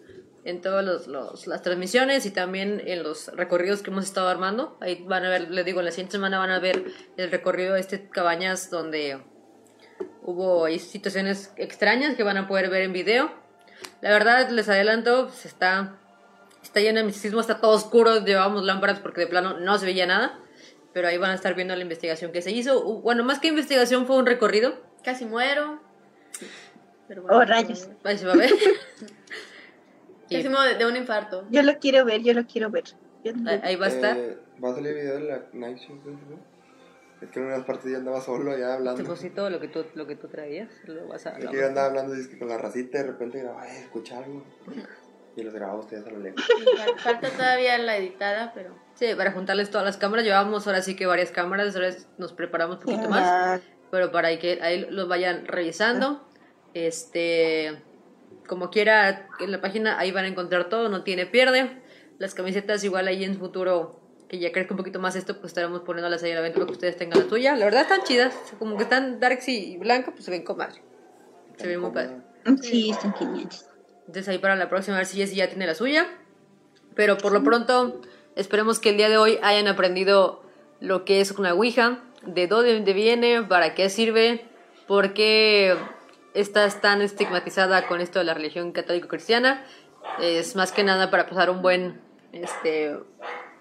en todas los, los- las transmisiones y también en los recorridos que hemos estado armando. Ahí van a ver, les digo, la siguiente semana van a ver el recorrido de este Cabañas donde hubo ahí situaciones extrañas que van a poder ver en video. La verdad, les adelanto, pues está, está lleno de misticismo, está todo oscuro, llevábamos lámparas porque de plano no se veía nada, pero ahí van a estar viendo la investigación que se hizo. Bueno, más que investigación fue un recorrido, Casi muero. Pero Oh, rayos. ahí se va a ver. Muero de, de un infarto. Yo lo quiero ver, yo lo quiero ver. Yo ahí- ahí va a estar. Eh, va a salir video de la Night Show, ¿no? Es que en unas partes yo andaba solo allá Te hablando. puse todo lo que tú, lo que tú traías, lo vas a... Es que yo andaba hablando dizque, con la racita y de repente grababa, eh, escucha algo. Y los grababa ustedes a lo lejos. Fal- Falta todavía la editada, pero. Sí, para juntarles todas las cámaras, llevábamos ahora sí que varias cámaras, ahora es- nos preparamos un poquito más. Pero para que ahí los vayan revisando. Este, como quiera, en la página ahí van a encontrar todo, no tiene pierde. Las camisetas igual ahí en futuro, que ya crezca un poquito más esto, pues estaremos poniéndolas ahí a la venta para que ustedes tengan la suya. La verdad están chidas, como que están darks y blanco, pues se ven con madre. Se ve muy padre. sí, están geniales. Entonces ahí para la próxima a ver si Jessie ya tiene la suya. Pero por lo pronto, esperemos que el día de hoy hayan aprendido lo que es una Ouija, de dónde viene, para qué sirve, por qué estás tan estigmatizada con esto de la religión católico-cristiana. Es más que nada para pasar un buen, este,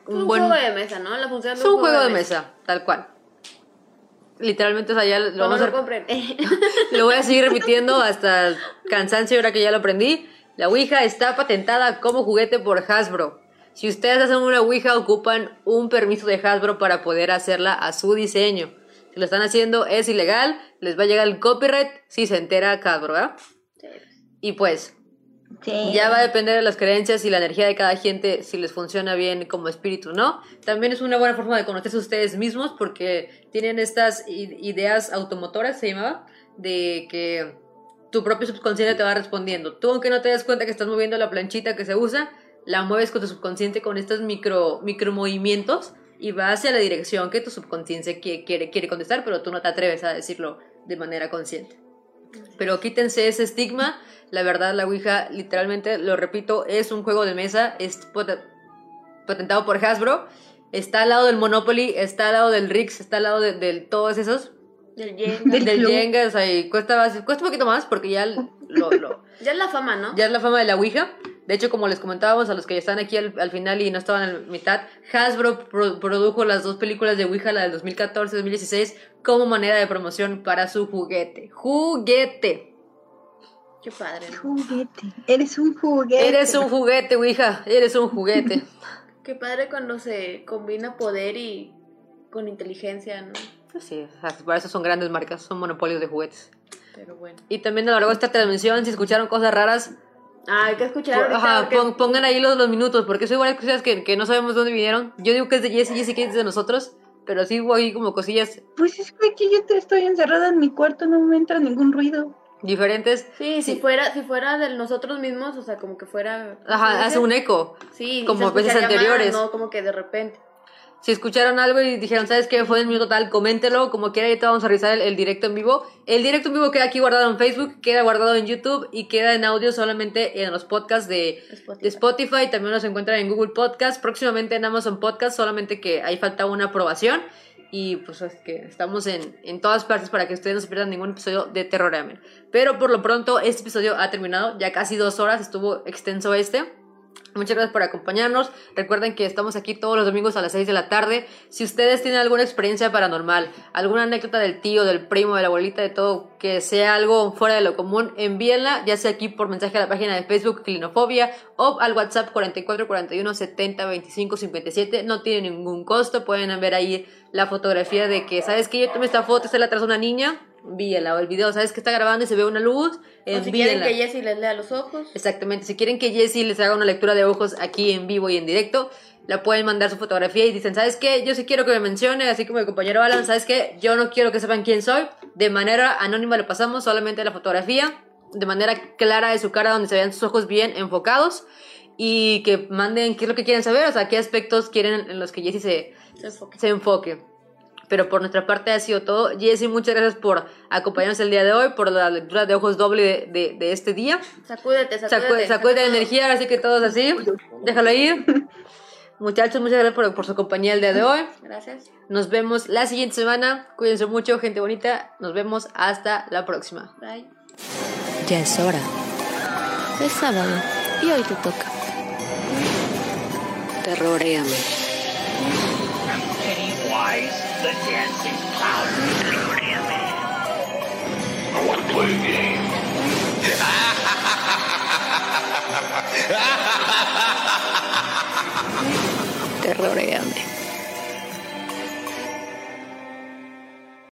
Un, un buen, juego de mesa, ¿no? La función es un juego de mesa, tal cual. Literalmente, o sea, ya lo vamos a compren. lo voy a seguir repitiendo hasta cansancio ahora que ya lo aprendí. La Ouija está patentada como juguete por Hasbro. Si ustedes hacen una Ouija, ocupan un permiso de Hasbro para poder hacerla a su diseño. Si lo están haciendo, es ilegal. Les va a llegar el copyright si se entera Hasbro, ¿verdad? Y pues, Sí. ya va a depender de las creencias y la energía de cada gente si les funciona bien como espíritu o no. También es una buena forma de conocerse ustedes mismos porque tienen estas ideas automotoras, se llamaba, de que tu propio subconsciente te va respondiendo. Tú aunque no te das cuenta que estás moviendo la planchita que se usa, la mueves con tu subconsciente con estos micro, micro movimientos y va hacia la dirección que tu subconsciente qui- quiere, quiere contestar, pero tú no te atreves a decirlo de manera consciente. Pero quítense ese estigma. La verdad, la Ouija, literalmente, lo repito, es un juego de mesa. Es patentado por Hasbro. Está al lado del Monopoly, está al lado del Rix, está al lado de, de todos esos. Del Jenga. Del. Jenga, o sea, y cuesta, cuesta un poquito más porque ya lo, lo- Ya es la fama, ¿no? ya es la fama de la Ouija. De hecho, como les comentábamos a los que ya están aquí al, al final y no estaban en la mitad, Hasbro pro- produjo las dos películas de Ouija, la del 2014 y 2016, como manera de promoción para su juguete. ¡Juguete! Qué padre. ¿no? Juguete. Eres un juguete. Eres un juguete, Ouija. Eres un juguete. Qué padre cuando se combina poder y con inteligencia, ¿no? Pues sí, para eso son grandes marcas, son monopolios de juguetes. Pero bueno. Y también a lo largo de esta transmisión, si escucharon cosas raras, Ah, hay que escuchar ahorita ajá, pon- pongan ahí los, los minutos, porque son varias cosas que, que no sabemos dónde vinieron. Yo digo que es de Jesse, Jesse que es de nosotros, pero sí hubo ahí como cosillas Pues es que aquí yo te estoy encerrada en mi cuarto, no me entra ningún ruido. diferentes. Sí, si Sí. fuera, si fuera de nosotros mismos, o sea, como que fuera. ¿cómo se Ajá, hace un eco. Sí, como veces más, anteriores. no como que de repente. Si escucharon algo y dijeron, ¿sabes qué? Fue el minuto tal, coméntelo, como quiera, ahorita vamos a revisar el, el directo en vivo. El directo en vivo queda aquí guardado en Facebook, queda guardado en YouTube y queda en audio solamente en los podcasts de Spotify. de Spotify. También nos encuentran en Google Podcast, próximamente en Amazon Podcast, solamente que ahí falta una aprobación. Y pues es que estamos en, en todas partes para que ustedes no se pierdan ningún episodio de Terroreamen. Pero por lo pronto este episodio ha terminado, ya casi dos horas, estuvo extenso este. Muchas gracias por acompañarnos. Recuerden que estamos aquí todos los domingos a las 6 de la tarde. Si ustedes tienen alguna experiencia paranormal, alguna anécdota del tío, del primo, de la abuelita, de todo, que sea algo fuera de lo común, envíenla, ya sea aquí por mensaje a la página de Facebook Clinofobia o al WhatsApp 44 41 70 25 57. No tiene ningún costo. Pueden ver ahí la fotografía de que, ¿sabes que Yo tomé esta foto, está atrás de una niña. Envíenla. O el video, ¿sabes que está grabando y se ve una luz? O si quieren que Jessie les lea los ojos. Exactamente. Si quieren que Jessie les haga una lectura de ojos aquí en vivo y en directo, la pueden mandar su fotografía y dicen, ¿sabes qué? Yo sí quiero que me mencione, así como mi compañero Alan, ¿sabes qué? Yo no quiero que sepan quién soy. De manera anónima lo pasamos, solamente la fotografía, de manera clara de su cara, donde se vean sus ojos bien enfocados. Y que manden qué es lo que quieren saber, o sea, qué aspectos quieren en los que Jessie se, Se enfoque. se enfoque. Pero por nuestra parte ha sido todo. Jessie, muchas gracias por acompañarnos el día de hoy, por la lectura de ojos doble de, de- de este día. Sacúdete, sacúdete. sacude la energía, así que todos así. Déjalo ir. Muchachos, muchas gracias por, por su compañía el día de hoy. Gracias. Nos vemos la siguiente semana. Cuídense mucho, gente bonita. Nos vemos hasta la próxima. Bye. Ya es hora. Es sábado y hoy te toca. Terroréame. Pennywise, the dancing clown. I want to play a game. Terroréame.